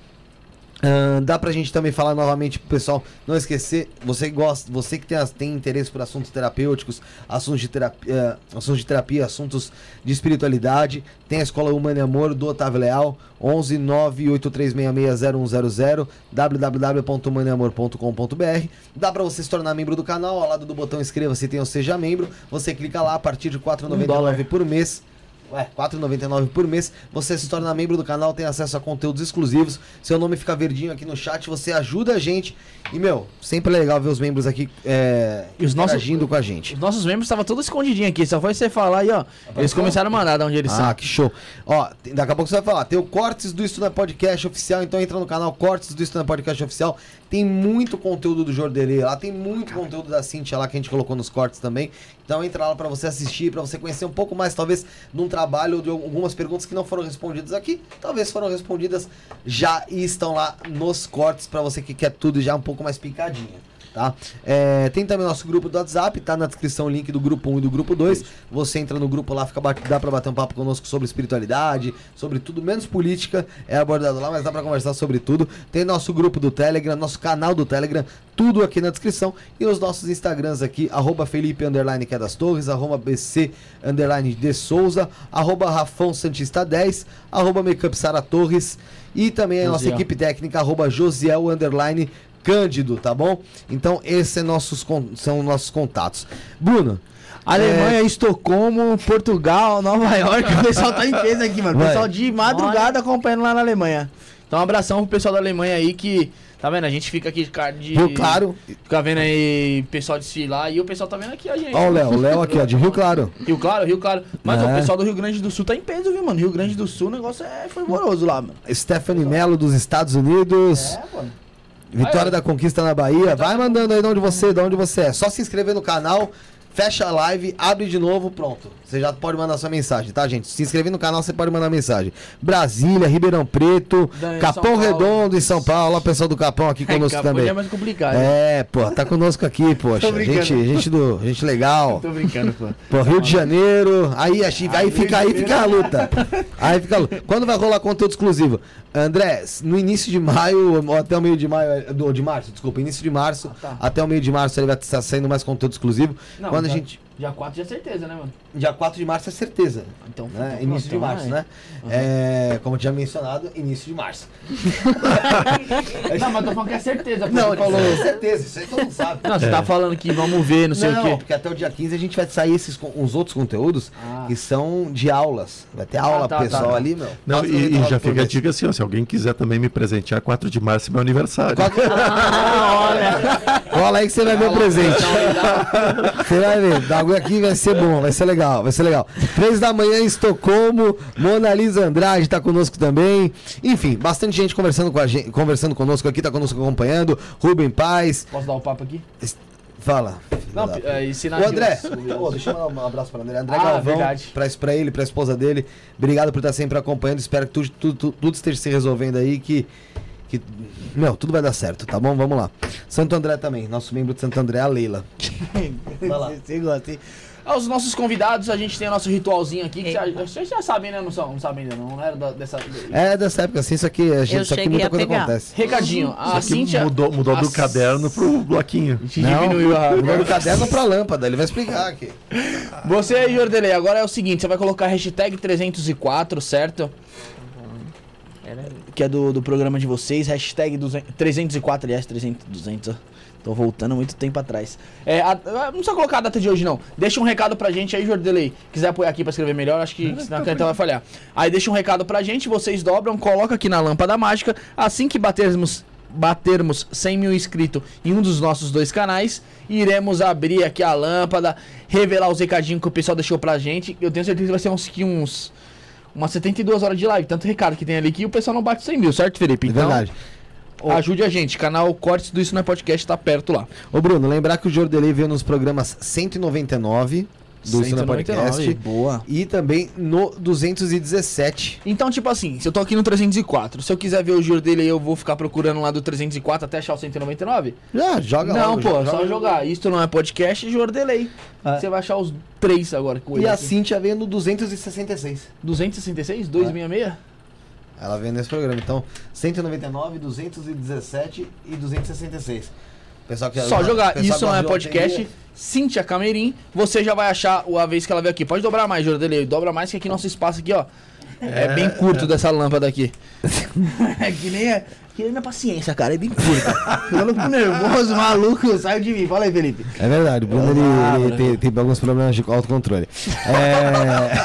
Ahn, dá pra gente também falar novamente pro pessoal não esquecer, você gosta, você que tem, tem interesse por assuntos terapêuticos, assuntos de terapia, eh, assuntos de terapia, assuntos de espiritualidade, tem a Escola Humana e Amor do Otávio Leal, 11 983660100, www.humaneamor.com.br. Dá pra você se tornar membro do canal, ao lado do botão inscreva-se tem o seja membro. Você clica lá a partir de R$ 4,99 por mês. Ué, R$ 4,99 por mês. Você se torna membro do canal, tem acesso a conteúdos exclusivos. Seu nome fica verdinho aqui no chat, você ajuda a gente. E, meu, sempre é legal ver os membros aqui é, E os nossos- interagindo com a gente. Os nossos membros estavam todos escondidinhos aqui, só foi você falar aí, ó. Eles começaram a mandar de onde eles Ah, são. que show. Ó, tem- daqui a pouco você vai falar. Tem o Cortes do Isto Não é Podcast oficial, então entra no canal Cortes do Isto Não é Podcast oficial. Tem muito conteúdo do Jordelê lá, tem muito conteúdo da Cintia lá que a gente colocou nos cortes também. Então entra lá pra você assistir, pra você conhecer um pouco mais, talvez, de um trabalho, de algumas perguntas que não foram respondidas aqui. Talvez foram respondidas já e estão lá nos cortes pra você que quer tudo já um pouco mais picadinho. Tá? É, tem também o nosso grupo do WhatsApp, tá na descrição o link do grupo 1 e do grupo 2. Você entra no grupo lá, fica, dá pra bater um papo conosco sobre espiritualidade, sobre tudo, menos política, é abordado lá, mas dá pra conversar sobre tudo. Tem nosso grupo do Telegram, nosso canal do Telegram, tudo aqui na descrição. E os nossos Instagrams aqui, arroba Felipe underline que é das Torres, arroba BC underline de Souza, arroba Rafão Santista 10, arroba Makeup Sara Torres e também a nossa Josiel. equipe técnica, arroba Josiel underline Cândido, tá bom? Então, esses é nossos, são nossos contatos. Bruno, Alemanha, Estocolmo, Portugal, Nova York. O pessoal tá em peso aqui, mano. O pessoal de madrugada acompanhando lá na Alemanha. Então, um abração pro pessoal da Alemanha aí que. Tá vendo? A gente fica aqui de cara de. Rio Claro. Fica vendo aí pessoal desfilar e o pessoal tá vendo aqui a gente. Ó, o Léo, o Léo aqui, ó, de Rio Claro. Rio Claro, Rio Claro. Mas ó, É. o pessoal do Rio Grande do Sul tá em peso, viu, mano? Rio Grande do Sul o negócio é fervoroso lá, mano. Stephanie Mello dos Estados Unidos. É, mano. Vitória da Conquista na Bahia. Vai mandando aí de onde você, de onde você é. Só se inscrever no canal, fecha a live, abre de novo, pronto. Você já pode mandar sua mensagem, tá, gente? Se inscrever no canal, você pode mandar mensagem. Brasília, Ribeirão Preto, Da- em Capão. Redondo em São Paulo. Olha o pessoal do Capão aqui *laughs* conosco Capão também. é mais complicado. É, pô, tá conosco aqui, *laughs* poxa. Gente, gente do, gente legal. *laughs* Tô brincando, pô. Pô, Rio de Janeiro, aí, a gente- aí fica aí fica a luta. Aí fica a luta. Quando vai rolar conteúdo exclusivo? André, no início de maio, ou até o meio de maio, é, do, de março, desculpa, início de março, tá. até o meio de março ele vai estar saindo mais conteúdo exclusivo. Não, Quando a gente. Dia 4 já é certeza, né, mano? Dia 4 de março é certeza. Então, Né? então Início de março, então, né? É, como tinha mencionado, início de março. *laughs* Não, mas tô falando que é certeza. Não, ele falou certeza, isso aí todo mundo sabe. Não, você tá falando que vamos ver, não sei não, o quê. porque até o dia 15 a gente vai sair esses, uns outros conteúdos Ah. que são de aulas. Vai ter aula Ah, tá, pessoal tá, tá. ali, meu. Não, e, e 4,99 já fica a dica assim, ó, se alguém quiser também me presentear, 4 de março é meu aniversário. Cola aí que você vai ver o presente. Você vai ver. O bagulho aqui vai ser bom, vai ser legal, vai ser legal. Três da manhã em Estocolmo, Mona Lisa Andrade tá conosco também. Enfim, bastante gente conversando com a gente, conversando conosco aqui, tá conosco acompanhando. Rubem Paz. Posso dar o papo aqui? Fala. Não, é, ensinar O André, os- Ô, deixa eu mandar um abraço para André. André Ah, Galvão, verdade. pra, pra ele, pra esposa dele. Obrigado por estar sempre acompanhando. Espero que tudo, tudo, tudo, tudo esteja se resolvendo aí, que, que. Meu, tudo vai dar certo, tá bom? Vamos lá. Santo André também, nosso membro de Santo André, a Leila. Vai lá. Você gosta, hein? Ah, Os nossos convidados, a gente tem o nosso ritualzinho aqui, que já- vocês já sabem, né? Não, são, não sabem ainda, não, não era da- dessa... É dessa época, assim, isso aqui, a gente, isso aqui muita coisa pegar. acontece. Recadinho, a Isso aqui Cíntia... mudou, mudou do a- caderno pro bloquinho. A gente Não, diminuiu a... mudou do caderno pra lâmpada, ele vai explicar aqui. Você aí, Jordelei, agora é o seguinte, você vai colocar a hashtag 304, certo? Que é do, do programa de vocês. Hashtag 200, 304, aliás, 300, 200. ó. Tô voltando muito tempo atrás. É, a- a- não precisa colocar a data de hoje, não. Deixa um recado pra gente aí, Jordelei. Quiser apoiar aqui pra escrever melhor, acho que senão a caneta vai falhar. Aí deixa um recado pra gente, vocês dobram, coloca aqui na lâmpada mágica. Assim que batermos, batermos 100 mil inscritos em um dos nossos dois canais, iremos abrir aqui a lâmpada, revelar os recadinhos que o pessoal deixou pra gente. Eu tenho certeza que vai ser uns, que uns umas 72 horas de live. Tanto recado que tem ali que o pessoal não bate 100 mil, certo, Felipe? É Então, verdade. Ajude a gente, canal Cortes do Isso Não é Podcast tá perto lá. Ô, Bruno, lembrar que o Jordelei veio nos programas 199 do Não 199, Podcast Boa. e também no 217. Então, tipo assim, se eu tô aqui no 304, se eu quiser ver o giro dele aí, eu vou ficar procurando lá do 304 até achar o 199? Já, joga lá. não, pô, joga- só joga- jogar. Isso não é podcast e Jordelei. Ah. Você vai achar os três agora com E ele a aqui. Cintia veio no 266. 266? 266? Ela veio nesse programa. Então, 199, 217 e 266. Pessoal que Só jogar. pessoal Isso não é podcast. loteria. Cíntia Camerim. Você já vai achar o- a vez que ela veio aqui. Pode dobrar mais, Jordelei. Dobra mais que aqui nosso espaço aqui, ó. É, bem curto dessa lâmpada aqui. *laughs* é que nem é. Que nem minha paciência, cara. É bem curta. *laughs* Ficando nervoso, maluco. Saiu de mim. Fala aí, Felipe. É verdade, o Bruno ele, ele tem, tem alguns problemas de autocontrole. É...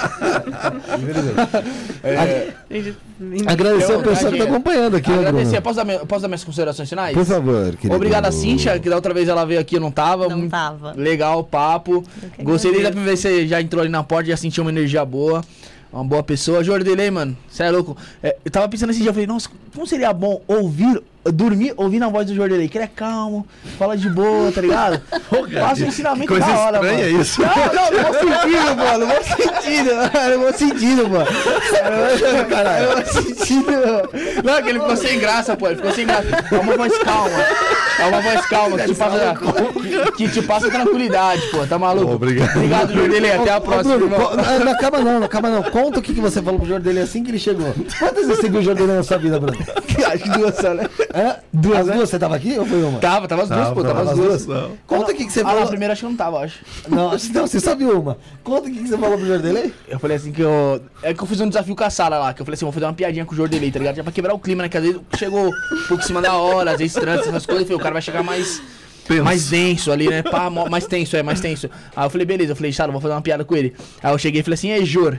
*laughs* Infelizmente. Gente, Agradecer Então, a pessoa que tá acompanhando aqui, né, Agradecer. Bruno? Posso dar, minha- posso dar minhas considerações finais? Por favor, querido. Obrigado a Cíntia, que da outra vez ela veio aqui, eu não tava. Não tava. Legal o papo. Gostei desde a agradeço. primeira vez que você já entrou ali na porta, já sentiu uma energia boa. Uma boa pessoa. Jordelei, mano, você é louco. É, eu tava pensando esse dia, eu falei, nossa, como seria bom ouvir, dormir ouvindo a voz do Jordelei, que ele é calmo, fala de boa, tá ligado? *laughs* Passa um ensinamento que coisa da hora, estranha mano. isso. Não, não, no bom sentido, *laughs* mano, no bom sentido, no bom sentido, mano. Caralho. Bom sentido. Não, que ele ficou sem graça, pô, ele ficou sem graça. É uma voz calma. É uma voz calma, que te passa, que, *laughs* que te passa tranquilidade, pô, tá maluco? Obrigado. Obrigado, Jordelei, até a Ô, próxima, Bruno, irmão. co- não, não acaba não, não acaba não. Conta o que, que você falou pro Jordelei assim que ele chegou. Quantas vezes você viu o Jordelei na sua vida, Bruno? Acho que duas só, né? Hã? Duas, As duas? Você tava aqui ou foi uma? Tava, tava as duas, pô, tava as duas. Não. Conta o que, que você Ah, na falou. primeira acho que eu não tava, acho. Não, acho que não, você viu uma. Conta o que, que você falou pro Jordelei. Eu falei assim que eu. É que eu fiz um desafio com a Sara lá, que eu falei assim, vou fazer uma piadinha com o Jordelei, tá ligado? Já pra quebrar o clima, né? Que às vezes chegou um pouco em cima da hora, às vezes trânsito, essas coisas, eu falei, o cara vai chegar mais. Tenso. Mais denso ali, né? Pá, mais tenso, é, mais tenso. Aí eu falei, beleza, eu falei, Sara, vou fazer uma piada com ele. Aí eu cheguei e falei assim, é Jor.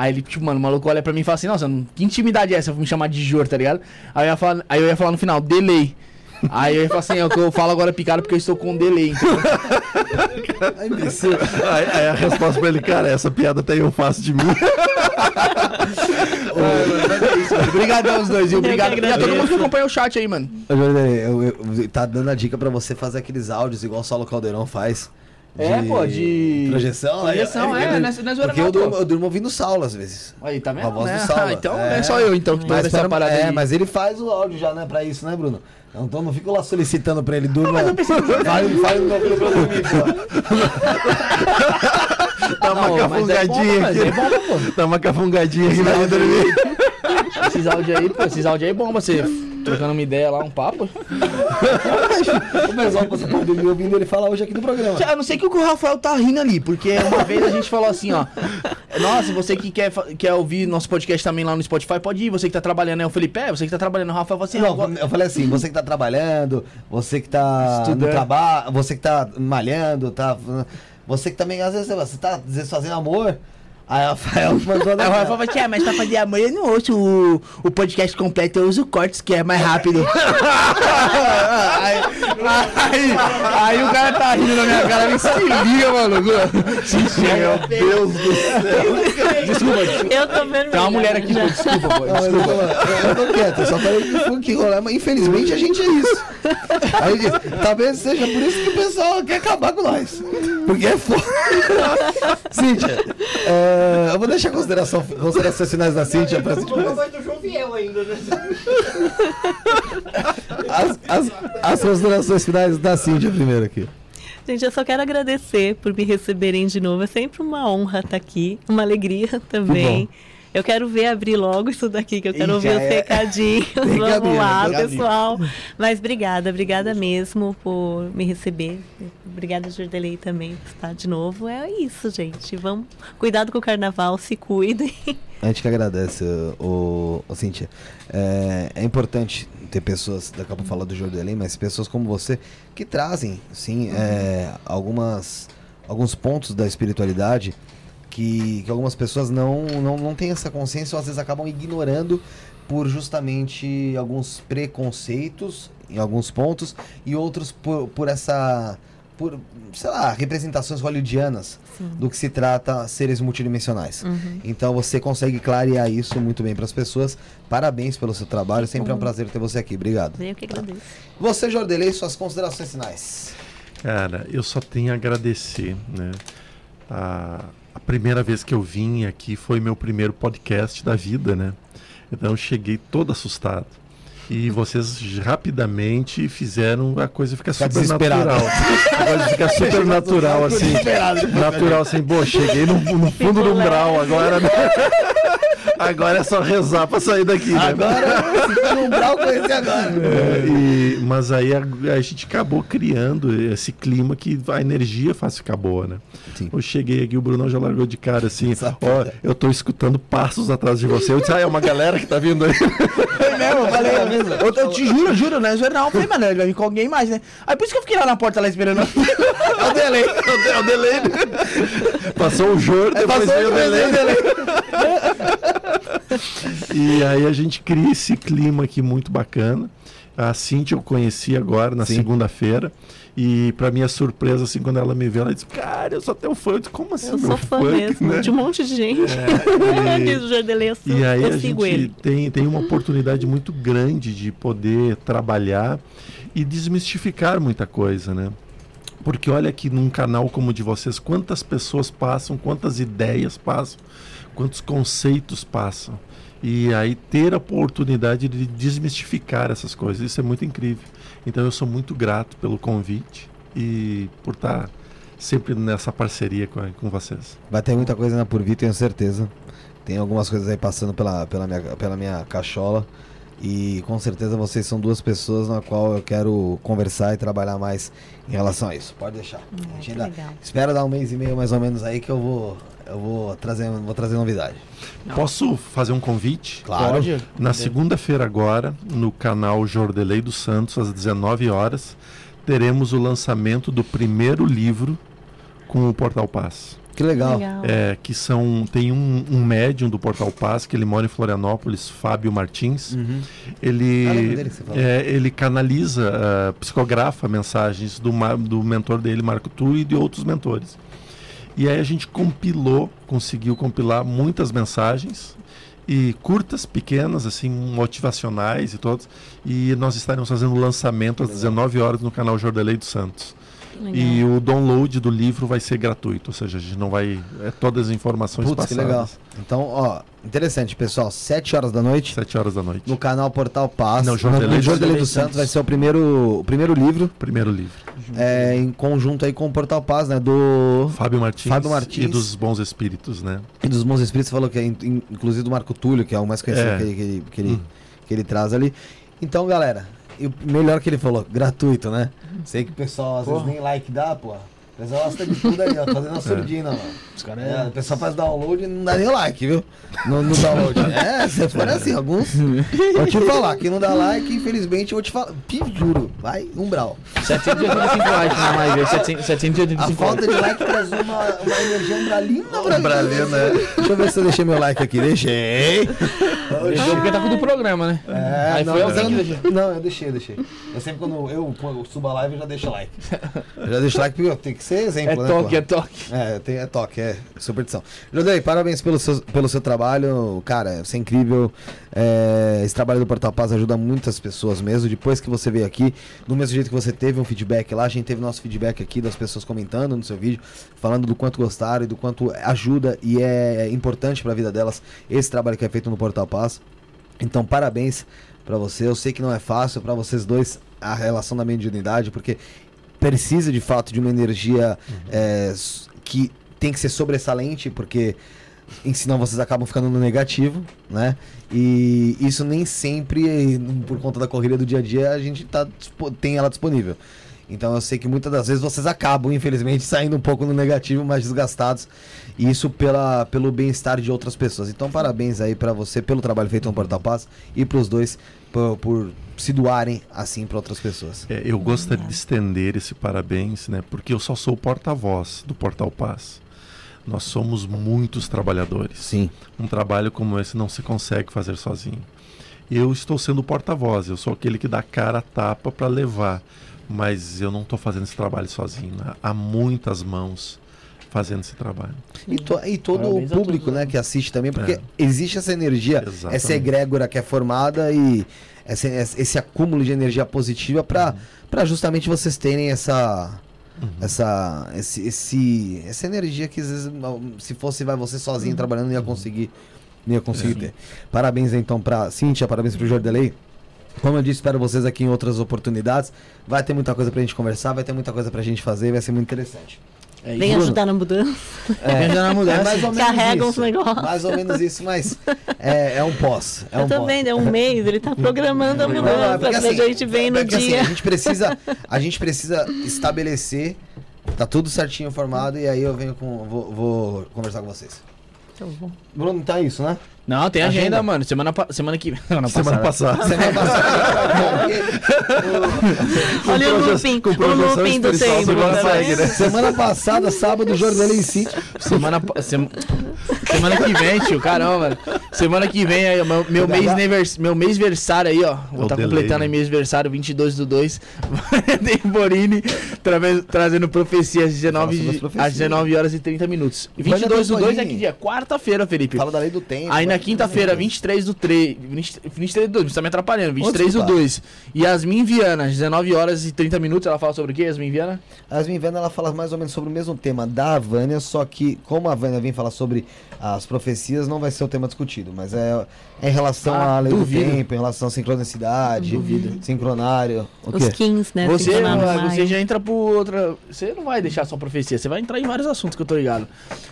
Aí ele, tipo, mano, o maluco olha pra mim e fala assim, nossa, que intimidade é essa? Me chamar de Jor, tá ligado? Aí eu ia falar, aí eu ia falar no final, delay. Aí eu ia falar assim, é o que eu falo agora é picado porque eu estou com delay. *laughs* Então. Aí, aí a resposta pra ele, cara, essa piada até eu faço de mim. Obrigadão os dois, viu? Obrigado. E a todo mundo que acompanha o chat aí, mano. Eu, eu- tá dando a dica pra você fazer aqueles áudios igual o Saulo Caldeirão faz. É, pô, de- Projeção? Projeção, é, ele- é- é zoeira Porque não, eu durmo, eu durmo ouvindo Saulo às vezes. Aí, tá vendo? A voz né? do Saulo. Ah, então É. é. só eu então que tô Mas, nessa parada é, mas ele faz o áudio já, né, pra isso, né, Bruno? Então não fico lá solicitando pra ele durma. Fale, fale no meu filho pra eu dormir, pô. *laughs* Dá uma mas é cafungadinha mas é aqui. Dá uma cafungadinha aqui vida áudios aí, esses áudios aí, pô, esses áudios aí é bom você trocando uma ideia lá, um papo. O pessoal que você pode dormir ouvindo ele falar hoje aqui no programa. A não ser que o Rafael tá rindo ali, porque uma vez a gente falou assim, ó. Nossa, você que quer, quer ouvir nosso podcast também lá no Spotify, pode ir. Você que tá trabalhando, né? O Felipe, é, você que tá trabalhando. O Rafael falou assim, Não, agora- eu falei assim, você que tá trabalhando, você que tá Estudando. no trabalho, você que tá malhando, tá. Você que também, às vezes, você tá às vezes, fazendo amor. Aí o Rafael mandou na Aí o Rafael falou assim, ah, mas pra fazer amor eu não ouço o, o podcast completo, eu uso cortes, que é mais rápido. *laughs* aí, aí, aí o cara tá rindo na minha cara, me se liga, maluco. Meu Deus do céu. Desculpa, Eu tô vendo. tem uma mulher aqui, pô, desculpa, pô. Não, eu, tô, eu tô quieto, eu só falei que foi que rolar, mas infelizmente a gente é isso. Aí ele disse, talvez seja por isso que o pessoal quer acabar com nós. Porque é foda. Cíntia, é, eu vou deixar consideração, considerações finais da Cíntia pra Cíntia. vai do João Viel ainda, né? As, as, as considerações finais da Cíntia primeiro aqui. Gente, eu só quero agradecer por me receberem de novo. É sempre uma honra estar aqui, uma alegria também. Eu quero ver abrir logo isso daqui, que eu quero Ih, ouvir os é. recadinhos. *laughs* Vamos abrir, lá, abrir. pessoal. Mas obrigada, obrigada mesmo por me receber. Obrigada, Jordelei, também, por estar de novo. É isso, gente. Vamos. Cuidado com o carnaval, se cuidem. A gente que agradece, o, o Cíntia. É, é importante ter pessoas, daqui a pouco falar do Jordelém, mas pessoas como você que trazem, sim, é, algumas, alguns pontos da espiritualidade que, que algumas pessoas não, não, não têm essa consciência ou às vezes acabam ignorando por justamente alguns preconceitos em alguns pontos e outros por, por essa por, sei lá, representações hollywoodianas Sim. do que se trata seres multidimensionais. Uhum. Então você consegue clarear isso muito bem para as pessoas. Parabéns pelo seu trabalho, sempre é um prazer ter você aqui. Obrigado. Eu que agradeço. Você, Jordelei, suas considerações finais. Cara, eu só tenho a agradecer, né? A, a primeira vez que eu vim aqui foi meu primeiro podcast da vida, né? Então eu cheguei todo assustado. E vocês rapidamente fizeram a coisa ficar Fica super natural. A coisa fica *laughs* super natural, assim. Natural, assim, pô, cheguei no, no fundo do umbral, agora. *laughs* Agora é só rezar pra sair daqui, né? Agora, se tá no umbral, conhecer agora. É, e- mas aí a, a gente acabou criando esse clima que a energia faz ficar boa, né? Sim. Eu cheguei aqui, o Brunão já largou de cara assim, ó, eu tô escutando passos atrás de você. Eu disse, ah, é uma galera que tá vindo aí. Foi mesmo, eu falei. Eu, eu te juro, juro, né? Zoeira não. Eu falei, mano, ele vai vir com alguém mais, né? Aí por isso que eu fiquei lá na porta lá esperando. É o delay. É o delay. Passou o Jor, depois Passou veio o o delay. *laughs* *laughs* E aí a gente cria esse clima aqui muito bacana. A Cintia eu conheci agora na segunda-feira. E pra minha surpresa, assim, quando ela me viu, ela disse, cara, eu sou teu fã. Eu disse, como assim? Eu sou fã fã?" mesmo, *laughs* Né? de um monte de gente. É, e- Diz o sou- E aí eu a sigo gente ele. tem, tem uma oportunidade muito grande de poder trabalhar e desmistificar muita coisa, né? Porque olha aqui num canal como o de vocês, quantas pessoas passam, quantas ideias passam, quantos conceitos passam. E aí ter a oportunidade de desmistificar essas coisas, isso é muito incrível. Então eu sou muito grato pelo convite e por estar sempre nessa parceria com, com vocês. Vai ter muita coisa na por vir, tenho certeza. Tem algumas coisas aí passando pela, pela, minha, pela minha cachola. E com certeza vocês são duas pessoas na qual eu quero conversar e trabalhar mais em relação a isso. Pode deixar. a gente que ainda espera dar um mês e meio mais ou menos aí que eu vou, eu vou trazer, vou trazer novidade. Posso fazer um convite? Claro. Pode. Na segunda-feira agora, no canal Jordelei dos Santos, às 19 horas, teremos o lançamento do primeiro livro com o Portal Paz. Que legal. Legal. É, que são tem um, um médium do Portal Paz que ele mora em Florianópolis, Fábio Martins. Uhum. Ele falou. é, ele canaliza, ah, psicografa mensagens do, do mentor dele, Marco Tu, e de outros mentores. E aí a gente compilou, conseguiu compilar muitas mensagens e curtas, pequenas, assim, motivacionais e todas. E nós estaremos fazendo o lançamento às 19 horas no canal Jordelei dos Santos. Legal. E o download do livro vai ser gratuito, ou seja, a gente não vai. É todas as informações Putz, que passadas. legal. Então, ó, interessante, pessoal. 7 horas da noite. 7 horas da noite. No canal Portal Paz. Não, Jordelei no Jordelei dos Santos Santos. vai ser o primeiro, o primeiro livro Primeiro livro. é, em conjunto aí com o Portal Paz, né? Do. Fábio Martins, Fábio Martins. e dos Bons Espíritos, né? E dos Bons Espíritos falou que é in- in- inclusive do Marco Túlio, que é o mais conhecido É. que, ele, que, ele, que, ele, Hum. que ele traz ali. Então, galera, e o melhor que ele falou, gratuito, né? Sei que o pessoal às vezes Porra. nem like dá, pô. O pessoal gosta de tudo aí, ó, fazendo uma surdina, mano. Os caras É, o pessoal faz download e não dá nem like, viu? No, no download. *laughs* É, se for assim, alguns. Vou te falar, quem não dá like, infelizmente, eu vou te falar. Pi, juro, vai, umbral. 785 likes na live. 700 A 785 falta de like traz uma, uma energia umbralina pra mim. Umbralina, é. Deixa eu ver se eu deixei meu like aqui. Deixei. Deixou porque tá com o do programa, né? É, Aí não, foi alguém eu que não, deixou. não, eu deixei, eu deixei. Eu sempre quando eu, eu subo a live, eu já deixo like. Eu já deixo like porque eu tenho que ser exemplo, É né? toque, é toque. É, tem, é toque, é superstição. Jodei, parabéns pelo seu, pelo seu trabalho, cara, isso é incrível. É, esse trabalho do Portal Paz ajuda muitas pessoas mesmo. Depois que você veio aqui, do mesmo jeito que você teve um feedback lá, a gente teve nosso feedback aqui das pessoas comentando no seu vídeo, falando do quanto gostaram e do quanto ajuda e é importante pra vida delas esse trabalho que é feito no Portal Paz. Então, parabéns pra você. Eu sei que não é fácil pra vocês dois a relação da mediunidade, porque precisa de fato de uma energia é, s- que tem que ser sobressalente, porque senão vocês acabam ficando no negativo, né? E isso nem sempre, por conta da corrida do dia a dia, a gente tá, tem ela disponível. Então eu sei que muitas das vezes vocês acabam, infelizmente, *laughs* saindo um pouco no negativo, mais desgastados. E isso pela, pelo bem-estar de outras pessoas. Então, parabéns aí pra você pelo trabalho feito no Portal Paz e pros dois por, por se doarem assim pra outras pessoas. É, eu gostaria de estender esse parabéns, né? Porque eu só sou o porta-voz do Portal Paz. Nós somos muitos trabalhadores. Sim. Um trabalho como esse não se consegue fazer sozinho. Eu estou sendo o porta-voz, eu sou aquele que dá cara a tapa para levar, mas eu não estou fazendo esse trabalho sozinho. né? Há muitas mãos fazendo esse trabalho. E, to- e todo Parabéns o público, todos, né, que assiste também, porque É. existe essa energia, Exatamente. essa egrégora que é formada e essa- esse acúmulo de energia positiva para para justamente vocês terem essa essa esse, esse- essa energia que às vezes se fosse vai você sozinho trabalhando não ia conseguir não ia conseguir ter. Parabéns então para Cíntia, parabéns pro Jordelei. Como eu disse, espero vocês aqui em outras oportunidades. Vai ter muita coisa pra gente conversar, vai ter muita coisa pra gente fazer, vai ser muito interessante. É Vem Bruno. ajudar na mudança. Vem ajudar na mudança. É mais ou menos Carrega uns isso. negócios. Mais ou menos isso, mas é, é um pós. É eu um vendo, é um mês, ele tá programando a Não, é mudança. porque, a assim, gente vem no é porque, assim, dia. a gente precisa, a gente precisa estabelecer, tá tudo certinho formado e aí eu venho com, vou, vou conversar com vocês. Então, bom. Bruno, tá isso, né? Não, tem agenda, Agenda. mano. Semana, pa- semana que semana, Semana passada. passada. Semana passada. Olha o looping, o looping do tempo. tá consegue, vendo? né? Semana passada, sábado, Jordelei em sítio. Semana, sem- semana que vem, tio. Caramba, mano. Semana que vem aí, meu, meu mês nevers- meu mês versário aí, ó. Vou estar delay, completando né? aí mês versário 22 do 2. Temporini tra- trazendo profecia às Fala 19, sobre as de- profecias. às 19 horas e 30 minutos. E Vai na 22 do 2 é que dia? Quarta-feira, Felipe. Fala da lei do tempo. Aí na quinta-feira, 23 do 3. 20 23 do 2, você tá me atrapalhando. 23 do desculpa. 2. Yasmin Viana, às 19 horas e 30 minutos. Ela fala sobre o quê, Yasmin Viana? As Yasmin Vana, ela fala mais ou menos sobre o mesmo tema da Vânia, só que como a Vânia vem falar sobre as profecias, não vai ser o tema discutido, mas é, é em relação Ah, à lei duvido. do tempo, em relação à sincronicidade, Duvido. sincronário, o Os skins, né? Você, você já entra por outra. Você não vai deixar só profecia, você vai entrar em vários assuntos que eu tô ligado.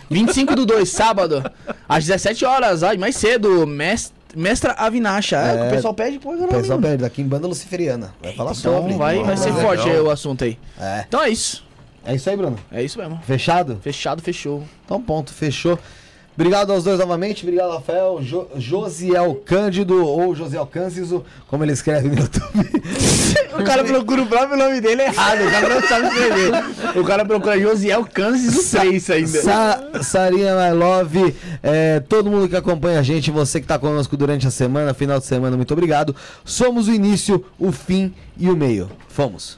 25 do 2, sábado, às 17 horas, ai, mais cedo, mestre, mestra Avinacha. É, É, o pessoal pede pro O pessoal perde aqui em banda luciferiana, vai falar sobre. Então vai, vai ser legal. forte aí o assunto aí. É. Então é isso. é isso aí, Bruno. É isso mesmo. Fechado? Fechado, fechou. Então ponto, fechou. Obrigado aos dois novamente, obrigado Rafael, jo Josiel Cândido ou Josiel Cândido, como ele escreve no YouTube. *laughs* O cara procura o próprio nome dele errado, o cara não sabe escrever. O cara procura Josiel Kansas o 3 ainda. Sa Sarinha My Love, é, todo mundo que acompanha a gente, você que tá conosco durante a semana, final de semana, muito obrigado. Somos o início, o fim e o meio. Fomos.